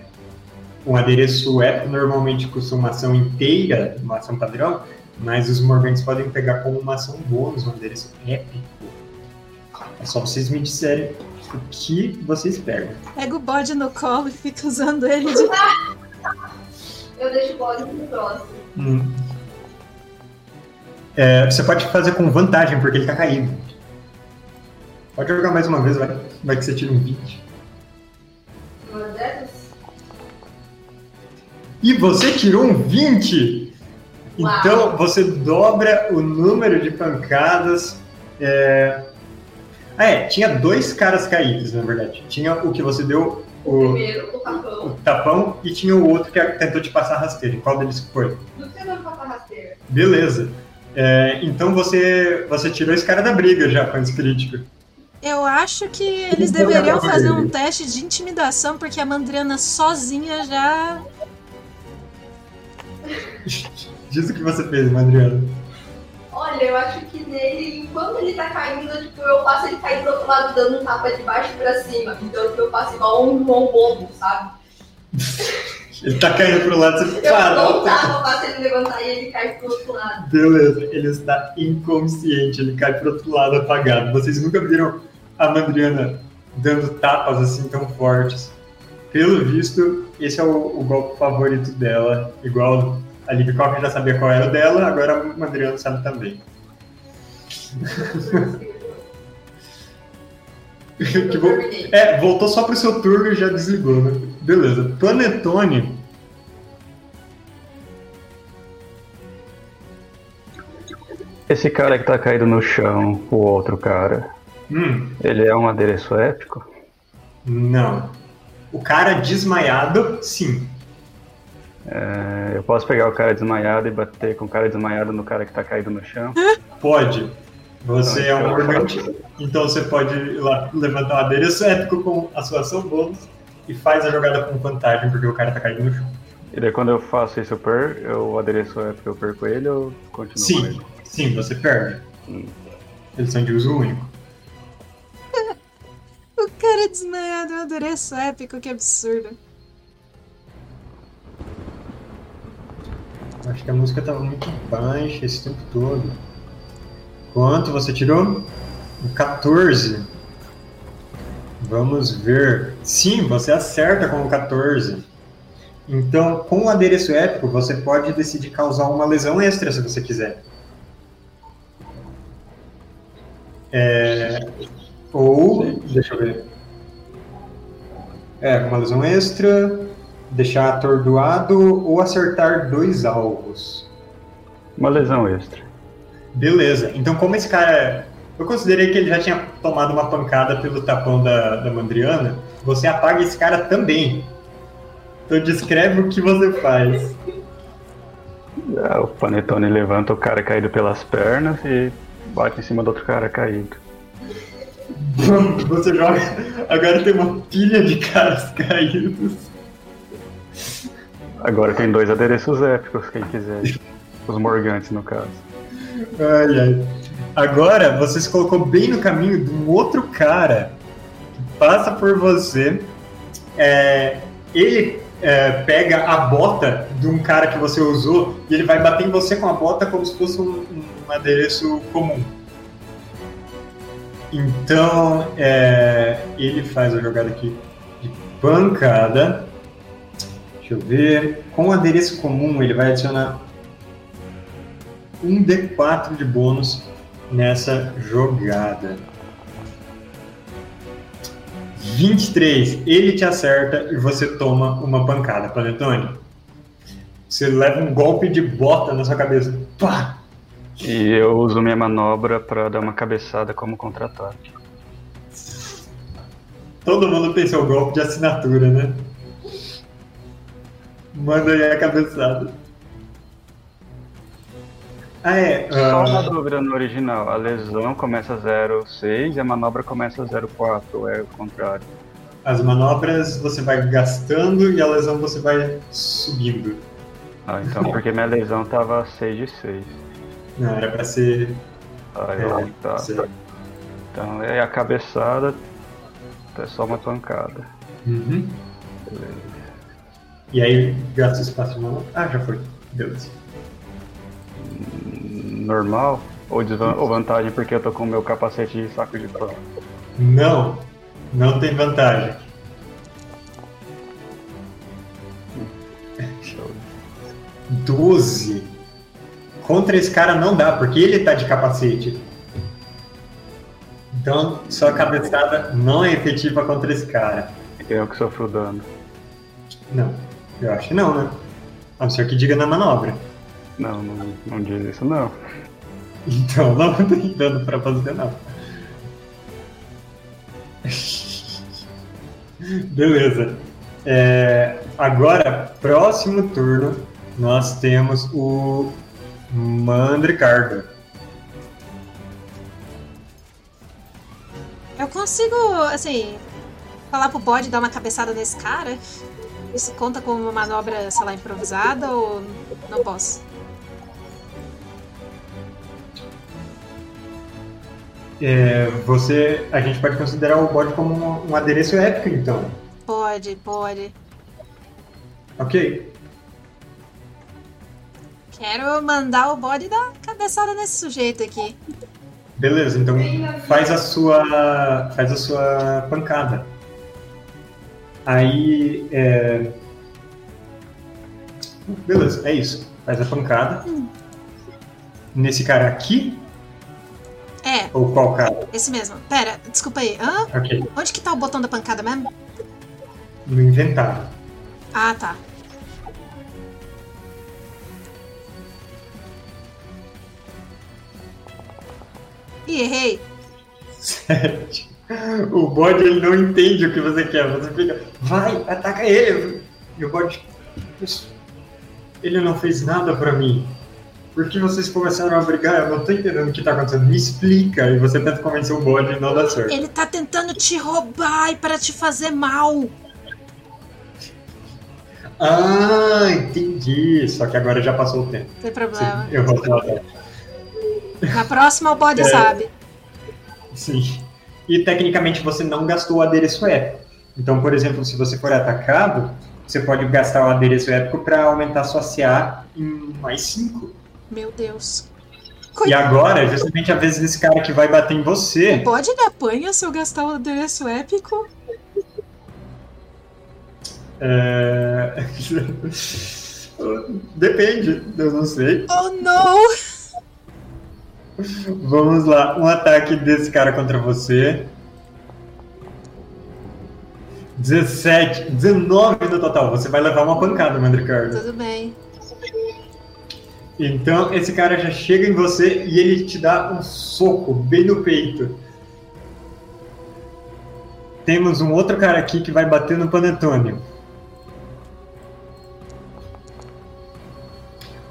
um adereço épico normalmente custa uma ação inteira, uma ação padrão, mas os morgantes podem pegar como uma ação bônus, um adereço épico. É só vocês me disserem o que vocês pegam. Pega o bode no colo e fica usando ele de. Eu deixo o bode pro próximo. Hum. É, você pode fazer com vantagem, porque ele tá caído. Pode jogar mais uma vez, vai, vai que você tira um 20. Uma dessas? E você tirou um 20! Uau. Então você dobra o número de pancadas. é- é, tinha dois caras caídos, na verdade. Tinha o que você deu O o, primeiro, o o tapão. tapão e tinha o outro que tentou te passar rasteiro. Qual deles foi? Não onde passar rasteira. Beleza. É, então você, você tirou esse cara da briga já com esse crítico. Eu acho que eles Então, deveriam acabou fazer ele. um teste de intimidação, porque a Mandriana sozinha já. Diz o que você fez, Madriana. Olha, eu acho que nele, enquanto ele tá caindo, tipo, eu faço ele cair do outro lado dando um tapa de baixo pra cima. Então tipo, eu faço igual um João Bobo, sabe? Ele tá caindo pro lado, você Eu para. vou voltar, vou fazer ele levantar e ele cai pro outro lado. Beleza, ele está inconsciente, ele cai pro outro lado apagado. Vocês nunca viram a Mandriana dando tapas assim tão fortes. Pelo visto, esse é o, o golpe favorito dela. Igual a Liv Cocker já sabia qual era o dela, agora a Mandriana sabe também. Que bom. terminei. É, voltou só pro seu turno e já desligou, né? Beleza. Panetone. Esse cara que tá caído no chão, o outro cara, Hum, ele é um adereço épico? não. O cara desmaiado, sim. É, eu posso pegar o cara desmaiado e bater com o cara desmaiado no cara que tá caído no chão? Pode. Você é um Então, morgante, então você pode ir lá levantar um adereço épico com a sua ação bônus e faz a jogada com vantagem, porque o cara tá caído no chão. E daí quando eu faço isso, eu per, eu, o adereço épico, eu perco ele ou continuo com Sim, ele? sim, você perde. Hum. Eles são de uso único. O cara desmaiado é um adereço épico, que absurdo. Acho que a música tava muito baixa esse tempo todo. Quanto você tirou? Um 14. Vamos ver. Sim, você acerta com o 14. Então, com o adereço épico, você pode decidir causar uma lesão extra se você quiser. É, ou, deixa eu ver. É, uma lesão extra, deixar atordoado ou acertar dois alvos. Uma lesão extra. Beleza. Então, como esse cara. Eu considerei que ele já tinha tomado uma pancada pelo tapão da, da Mandriana. Você apaga esse cara também. Então, descreve o que você faz. Ah, O Panetone levanta o cara caído pelas pernas e bate em cima do outro cara caído. Você joga. Agora tem uma pilha de caras caídos. Agora tem dois adereços épicos, quem quiser. Os morgantes, no caso. Ai, ai. Agora você se colocou bem no caminho de um outro cara que passa por você. É, ele é, pega a bota de um cara que você usou e ele vai bater em você com a bota como se fosse um, um adereço comum. Então é, ele faz a jogada aqui de pancada. Deixa eu ver. Com o adereço comum ele vai adicionar um D4 de bônus nessa jogada. 23, ele te acerta e você toma uma pancada, Panetone. Você leva um golpe de bota na sua cabeça. Pá! E eu uso minha manobra pra dar uma cabeçada como contra-ataque. Todo mundo tem seu golpe de assinatura, né? Manda aí a cabeçada. Ah, é. Só uma ah, dúvida no original. A lesão começa 0,6 e a manobra começa 0,4, ou é o contrário? as manobras você vai gastando e a lesão você vai subindo. Ah, então porque minha lesão tava 6 de 6. Não, era pra ser. Ah, é, eu, tá. ser- Então é a cabeçada, é só uma pancada. Uhum. E aí gasta espaço de manobra. Ah, já foi. Beleza. Normal? Ou, desvan- ou vantagem porque eu tô com o meu capacete de saco de pão? Não, não tem vantagem. 12. Contra esse cara não dá, porque ele tá de capacete. Então, sua cabeçada não é efetiva contra esse cara. Eu que sofro dano. Não, eu acho que não, né? A não ser que diga na manobra. Não, não, não diz isso não. Então, não tem dano pra fazer, não. Beleza. É, agora, próximo turno, nós temos o Mandricardo. Eu consigo, assim, falar pro bode dar uma cabeçada nesse cara? Isso conta como uma manobra, sei lá, improvisada ou não posso? É, você, a gente pode considerar o bode como um, um adereço épico, então. Pode, pode. Ok. Quero mandar o bode dar cabeçada nesse sujeito aqui. Beleza, então faz a sua. faz a sua pancada. Aí. É... Beleza, é isso. Faz a pancada. Nesse cara aqui? É, Ou qual cara? esse mesmo. Pera, desculpa aí. Hã? Ok. Onde que tá o botão da pancada mesmo? No inventário. Ah, tá. Ih, errei. Sete. O bode ele não entende o que você quer. Você fica, vai, ataca ele. E o bode, "Mas ele não fez nada pra mim. Por que vocês começaram a brigar? Eu não tô entendendo o que tá acontecendo. Me explica. E você tenta convencer o bode e não dá certo. Ele tá tentando te roubar e para te fazer mal. Ah, entendi. Só que agora já passou o tempo. Não tem problema. Eu vou falar. Na próxima o bode É. sabe. Sim. E tecnicamente você não gastou o adereço épico. Então, por exemplo, se você for atacado, você pode gastar o adereço épico para aumentar sua CA em mais 5. Meu Deus. E Coitado. agora é justamente a vez desse cara que vai bater em você. bode ele apanha se eu gastar o adereço épico? É... Depende, eu não sei. Oh, não! Vamos lá, um ataque desse cara contra você. 17, 19 no total. Você vai levar uma pancada, Mandricardo. Tudo bem. Então, esse cara já chega em você e ele te dá um soco bem no peito. Temos um outro cara aqui que vai bater no Panetone.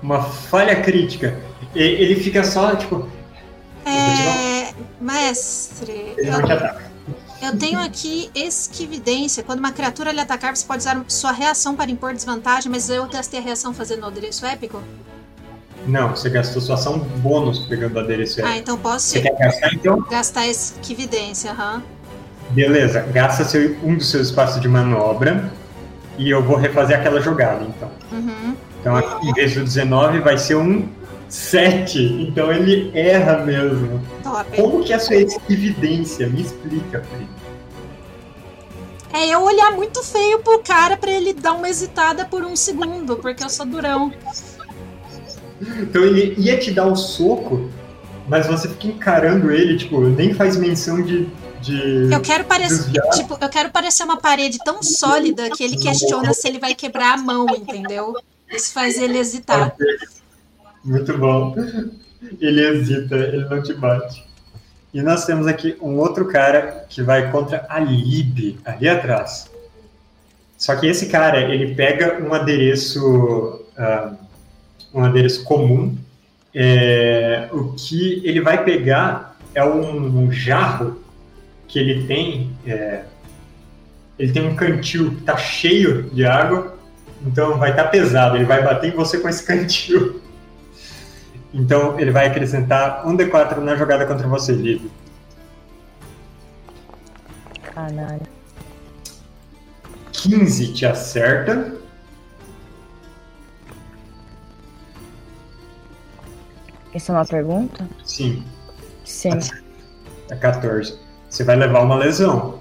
Uma falha crítica. E- Ele fica só, tipo, É. Mestre, ele não te eu, ataca. eu tenho aqui esquividência. Quando uma criatura lhe atacar, você pode usar sua reação para impor desvantagem, mas eu gastei a reação fazendo o adereço épico? Não, você gastou sua ação bônus pegando o adereço. Ah, épico. então posso Você quer gastar, então? gastar esquividência, aham. Beleza, gasta seu, um dos seus espaços de manobra e eu vou refazer aquela jogada, então. Uhum. Então, aqui, em vez do 19, vai ser um 7. Então, ele erra mesmo. Top. Como que é a sua esquividência? Me explica, Pri. É eu olhar muito feio pro cara pra ele dar uma hesitada por um segundo, porque eu sou durão. Então, ele ia te dar o soco, mas você fica encarando ele, tipo, nem faz menção de... de... Eu quero parecer, tipo, eu quero parecer uma parede tão sólida que ele questiona se ele vai quebrar a mão, entendeu? Isso faz ele hesitar. Muito bom. Ele hesita, ele não te bate. E nós temos aqui um outro cara que vai contra a Lib, ali atrás. Só que esse cara, ele pega um adereço, ah, um adereço comum. É, o que ele vai pegar é um, um jarro que ele tem. é, ele tem um cantil que está cheio de água, então vai estar pesado. Ele vai bater em você com esse cantil. Então ele vai acrescentar um D4 na jogada contra você, Lívia. Caralho. 15 te acerta. Isso é uma pergunta? Sim, Sim. é 14. Você vai levar uma lesão.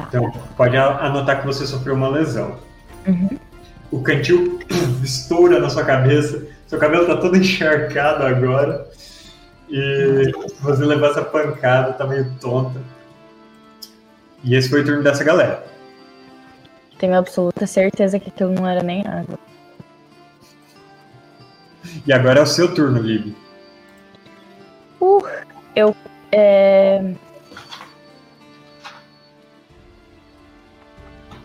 Tá. Então pode anotar que você sofreu uma lesão. Uhum. O cantil estoura na sua cabeça. Seu cabelo tá todo encharcado agora. E você levar essa pancada, tá meio tonta. E esse foi o turno dessa galera. Tenho absoluta certeza que aquilo não era nem água. E agora é o seu turno, Lib. Uh, eu. É...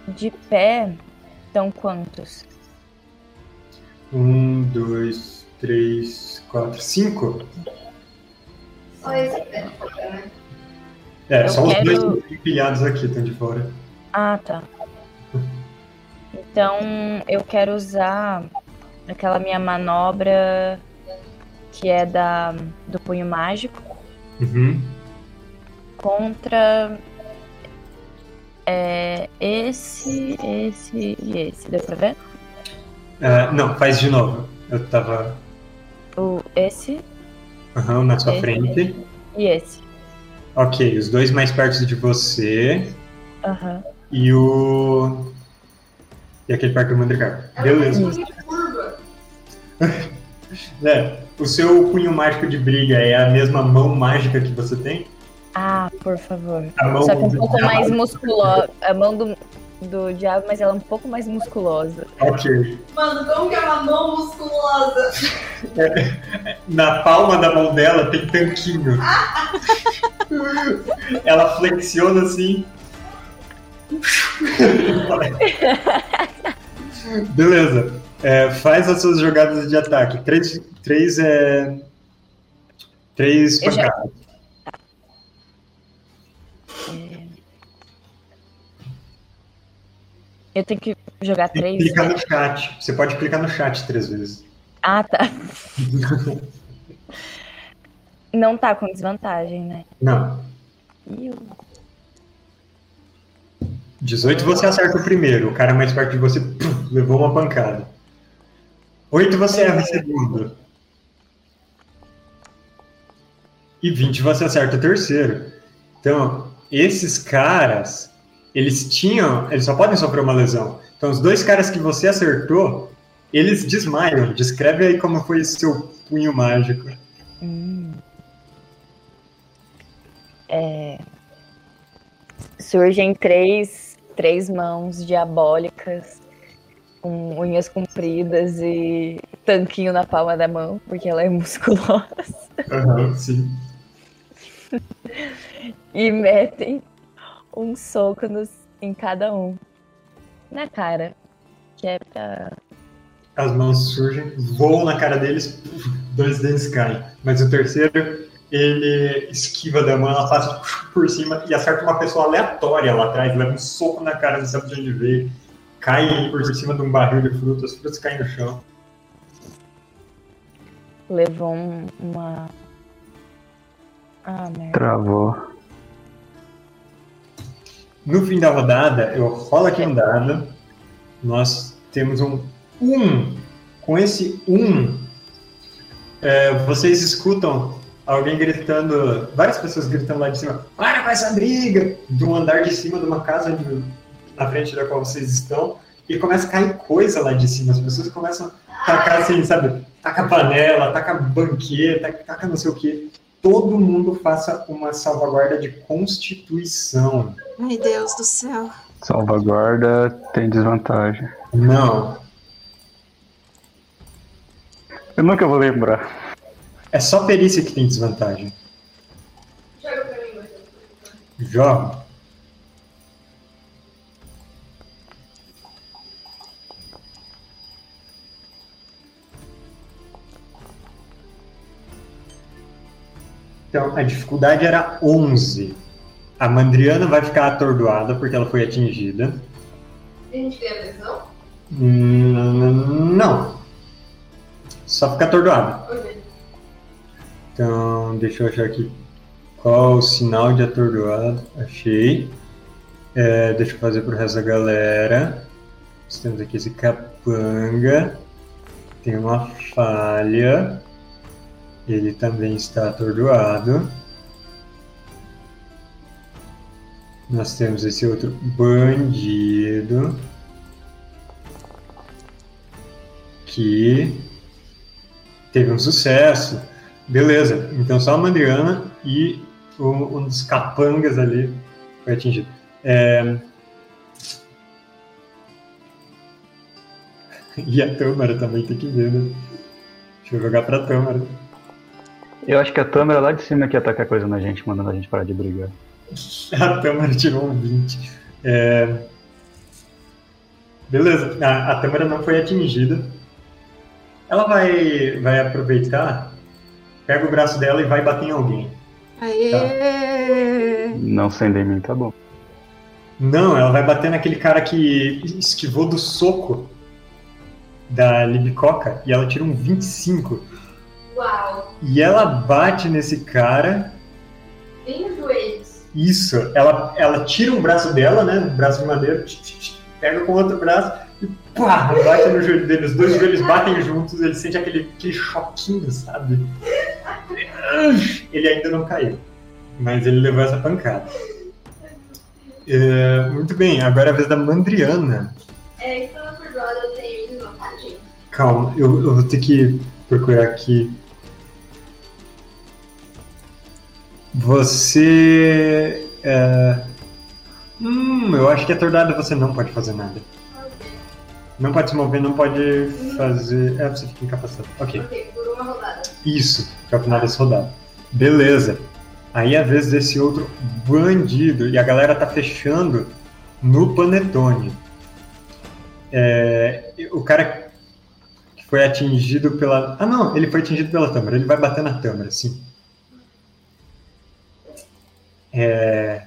De pé, são quantos? Um, dois, três, quatro, cinco. Só esse pé, né? É, Eu só os quero- dois empilhados aqui, estão de fora. Ah, tá. Então eu quero usar aquela minha manobra que é da do punho mágico Uhum. contra É esse, esse e esse. Deu pra ver? É, não, faz de novo. Eu tava O, esse aham, na sua Esse, frente. e esse. Ok, os dois mais perto de você Aham. e o. E aquele perto do faz Beleza. É, o seu punho mágico de briga é a mesma mão mágica que você tem? Ah, por favor. A mão Só que um do pouco diabo? mais musculosa. A mão do, do diabo, mas ela é um pouco mais musculosa. Ok. Mano, como que é uma mão musculosa? Na palma da mão dela tem tanquinho. Ela flexiona assim. Beleza. É, faz as suas jogadas de ataque. Três, três é. Três pancadas. Eu tenho que jogar Tem que três. clicar no chat. Você pode clicar no chat três vezes. Ah, tá. Não tá com desvantagem, né? Não. Ih, 18 você acerta o primeiro. O cara mais perto de você pum, levou uma pancada. 8 você erra o segundo. E 20 você acerta o terceiro. Então, esses caras, eles tinham. Eles só podem sofrer uma lesão. Então, os dois caras que você acertou, eles desmaiam. Descreve aí como foi esse seu punho mágico. Hum. É... Surgem três, três mãos diabólicas com unhas compridas e tanquinho na palma da mão, porque ela é musculosa, Aham, sim. e metem um soco nos, em cada um. Na cara. Que é pra. As mãos surgem, voam na cara deles, dois deles caem. Mas o terceiro, ele esquiva da mão, ela passa por cima e acerta uma pessoa aleatória lá atrás, leva um soco na cara, não sabe de onde veio. Cai por cima de um barril de frutas, as frutas caem no chão. Levou um- uma. Ah, merda. Travou. No fim da rodada, eu rolo aqui um dado. Nós temos um 1. Com esse 1, é, vocês escutam alguém gritando, várias pessoas gritando lá de cima, para com essa briga! De um andar de cima de uma casa de- na frente da qual vocês estão, e começa a cair coisa lá de cima. As pessoas começam a tacar assim, sabe? Taca panela, taca banqueta, taca não sei o quê. Todo mundo faça uma salvaguarda de constituição. Ai, Deus do céu. Salvaguarda tem desvantagem. Não. Eu nunca vou lembrar. É só perícia que tem desvantagem. Joga Então, a dificuldade era 11. A Mandriana vai ficar atordoada porque ela foi atingida. A gente tem a lesão? Hum, Não. Só fica atordoada. Ok. Então, deixa eu achar aqui qual o sinal de atordoado. Achei. É, deixa eu fazer pro resto da galera. Nós temos aqui esse capanga. Tem uma falha. Ele também está atordoado. Nós temos esse outro bandido. Que teve um sucesso. Beleza, então só a Mandriana e um, um dos capangas ali foi atingido. É... E a Tâmara também tem que ver, né? Deixa eu jogar pra Tâmara. Eu acho que a Tâmara lá de cima que ataca coisa na gente, mandando a gente parar de brigar. A Tâmara tirou um 20. É... Beleza, a, a Tâmara não foi atingida. Ela vai, vai aproveitar, pega o braço dela e vai bater em alguém. Aê! Não sendo em mim, tá bom. Não, ela vai bater naquele cara que esquivou do soco da Libicoca e ela tira um 25. Uau. E ela bate nesse cara Bem nos joelhos. Isso, ela, ela tira um braço dela, né? Um braço de madeira, tch, tch, tch, pega com o outro braço e pá, bate no joelho dele. Os dois joelhos batem juntos, ele sente aquele, aquele choquinho, sabe? Ele ainda não caiu, mas ele levou essa pancada. É, muito bem, agora é a vez da Mandriana. É, por lado eu tenho desvantagem. Calma, eu, eu vou ter que procurar aqui. Você. é, Hum, eu acho que atordoado você não pode fazer nada. Não pode se mover, não pode fazer. É, você fica incapacitado. Ok. Ok, por uma rodada. Isso, que é o final dessa rodada. Beleza. Aí é a vez desse outro bandido. E a galera tá fechando no Panetone. É, o cara que foi atingido pela. Ah, não, ele foi atingido pela Tâmara. Ele vai bater na Tâmara, sim. É,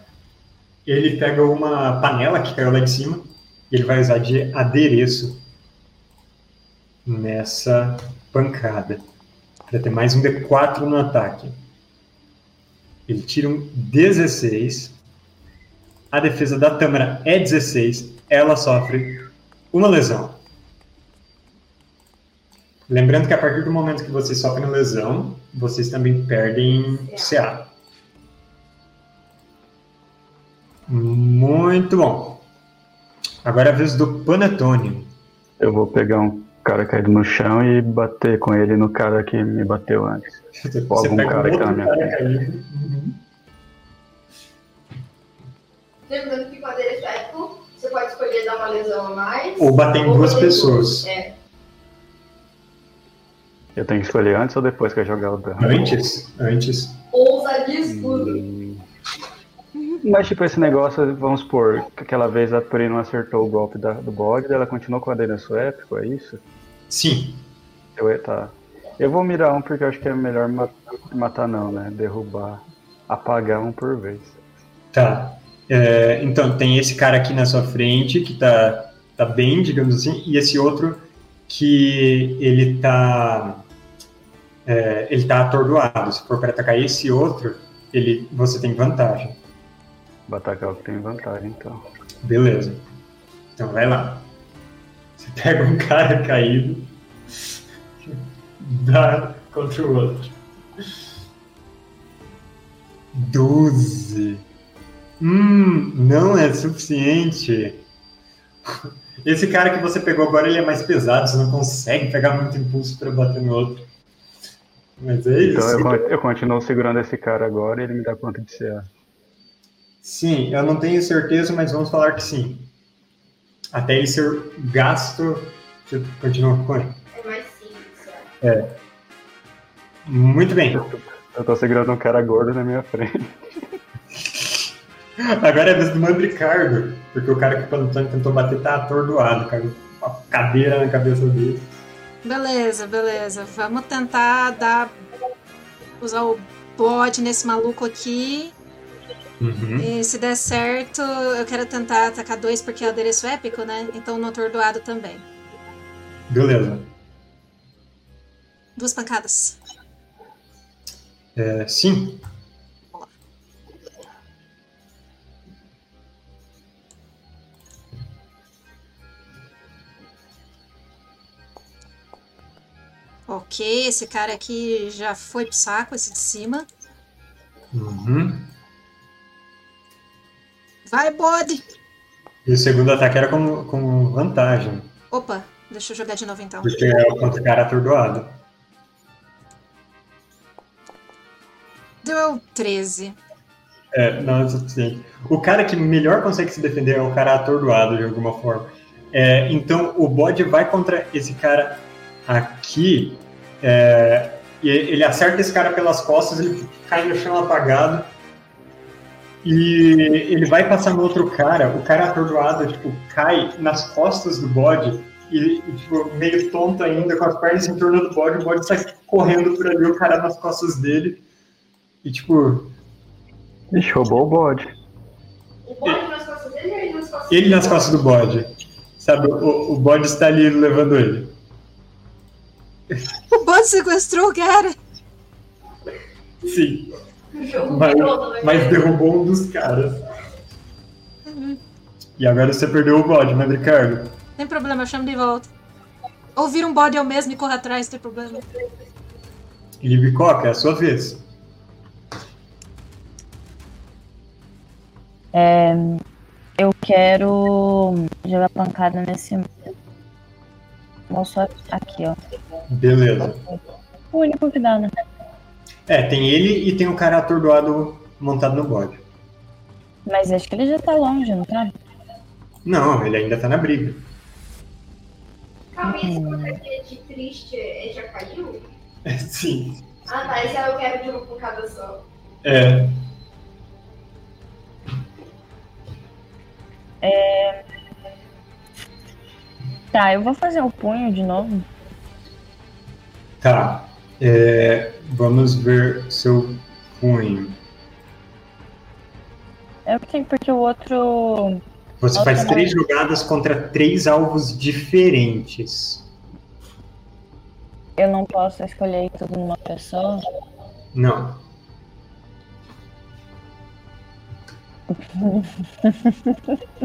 ele pega uma panela que caiu lá de cima e ele vai usar de adereço nessa pancada. Para ter mais um D4 no ataque. Ele tira um 16. A defesa da Tâmara é 16. Ela sofre uma lesão. Lembrando que a partir do momento que vocês sofrem lesão, vocês também perdem CA. Muito bom. Agora é a vez do Panetone. Eu vou pegar um cara caído no chão e bater com ele no cara que me bateu antes. Ou algum cara que tá na minha frente. Uhum. Lembrando que com a Derefeco, você pode escolher dar uma lesão a mais. Ou bater em duas pessoas. É. Eu tenho que escolher antes ou depois que eu jogar o dano? Antes, antes. Ou usar de escudo. Hum. Mas tipo, esse negócio, vamos supor, que aquela vez a Pri não acertou o golpe da- do bode, ela continuou com a adereço épico, é isso? Sim. Eu, tá. eu vou mirar um porque eu acho que é melhor ma- matar não, né? Derrubar, apagar um por vez. Tá. É, então, tem esse cara aqui na sua frente que tá, tá bem, digamos assim, e esse outro que ele tá. é, ele tá atordoado. Se for para atacar esse outro, ele, você tem vantagem. Batacal que tem vantagem, então. Beleza. Então vai lá. Você pega um cara caído, dá contra o outro. 12. Hum, não é suficiente. Esse cara que você pegou agora ele é mais pesado, você não consegue pegar muito impulso para bater no outro. Mas é isso. Então eu, eu continuo segurando esse cara agora e ele me dá conta de CA. Sim, eu não tenho certeza, mas vamos falar que sim. Até ele ser gasto. Você continua com ele? É mais simples. é. Muito bem. Eu tô segurando um cara gordo na minha frente. Agora é a vez do Mandricardo, porque o cara que o Panetone tentou bater tá atordoado, uma cadeira na cabeça dele. Beleza, beleza. Vamos tentar dar. usar o bode nesse maluco aqui. Uhum. E se der certo, eu quero tentar atacar dois porque é o adereço épico, né? Então no atordoado também. Beleza. Duas pancadas. É, sim. Ok, esse cara aqui já foi pro saco, esse de cima. Uhum. Vai, bode! E o segundo ataque era com, com vantagem, Opa, deixa eu jogar de novo então. porque é contra o cara atordoado. Deu 13. É, não é suficiente. O cara que melhor consegue se defender é o cara atordoado, de alguma forma. É, então, o bode vai contra esse cara aqui, é, e ele acerta esse cara pelas costas, ele cai no chão apagado, e ele vai passar no outro cara, o cara atordoado, tipo, cai nas costas do bode, e, e, tipo, meio tonto ainda, com as pernas em torno do bode, o bode sai correndo por ali, o cara nas costas dele, e tipo, Ixi, roubou o bode. O bode nas costas dele ou ele nas costas Ele nas costas do bode. Sabe, o, o bode está ali levando ele. O bode sequestrou o cara! Sim. O jogo Mas- né? Mas derrubou um dos caras. E agora você perdeu o bode, né, Ricardo? Tem problema, eu chamo de volta. Ou vira um bode eu mesmo e corre atrás, não tem problema. Libicoca, é a sua vez. Eu quero jogar pancada nesse moço aqui, ó. Beleza. O único que dá, né? É, tem ele e tem o cara atordoado montado no bode. Mas acho que ele já tá longe, não tá? Não, ele ainda tá na briga. Calma aí, esse é de triste, ele já caiu? É, sim. Ah tá, esse aí eu quero de uma pancada só. É. Tá, eu vou fazer o punho de novo. Tá. É, vamos ver seu punho. É porque, porque o outro. Você faz três jogadas contra três alvos diferentes. Eu não posso escolher tudo numa pessoa. Não.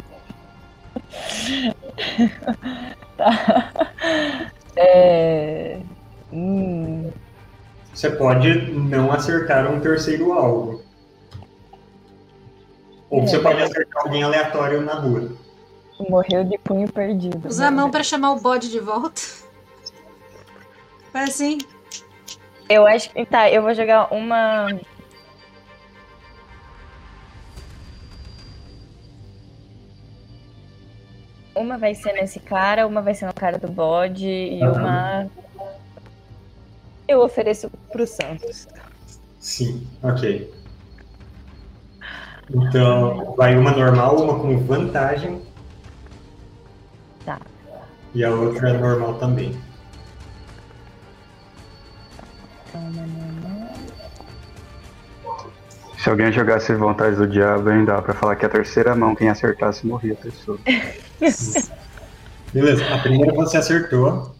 É. Hum, Você pode não acertar um terceiro alvo. Ou você É. pode acertar alguém aleatório na rua. morreu de punho perdido. Usar a mão pra chamar o bode de volta. Vai assim. Eu acho que. Tá, eu vou jogar uma. Uma vai ser nesse cara, uma vai ser no cara do bode e Aham. uma. Eu ofereço pro Santos. Sim, ok. Então, vai uma normal, uma com vantagem. Tá. E a outra é normal também. Então, uma normal. Se alguém jogasse vontade do diabo, ainda dá pra falar que a terceira mão, quem acertasse, morria a pessoa. Beleza, a primeira você acertou.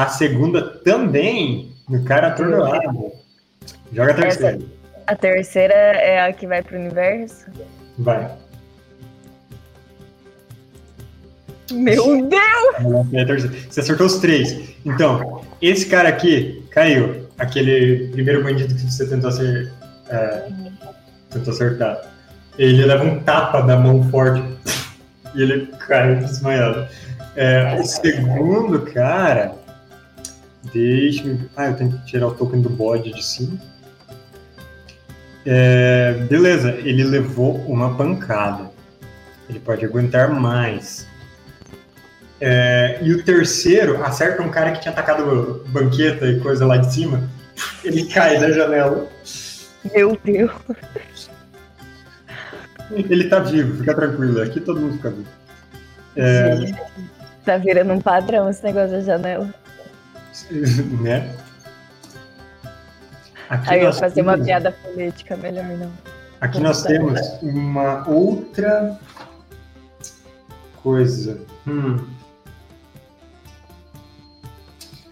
A segunda também, no cara atordoado. Joga a terceira. A terceira é a que vai pro universo? Vai. Meu Deus! Você acertou os três. Então, esse cara aqui caiu. Aquele primeiro bandido que você tentou, acer- é, tentou acertar. Ele leva um tapa da mão forte e ele cai desmaiado. É, o segundo cara. Deixa-me. Ah, eu tenho que tirar o token do bode de cima. É, beleza, ele levou uma pancada. Ele pode aguentar mais. É, e o terceiro acerta um cara que tinha atacado banqueta e coisa lá de cima. Ele cai da janela. Meu Deus! Ele tá vivo, fica tranquilo. Aqui todo mundo fica vivo. É, tá virando um padrão esse negócio da janela. né? Aqui Aí eu fazer uma temos- piada política, melhor não. Aqui nós temos uma outra coisa. Hum.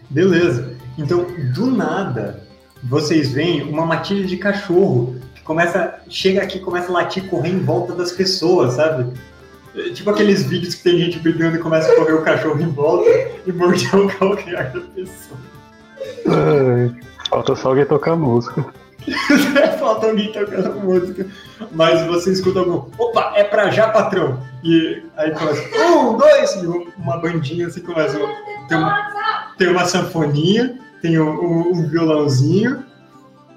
Beleza. Então, do nada, vocês veem uma matilha de cachorro que começa, chega aqui, e começa a latir, correr em volta das pessoas, sabe? É Tipo aqueles vídeos que tem gente brigando e começa a correr o cachorro em volta e morder o calcanhar da pessoa. Falta só alguém tocar música. Falta alguém tocando música. Mas você escuta algum. Opa, é pra já, patrão! E aí começa. Um, dois! E uma bandinha assim começa. Tem uma, tem uma sanfoninha, tem um, um- um violãozinho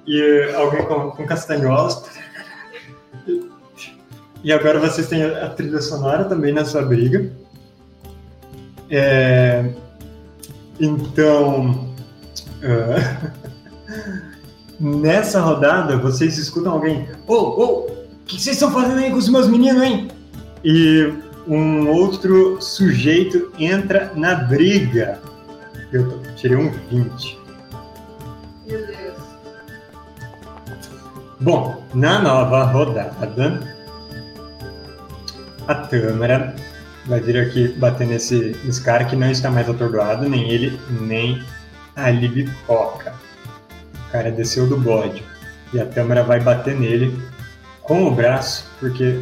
e alguém com, com castanholas. E agora vocês têm a trilha sonora também na sua briga. É, Então. ah, Nessa rodada, vocês escutam alguém. Ô, ô, o que vocês estão fazendo aí com os meus meninos, hein? E um outro sujeito entra na briga. Eu tirei um 20. Meu Deus. Bom, na nova rodada, a Tâmara vai vir aqui bater nesse, nesse cara que não está mais atordoado, nem ele, nem a Libicoca. O cara desceu do bode. E a Tâmara vai bater nele com o braço, porque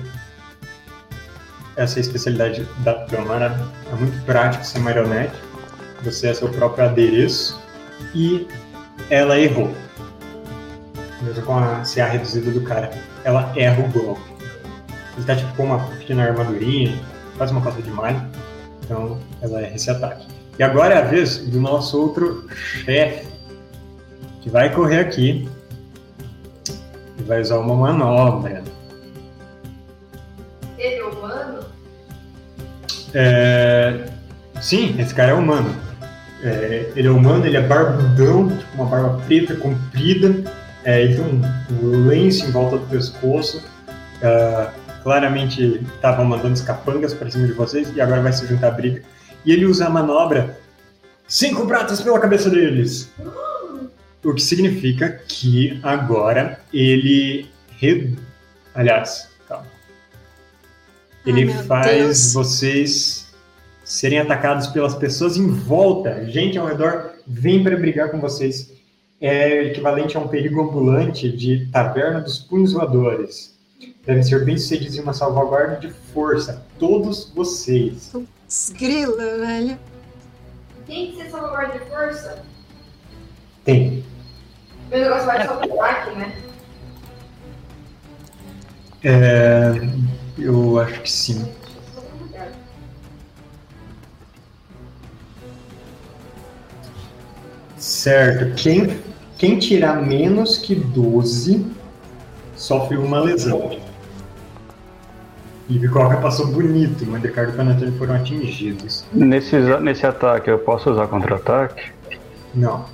essa é especialidade da Tâmara. É muito prático ser marionete. Você é seu próprio adereço. E ela errou. Mesmo com a CA reduzida do cara, ela erra o golpe. Ele tá tipo com uma pequena armadurinha, quase uma calça de malha. Então ela erra esse ataque. E agora é a vez do nosso outro chefe, que vai correr aqui e vai usar uma manobra. Ele é humano? É... Sim, esse cara é humano. É, ele é humano, ele é barbudão, tipo uma barba preta, comprida. É, ele tem um, um lenço em volta do pescoço. É, claramente estava mandando os capangas para cima de vocês e agora vai se juntar à briga. E ele usa a manobra cinco pratas pela cabeça deles. O que significa que agora ele. Re... Aliás, calma. Ele faz Deus. vocês serem atacados pelas pessoas em volta. Gente ao redor vem para brigar com vocês. É equivalente a um perigo ambulante de Taverna dos Punhos Voadores. Devem ser bem-sucedidos em uma salvaguarda de força. Todos vocês. Esgrila, velho. Tem que ser salvaguarda de força? Tem. Meu negócio vai só pro ataque, né? É, eu acho que sim. Certo. Quem, quem tirar menos que 12 sofre uma lesão. E Bicoca passou bonito, mas Ricardo e Panetone foram atingidos. Nesse, nesse ataque, eu posso usar contra-ataque? Não.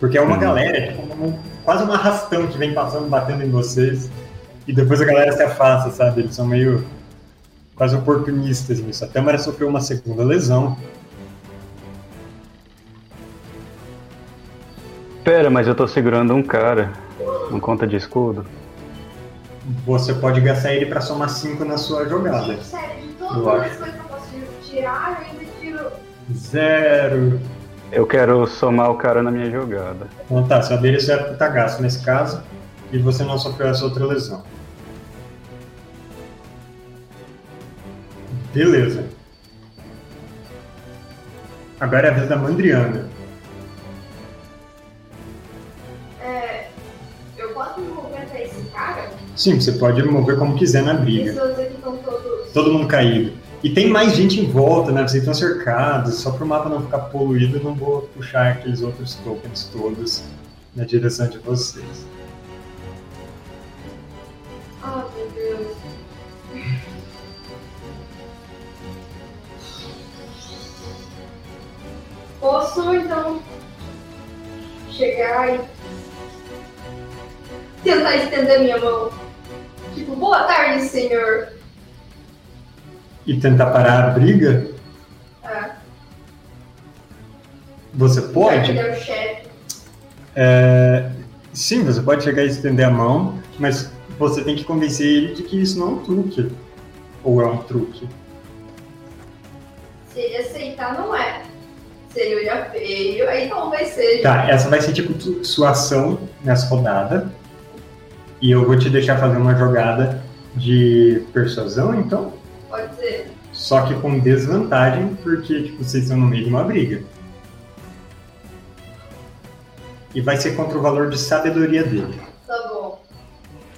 Porque é uma Hum. galera, tipo, um- quase um arrastão que vem passando, batendo em vocês. E depois a galera se afasta, sabe? Eles são meio quase oportunistas nisso. A Tâmara sofreu uma segunda lesão. Pera, mas eu tô segurando um cara. Não conta de escudo? Você pode gastar ele pra somar 5 na sua jogada. Sério, de Eu todas acho. as coisas que eu posso tirar, eu ainda tiro. Zero. Eu quero somar o cara na minha jogada. Então tá, seu adereço é tá gasto nesse caso. E você não sofreu essa outra lesão. Beleza. Agora é a vez da Mandriana. É, eu posso Sim, você pode mover como quiser na briga. Todos. Todo mundo caído. E tem mais gente em volta, né? Vocês estão cercados. Só para o mapa não ficar poluído, eu não vou puxar aqueles outros tokens todos na direção de vocês. Ah, meu Deus. Posso então chegar e tentar estender minha mão? Tipo, boa tarde, senhor. E tentar parar a briga? Ah, Você pode? ele é o chefe. É, Sim, você pode chegar e estender a mão, mas você tem que convencer ele de que isso não é um truque. Ou é um truque. Se ele aceitar, não é. Se ele olhar feio, aí talvez seja. Tá, essa vai ser tipo sua ação nessa rodada. E eu vou te deixar fazer uma jogada de persuasão, então. Pode ser. Só que com desvantagem, porque tipo, vocês estão no meio de uma briga. E vai ser contra o valor de sabedoria dele. Tá bom.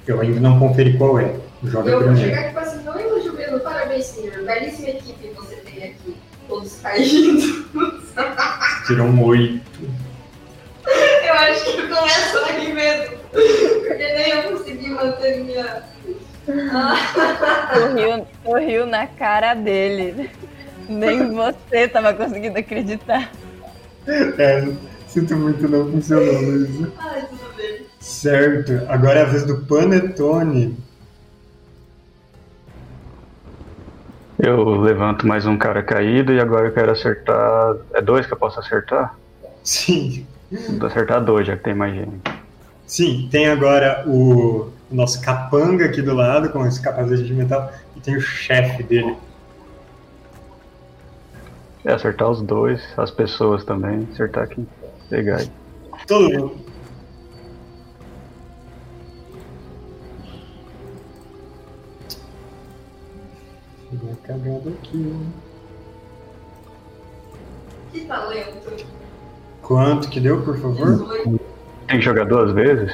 Eu ainda não conferi qual é. Joga Eu vou chegar aqui passando não elogio. Parabéns, senhor. Belíssima equipe você tem aqui. Todos caindo. Tirou um 8. Eu acho que eu começo a rir mesmo. Porque nem eu consegui manter minha. Sorriu, sorriu na cara dele. Nem você tava conseguindo acreditar. É, sinto muito, não funcionou, Luísa. ai, tudo bem. Certo, agora é a vez do Panetone. Eu levanto mais um cara caído e agora eu quero acertar. É dois que eu posso acertar? Sim, Vou acertar dois, já que tem mais gente. Sim, tem agora o, nosso capanga aqui do lado, com esse capacete de metal, e tem o chefe dele. É, acertar os dois, as pessoas também, acertar aqui pegar aí. Todo mundo. Cagado aqui. Que talento. Quanto que deu, por favor? 18. Tem que jogar duas vezes?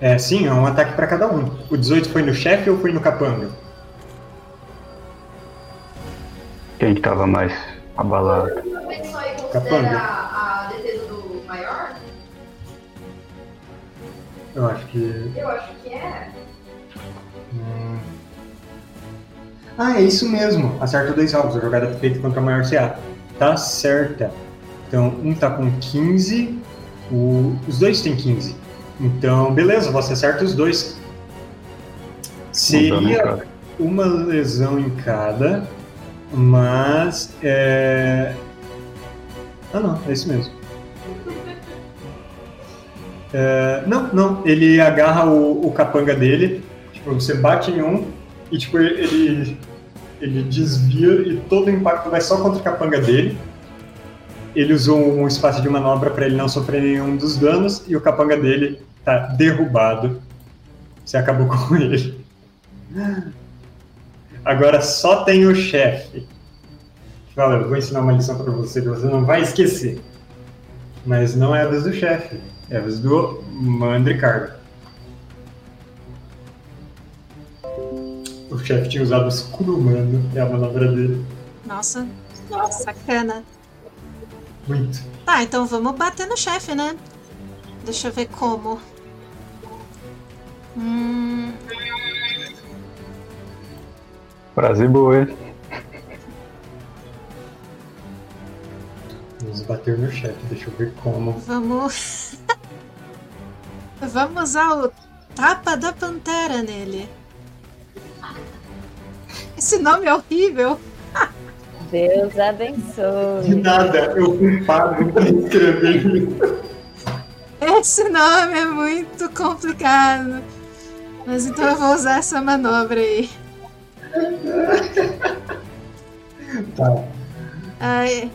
É, sim, é um ataque pra cada um. O 18 foi no chefe ou foi no capanga? Quem que tava mais abalado? Capanga. a, defesa do maior? Eu acho que. Eu acho que é. hum. Ah, é isso mesmo. Acerta dois alvos. A jogada é feita contra a maior CA. Tá certa. Então, um tá com 15. o- Os dois têm 15. Então, beleza, você acerta os dois. Seria uma lesão em cada, mas é... Ah não, é isso mesmo. É, Não, não, ele agarra o, o capanga dele, tipo, você bate em um e tipo, ele, ele desvia e todo o impacto vai só contra o capanga dele. Ele usou um espaço de manobra para ele não sofrer nenhum dos danos e o capanga dele tá derrubado. Você acabou com ele. Agora só tem o chefe. Valeu, eu vou ensinar uma lição para você que você não vai esquecer. Mas não é a vez do chefe, é a vez do Mandricardo. O chefe tinha usado o escudo humano, é a manobra dele. Nossa, sacana. Muito. Tá, então vamos bater no chefe, né? Deixa eu ver como. Hum, Frase boa, hein? Vamos bater no chefe, deixa eu ver como. vamos. vamos usar o tapa da pantera nele. Esse nome é horrível. Deus De abençoe. nada, eu fui pago para escrever. Esse nome é muito complicado. Mas então eu vou usar essa manobra aí. Tá, Ai.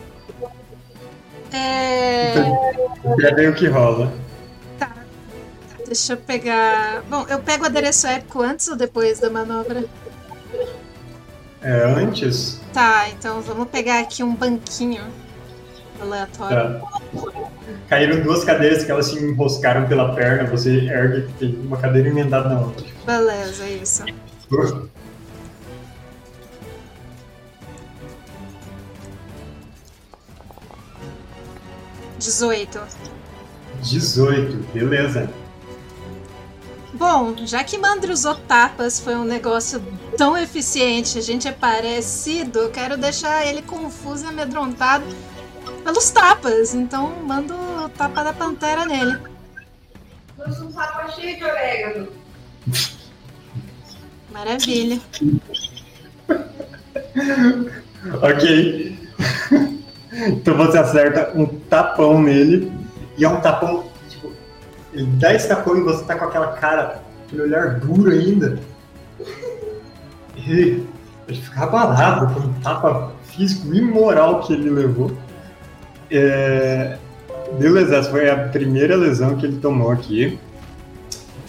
É. já bem o que rola. Deixa eu pegar. Bom, eu pego o adereço épico antes ou depois da manobra? É, antes, Tá, então vamos pegar aqui um banquinho aleatório. tá. Caíram duas cadeiras que elas se enroscaram pela perna, você ergue tem uma cadeira emendada na outra. Beleza, é isso. 18. 18, beleza. Bom, já que Mandri usou tapas foi um negócio tão eficiente, a gente é parecido, eu quero deixar ele confuso e amedrontado pelos tapas. Então mando o tapa da pantera nele. Lança um saco cheio de orégano. Maravilha. Ok. então você acerta um tapão nele. E é um tapão, ele dá esse tapão e você tá com aquela cara, aquele olhar duro ainda. E ele fica abalado com o tapa físico imoral que ele levou. É... Beleza, essa foi a primeira lesão que ele tomou aqui.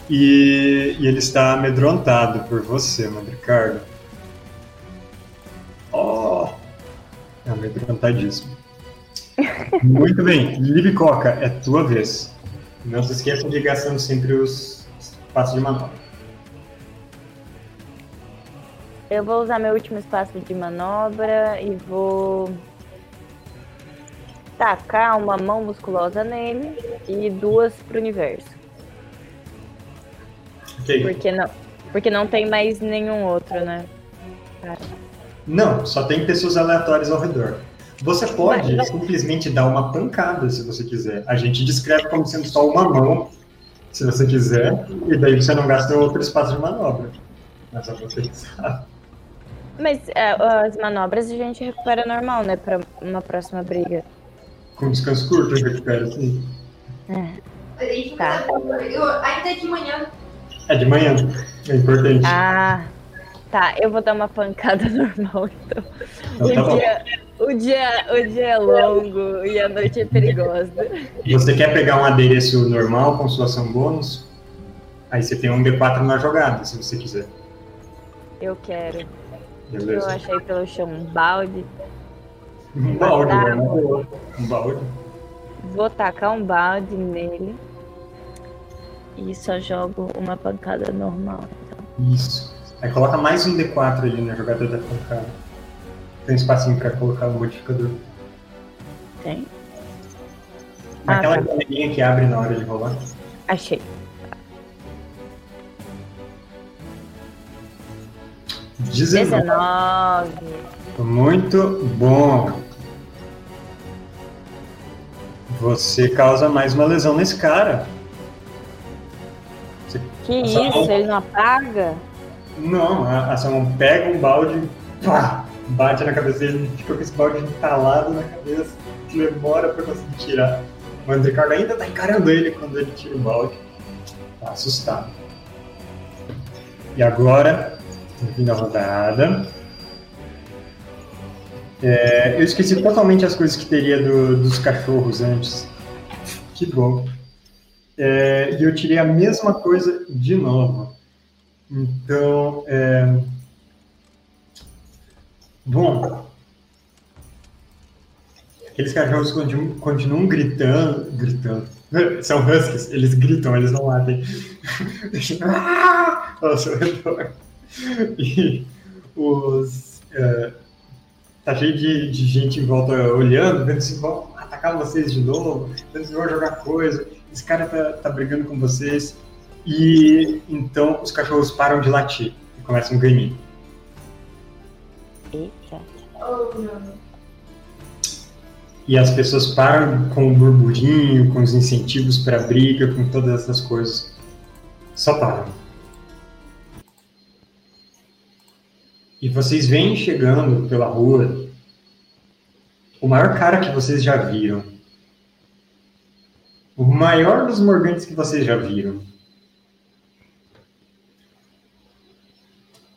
E, e ele está amedrontado por você, Mandricardo. Oh! É amedrontadíssimo. Muito bem, Libicoca, é tua vez. Não se esqueça de ir gastando sempre os passos de manobra. Eu vou usar meu último espaço de manobra e vou tacar uma mão musculosa nele e duas pro universo. Ok. Porque não, porque não tem mais nenhum outro, né? Não, só tem pessoas aleatórias ao redor. Você pode Vai. simplesmente dar uma pancada se você quiser. A gente descreve como sendo só uma mão, se você quiser, e daí você não gasta outro espaço de manobra. Mas só você que sabe. Mas é, as manobras a gente recupera normal, né? Pra uma próxima briga. Com descanso curto, eu recupero assim. A gente Tá. eu- ainda é de manhã. É de manhã, é importante. Ah, tá. Eu vou dar uma pancada normal, então. Então tá bom. O, dia, o dia é longo e a noite é perigosa. Você quer pegar um adereço normal com sua ação bônus? Aí você tem um D4 na jogada, se você quiser. Eu quero. Eu Beleza? achei pelo chão um balde. Um balde, né? Um balde. Vou tacar um balde nele. E só jogo uma pancada normal. Isso. Aí coloca mais um D4 ali na jogada da pancada. Tem um espacinho pra colocar o modificador. Tem? Ah, Aquela tá. janelinha que abre na hora de rolar. Achei. 19. 19. Muito bom. Você causa mais uma lesão nesse cara. Que Nossa, isso? Ele não apaga? Não, a, a Salmon pega um balde, pá, bate na cabeça dele, ele fica com esse balde entalado na cabeça, que demora pra conseguir tirar. O Andricardo ainda tá encarando ele quando ele tira o balde. Tá assustado. E agora, no fim da rodada. é, eu esqueci totalmente as coisas que teria do- dos cachorros antes. Que bom. É, e eu tirei a mesma coisa de novo. Então, é... bom, aqueles cachorros continuam, continuam gritando, gritando. São huskies, eles gritam, eles não latem. Ao seu redor. E os é, tá cheio de, de gente em volta olhando, vendo se vão atacar vocês de novo, vendo se vão jogar coisa. Esse cara tá, tá brigando com vocês. E então os cachorros param de latir e começam a ganhar. Eita. E as pessoas param com o burburinho, com os incentivos para briga, com todas essas coisas. Só param. E vocês vêm chegando pela rua o maior cara que vocês já viram. O maior dos morgantes que vocês já viram.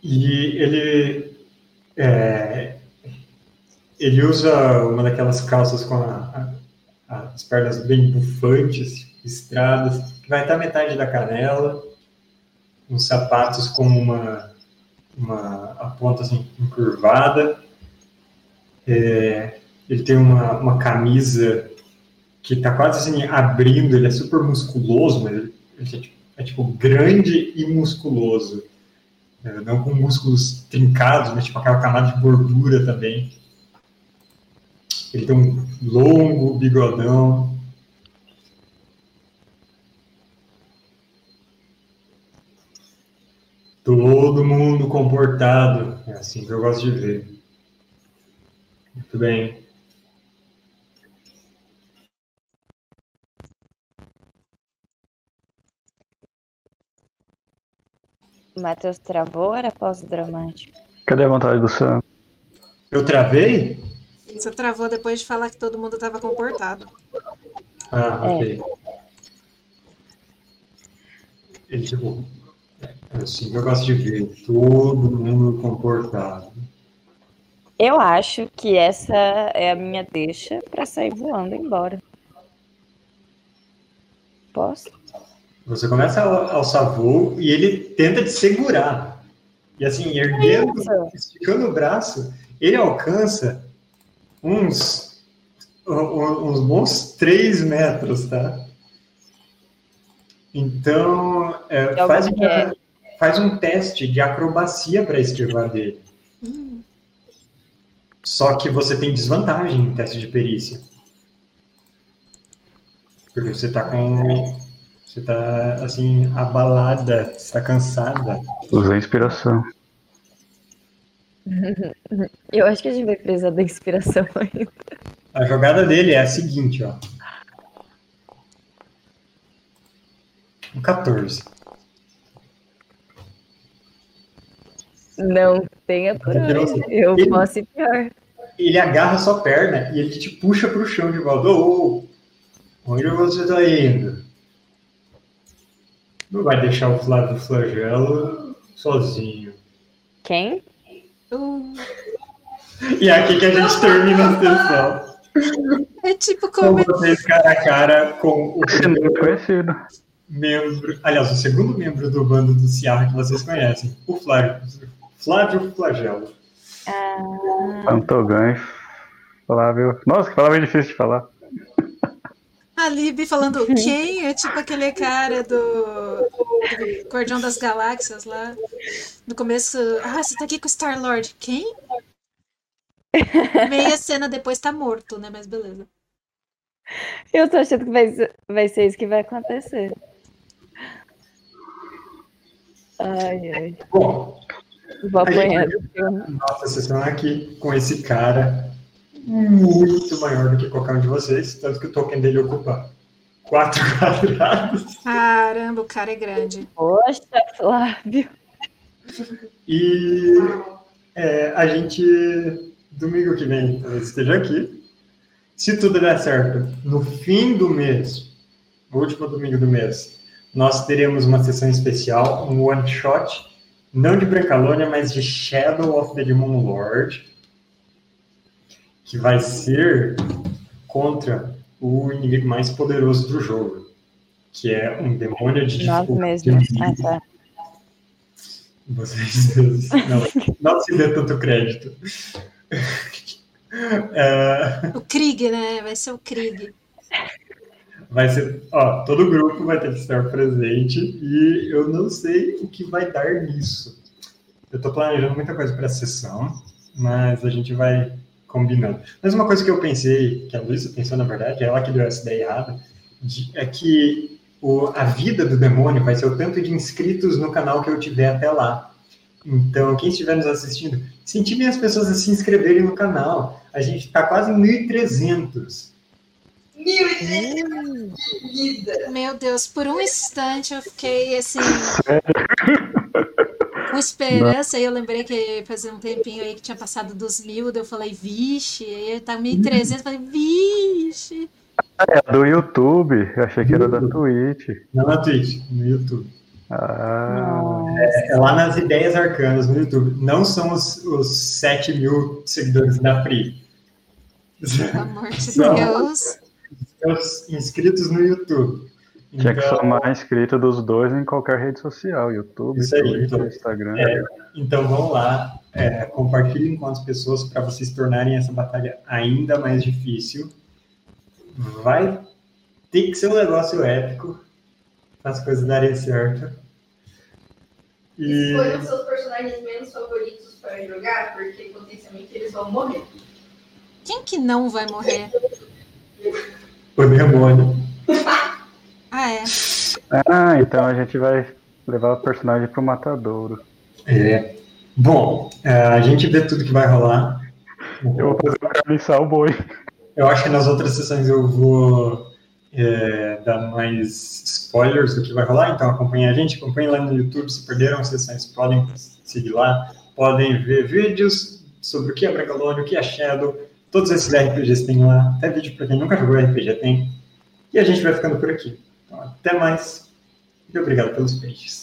E ele é, ele usa uma daquelas calças com a- a- as pernas bem bufantes, estradas, que vai até a metade da canela, uns sapatos com uma, uma a ponta assim, encurvada. É, ele tem uma, uma camisa que está quase assim abrindo, ele é super musculoso, mas ele, ele é, tipo, é, tipo, grande e musculoso. É, não com músculos trincados, mas tipo aquela camada de gordura também. Ele tem um longo bigodão. Todo mundo comportado. É assim que eu gosto de ver. Muito bem. O Matheus travou ou era pós-dramático? Cadê a vontade do Sam? Eu travei? Você travou depois de falar que todo mundo estava comportado. Ah, É. ok. Ele tipo. É assim que eu gosto de ver. Todo mundo comportado. Eu acho que essa é a minha deixa pra sair voando embora. Posso? Você começa a alçar voo e ele tenta te segurar. E assim, erguendo, Isso. esticando o braço, ele alcança uns, uns bons 3 metros, tá? Então, é, É faz, uma- é- faz um teste de acrobacia para esquivar dele. Hum, Só que você tem desvantagem no teste de perícia. Porque você tá com. Você tá, assim, abalada, você tá cansada. Usei inspiração. Eu acho que a gente vai precisar da inspiração ainda. A jogada dele é a seguinte, ó. Um 14. Não tenha coragem. Eu Ele- posso ir pior. Ele agarra sua perna e ele te puxa pro chão de volta. Ô, onde você tá indo? Não vai deixar o Flávio Flagelo sozinho. Quem? E é aqui que a gente termina a sessão. é tipo Com como vocês cara a cara com o nome é conhecido. membro, aliás, o segundo membro do bando do Ciarra que vocês conhecem, o Flávio, Flávio Flagelo. Ah, Pantogães. Flávio. Nossa, que palavra difícil de falar. A Lib falando quem? É tipo aquele cara do, do Guardião das Galáxias lá. No começo, ah, você tá aqui com o Star-Lord. Quem? Meia cena depois tá morto, né? Mas beleza. eu tô achando que vai ser, vai ser isso que vai acontecer. Ai, ai. Bom, Vou apanhar nossa sessão aqui com esse cara muito maior do que qualquer um de vocês, tanto que o token dele ocupa quatro quadrados. Caramba, o cara é grande. Poxa, Flávio. E é, a gente, domingo que vem, talvez esteja aqui. Se tudo der certo, no fim do mês, no último domingo do mês, nós teremos uma sessão especial, um one shot, não de Brancalônia, mas de Shadow of the Demon Lord, que vai ser contra o inimigo mais poderoso do jogo, que é um demônio de Nós mesmos. Vocês não, não se dê tanto crédito. É, O Krieg, né? Vai ser o Krieg. vai ser, ó, todo grupo vai ter que estar presente e eu não sei o que vai dar nisso. Eu tô planejando muita coisa para a sessão, mas a gente vai combinando. Mas uma coisa que eu pensei, que a Luísa pensou na verdade, ela que deu essa ideia errada, de- é que o, a vida do demônio vai ser o tanto de inscritos no canal que eu tiver até lá. Então, quem estiver nos assistindo, incentivem as pessoas a se inscreverem no canal. A gente está quase em 1.300. 1.300 vida. Meu Deus, por um instante eu fiquei assim. Com esperança, e eu lembrei que fazia um tempinho aí que tinha passado dos mil, daí eu falei, vixe, aí tá 1.300, eu falei, vixe. É do YouTube. Eu achei que era da Twitch. Não na Twitch, no YouTube. Ah, Nossa. É lá nas ideias arcanas no YouTube. Não são os, os 7 mil seguidores da Pri. Pelo amor de. Deus. Os inscritos no YouTube. tinha que Então, somar inscrito dos dois em qualquer rede social. YouTube, Isso aí, Twitter, então. Instagram. É. Então vão lá, é, compartilhem com as pessoas para vocês tornarem essa batalha ainda mais difícil. Vai ter que ser um negócio épico as coisas darem certo. E Escolham seus personagens menos favoritos para jogar, porque potencialmente eles vão morrer. Quem que não vai morrer? o demônio. Ah, é. Ah, então a gente vai levar o personagem pro matadouro. É. Bom, é, a gente vê tudo que vai rolar. Eu vou fazer um carniçal boi. Eu acho que nas outras sessões eu vou é, dar mais spoilers do que vai rolar, então acompanhem a gente, acompanhem lá no YouTube, se perderam sessões, podem seguir lá, podem ver vídeos sobre o que é Brancalônia, o que é Shadow, todos esses RPGs tem lá, até vídeo para quem nunca jogou RPG tem, e a gente vai ficando por aqui. Então, até mais, e obrigado pelos peixes.